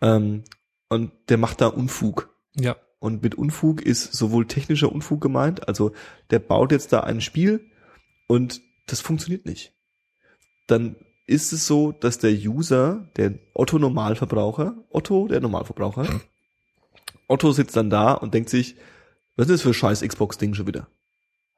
ähm, und der macht da Unfug, Ja. Und mit Unfug ist sowohl technischer Unfug gemeint, also der baut jetzt da ein Spiel und das funktioniert nicht. Dann ist es so, dass der User, der Otto Normalverbraucher, Otto, der Normalverbraucher, Otto sitzt dann da und denkt sich, was ist das für ein scheiß Xbox-Ding schon wieder?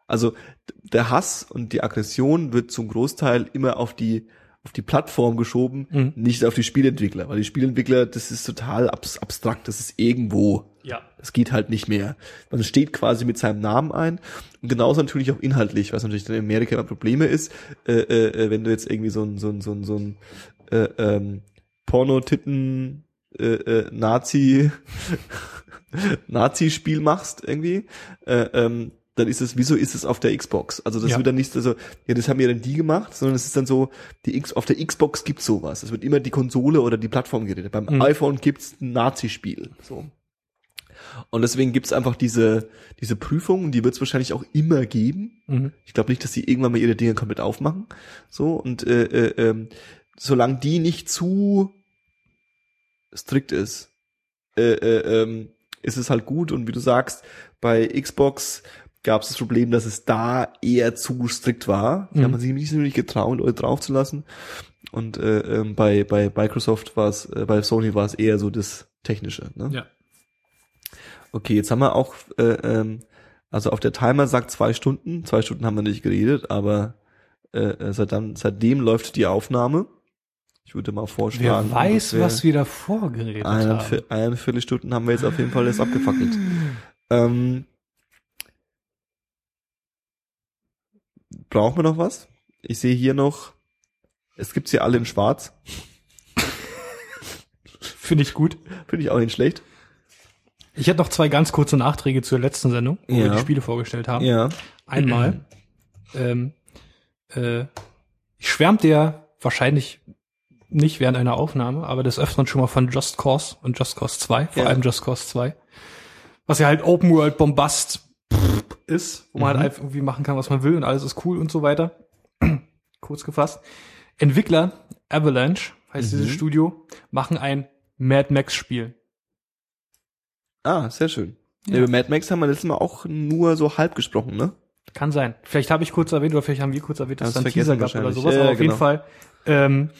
Also der Hass und die Aggression wird zum Großteil immer auf die auf die Plattform geschoben, Mhm. nicht auf die Spielentwickler, weil die Spielentwickler, das ist total abs abstrakt, das ist irgendwo. Ja. Das geht halt nicht mehr. Man steht quasi mit seinem Namen ein und genauso natürlich auch inhaltlich, was natürlich dann in Amerika immer Probleme ist, äh, äh, wenn du jetzt irgendwie so ein so ein so ein so ein äh, ähm, Porno-Titten äh, äh, Nazi Nazi-Spiel machst irgendwie, äh, ähm, dann ist es, wieso ist es auf der Xbox? Also das Ja. wird dann nicht so, ja, das haben ja dann die gemacht, sondern es ist dann so, die X, auf der Xbox gibt's sowas. Es wird immer die Konsole oder die Plattform geredet. Beim Mhm. iPhone gibt's ein Nazi-Spiel. So. Und deswegen gibt's einfach diese, diese Prüfung, die wird's wahrscheinlich auch immer geben. Mhm. Ich glaube nicht, dass sie irgendwann mal ihre Dinge komplett aufmachen. So, und äh, äh, ähm, solange die nicht zu strikt ist, äh, äh, ähm, ist es halt gut. Und wie du sagst, bei Xbox gab es das Problem, dass es da eher zu strikt war. Da Mhm. haben man sich nicht so wirklich getraut, Leute draufzulassen. Und äh, ähm, bei, bei Microsoft war es, äh, bei Sony war es eher so das Technische. Ne? Ja. Okay, jetzt haben wir auch, äh, ähm, also auf der Timer sagt zwei Stunden, zwei Stunden haben wir nicht geredet, aber äh, äh, seit dann, seitdem läuft die Aufnahme. Ich würde mal vorschlagen. Wer weiß, ungefähr was wir davor geredet eine, haben. Viertel- eine Viertelstunden haben wir jetzt auf jeden Fall jetzt abgefackelt. Ähm, brauchen wir noch was? Ich sehe hier noch, es gibt sie alle in schwarz. Finde ich gut. Finde ich auch nicht schlecht. Ich hätte noch zwei ganz kurze Nachträge zur letzten Sendung, wo wir Ja. die Spiele vorgestellt haben. Ja. Einmal, ähm, äh, schwärmt der wahrscheinlich nicht während einer Aufnahme, aber des Öfteren schon mal von Just Cause und Just Cause 2, vor Ja. allem Just Cause 2. Was ja halt Open World Bombast ist, wo man halt einfach irgendwie machen kann, was man will und alles ist cool und so weiter. Kurz gefasst. Entwickler Avalanche heißt dieses Studio, machen ein Mad Max Spiel. Ah, sehr schön. Ja. Über Mad Max haben wir letztes Mal auch nur so halb gesprochen, ne? Kann sein. Vielleicht habe ich kurz erwähnt oder vielleicht haben wir kurz erwähnt, dass es da einen Teaser gab oder sowas. Ja, aber auf jeden genau. Fall ähm,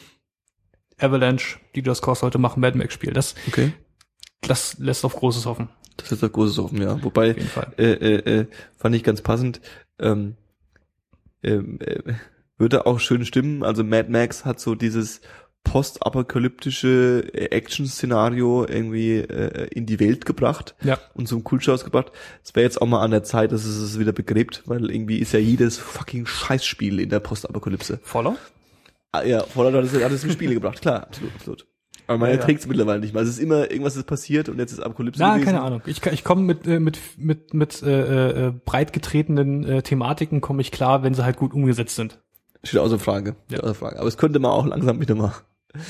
Avalanche, die Just Cause heute machen, Mad Max Spiel. Das, Okay. das lässt auf Großes hoffen. Das ist doch großes Offen, ja. Wobei, äh, äh, äh, fand ich ganz passend, ähm, ähm, äh, würde auch schön stimmen. Also Mad Max hat so dieses postapokalyptische äh, Action-Szenario irgendwie äh, in die Welt gebracht Ja. und zum Kultschauß gebracht. Es wäre jetzt auch mal an der Zeit, dass es es wieder begräbt, weil irgendwie ist ja jedes fucking Scheißspiel in der Postapokalypse. Follow? Ah, ja, Fallout hat es, hat es in Spiele gebracht, klar, absolut, absolut. Aber man Ja, erträgt es mittlerweile nicht mehr. Es ist immer, irgendwas ist passiert und jetzt ist Apokalypse Na, gewesen. keine Ahnung. Ich, ich komme mit, äh, mit, mit, mit äh, äh, breit getretenen äh, Thematiken komme ich klar, wenn sie halt gut umgesetzt sind. Steht außer Frage. Steht Ja. außer Frage. Aber es könnte man auch langsam wieder mal.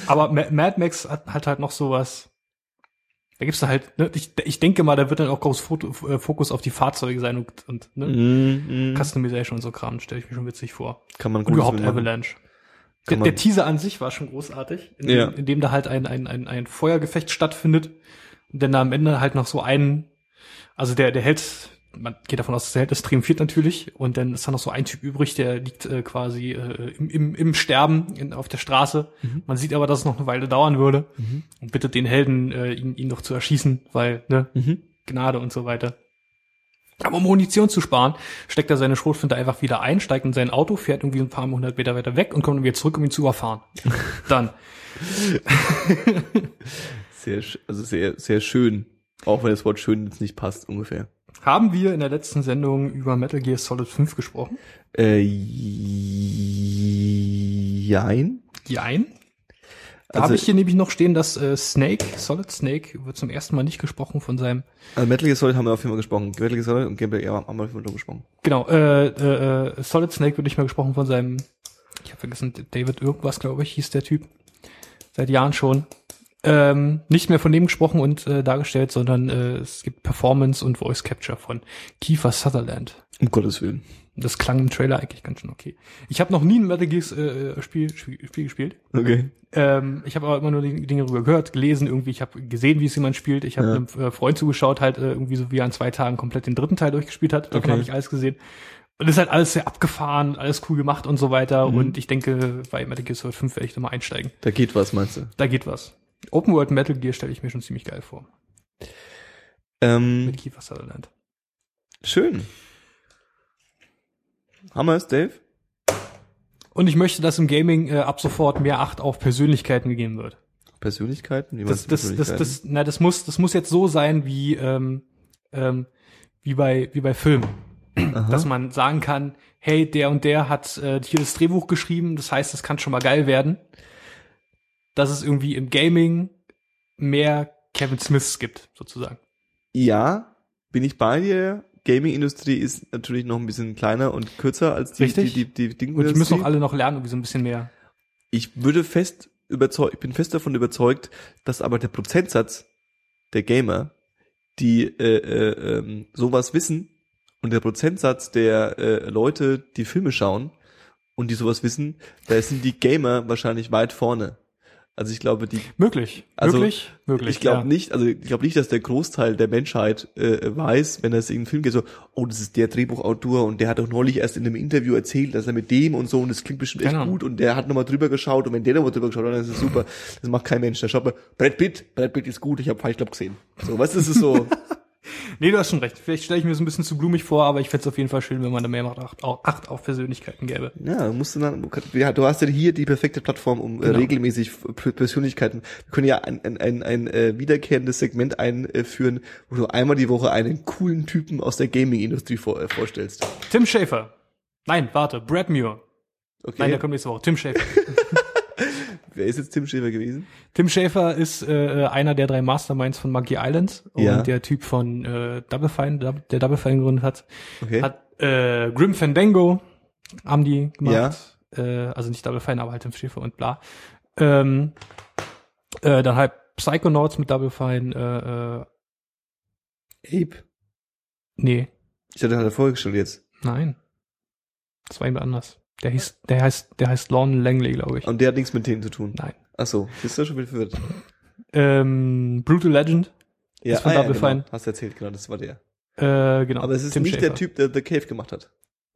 Aber Ma- Mad Max hat, hat halt noch sowas. Da gibt's da halt, ne, ich, ich denke mal, da wird dann auch groß Foto, äh, Fokus auf die Fahrzeuge sein und, und ne, Mm, mm, Customization und so Kram, stelle ich mir schon witzig vor. kann man Und gut überhaupt Avalanche. Der, der Teaser an sich war schon großartig, in, Ja. dem, in dem da halt ein, ein, ein, ein Feuergefecht stattfindet und dann da am Ende halt noch so ein, also der, der Held, man geht davon aus, dass der Held ist triumphiert natürlich und dann ist da noch so ein Typ übrig, der liegt äh, quasi äh, im, im, im Sterben in, auf der Straße. Man sieht aber, dass es noch eine Weile dauern würde und bittet den Helden, äh, ihn, ihn noch zu erschießen, weil, ne, Mhm. Gnade und so weiter. Aber um Munition zu sparen, steckt er seine Schrotflinte einfach wieder ein, steigt in sein Auto, fährt irgendwie ein paar hundert Meter weiter weg und kommt dann wieder zurück, um ihn zu überfahren. Dann. Sehr, also sehr, sehr schön. Auch wenn das Wort schön jetzt nicht passt, ungefähr. Haben wir in der letzten Sendung über Metal Gear Solid 5 gesprochen? Äh, jein. Jein. Da Also- habe ich hier nämlich noch stehen, dass äh, Snake, Solid Snake, wird zum ersten Mal nicht gesprochen von seinem, Also Metal Gear Solid haben wir auf jeden Fall gesprochen. Metal Gear Solid und Gameplay ja, haben wir auf jeden Fall gesprochen. genau, äh, äh, äh, Solid Snake wird nicht mehr gesprochen von seinem, ich habe vergessen, David irgendwas, glaube ich, hieß der Typ. Seit Jahren schon. Ähm, nicht mehr von dem gesprochen und äh, dargestellt, sondern äh, es gibt Performance und Voice Capture von Kiefer Sutherland. Um Gottes Willen. Das klang im Trailer eigentlich ganz schön okay. Ich habe noch nie ein Metal Gear äh, Spiel, Spiel, Spiel gespielt. Okay. Ähm, ich habe aber immer nur die Dinge darüber gehört, gelesen, irgendwie, ich habe gesehen, wie es jemand spielt. Ich habe Ja. einem äh, Freund zugeschaut, halt äh, irgendwie so wie er an zwei Tagen komplett den dritten Teil durchgespielt hat. Davon Okay. habe ich alles gesehen. Und es ist halt alles sehr abgefahren, alles cool gemacht und so weiter. Mhm. Und ich denke, bei Metal Gear Solid 5 werde ich da mal einsteigen. Da geht was, meinst du? Da geht was. Open World Metal Gear stelle ich mir schon ziemlich geil vor. Ähm, Mit Kiefer Sutherland. schön. Wir es, Dave? Und ich möchte, dass im Gaming äh, ab sofort mehr Acht auf Persönlichkeiten gegeben wird. Persönlichkeiten? Wie Das, das, das, Persönlichkeiten? das, na, das muss, das muss jetzt so sein wie, ähm, ähm, wie bei, wie bei Filmen. Dass man sagen kann, hey, der und der hat äh, hier das Drehbuch geschrieben, das heißt, das kann schon mal geil werden. Dass es irgendwie im Gaming mehr Kevin Smiths gibt, sozusagen. Ja, bin ich bei dir. Gaming-Industrie ist natürlich noch ein bisschen kleiner und kürzer als die, Richtig. die, die, die Ding Und die müssen auch alle noch lernen, irgendwie so ein bisschen mehr. Ich würde fest überzeugt, ich bin fest davon überzeugt, dass aber der Prozentsatz der Gamer, die äh, äh, ähm, sowas wissen und der Prozentsatz der äh, Leute, die Filme schauen und die sowas wissen, da sind die Gamer wahrscheinlich weit vorne. Also ich glaube, die Möglich. Also, möglich. Möglich. ich glaube ja. nicht, also ich glaube nicht, dass der Großteil der Menschheit äh, weiß, wenn er sich in einen Film geht, so, oh, das ist der Drehbuchautor und der hat doch neulich erst in einem Interview erzählt, dass er mit dem und so und das klingt bestimmt echt Genau. gut und der hat nochmal drüber geschaut und wenn der nochmal drüber geschaut hat, dann ist es super. Das macht kein Mensch. Da schaut man, Brad Pitt, Brad Pitt ist gut, ich habe Fight Club gesehen. So, was ist es so? Nee, du hast schon recht. Vielleicht stelle ich mir das ein bisschen zu blumig vor, aber ich fände es auf jeden Fall schön, wenn man da mehr Acht, Acht auf Persönlichkeiten gäbe. ja, du musst du dann, ja, du hast ja hier die perfekte Plattform, um äh, Genau. regelmäßig Persönlichkeiten. Wir können ja ein, ein, ein, ein äh, wiederkehrendes Segment einführen, wo du einmal die Woche einen coolen Typen aus der Gaming-Industrie vor, äh, vorstellst. Tim Schafer. Nein, warte, Brad Muir. Okay. Nein, der kommt nächste Woche. Tim Schafer. Wer ist jetzt Tim Schäfer gewesen? Tim Schäfer ist äh, einer der drei Masterminds von Monkey Island und Ja. der Typ von äh, Double Fine, der Double Fine gegründet hat. Okay. Hat äh, Grim Fandango haben die gemacht. Ja. Äh, also nicht Double Fine, aber halt Tim Schäfer und bla. Ähm, äh, dann halt Psychonauts mit Double Fine, äh, äh, Ape. nee, Ich hatte halt vorgestellt jetzt. nein. Das war jemand anders. Der hieß, der heißt, der heißt Lon Langley, glaube ich. Und der hat nichts mit Themen zu tun. Nein. Ach so, bist du schon wieder verwirrt? Ähm, Brutal Legend. Ja, von ah, ja Double genau. Fine. Hast du erzählt, genau, das war der. Äh, genau. Aber es ist Tim nicht der Schäfer. Typ, der The Cave gemacht hat.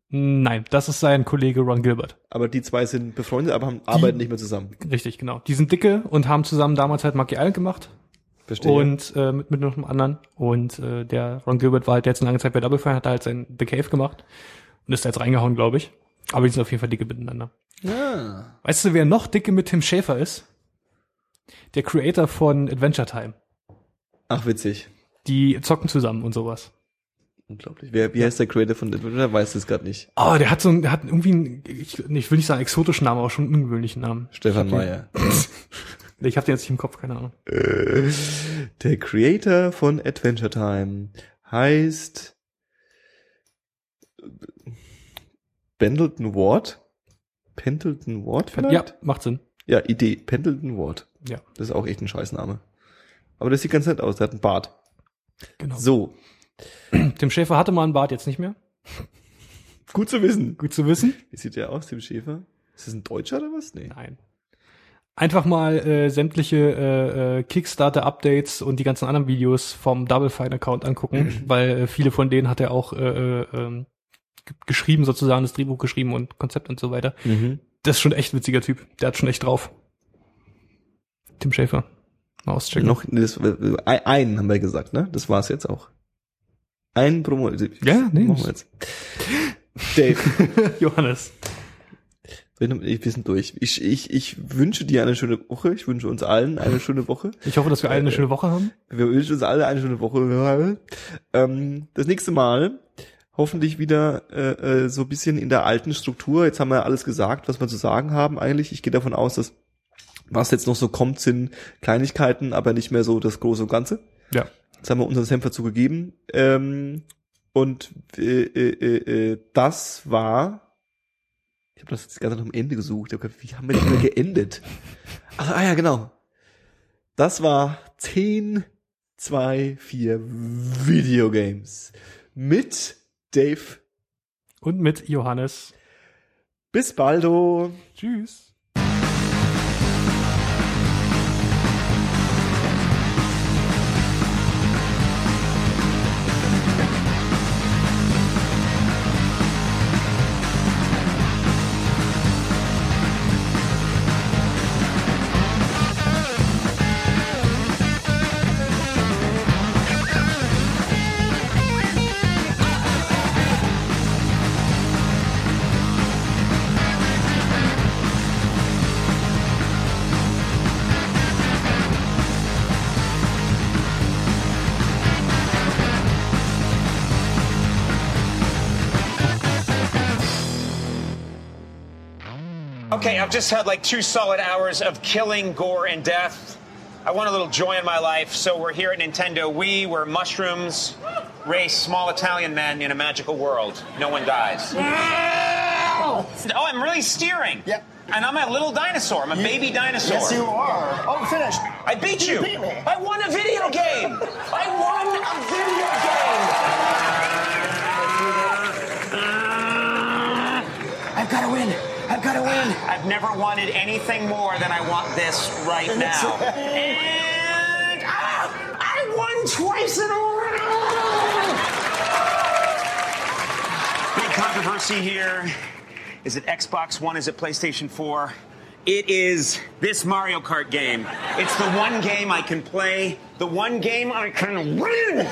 Nein, das ist sein Kollege Ron Gilbert. Aber die zwei sind befreundet, aber haben, arbeiten nicht mehr zusammen. Richtig, genau. Die sind dicke und haben zusammen damals halt Monkey Island gemacht. Verstehe. Und äh, mit, mit noch einem anderen. Und äh, der Ron Gilbert war halt jetzt eine lange Zeit bei Double Fine, hat halt sein The Cave gemacht. Und ist da jetzt reingehauen, glaube ich. Aber die sind auf jeden Fall dicke miteinander. ja. Weißt du, wer noch dicke mit Tim Schäfer ist? Der Creator von Adventure Time. Ach, witzig. Die zocken zusammen und sowas. Unglaublich. Wer, wie heißt der Creator von Adventure? Weiß das gerade nicht. Oh, der hat so einen, der hat irgendwie einen, ich, ich will nicht sagen exotischen Namen, aber schon einen ungewöhnlichen Namen. Stefan hab Meyer. Ich habe den jetzt nicht im Kopf, keine Ahnung. Der Creator von Adventure Time heißt Pendleton Ward. Pendleton Ward vielleicht? Ja, macht Sinn. Ja, Idee. Pendleton Ward. Ja, Das ist auch echt ein Scheißname. Aber das sieht ganz nett aus. Der hat einen Bart. genau. So. Tim Schäfer hatte mal einen Bart, jetzt nicht mehr. Gut zu wissen. Gut zu wissen. Wie sieht der aus, Tim Schäfer? Ist das ein Deutscher oder was? Nee. Nein. Einfach mal äh, sämtliche äh, äh, Kickstarter-Updates und die ganzen anderen Videos vom Double Fine-Account angucken, weil äh, viele von denen hat er auch äh, äh, ähm, geschrieben, sozusagen das Drehbuch geschrieben und Konzept und so weiter. Mhm. Das ist schon echt witziger Typ. Der hat schon echt drauf. Tim Schäfer. Mal auschecken. Noch, das, äh, ein- einen haben wir gesagt, ne? Das war's jetzt auch. Ein Promo. Ja, nee, Machen wir jetzt. Dave, Johannes. wir wir sind durch. Ich, ich, ich wünsche dir eine schöne Woche. Ich wünsche uns allen eine schöne Woche. Ich hoffe, dass wir alle eine schöne Woche haben. Wir wünschen uns alle eine schöne Woche. Ähm, das nächste Mal hoffentlich wieder äh, äh, so ein bisschen in der alten Struktur. Jetzt haben wir alles gesagt, was wir zu sagen haben eigentlich. Ich gehe davon aus, dass was jetzt noch so kommt, sind Kleinigkeiten, aber nicht mehr so das große und Ganze. Ja. Jetzt haben wir unseren Senf dazu gegeben. Ähm, und äh, äh, äh, das war. Ich habe das jetzt ganz am Ende gesucht. Ich hab gedacht, wie haben wir denn mal geendet? Ach, ah ja, genau. Das war 10, 2, 4 Videogames mit Dave. Und mit Johannes. Bis baldo. Tschüss. Just had like two solid hours of killing, gore, and death. I want a little joy in my life, so we're here at Nintendo Wii, where mushrooms race small Italian men in a magical world. No one dies. Oh, I'm really steering. Yep. And I'm a little dinosaur. I'm a baby dinosaur. Yes, you are. Oh, finished. I beat you. beat me. I won a video game. I won a video game. I've got to win. I've got to win. I've never wanted anything more than I want this right now. and ah, I won twice in a row. Big controversy here. Is it Xbox One? Is it PlayStation 4? It is this Mario Kart game. It's the one game I can play, the one game I can win.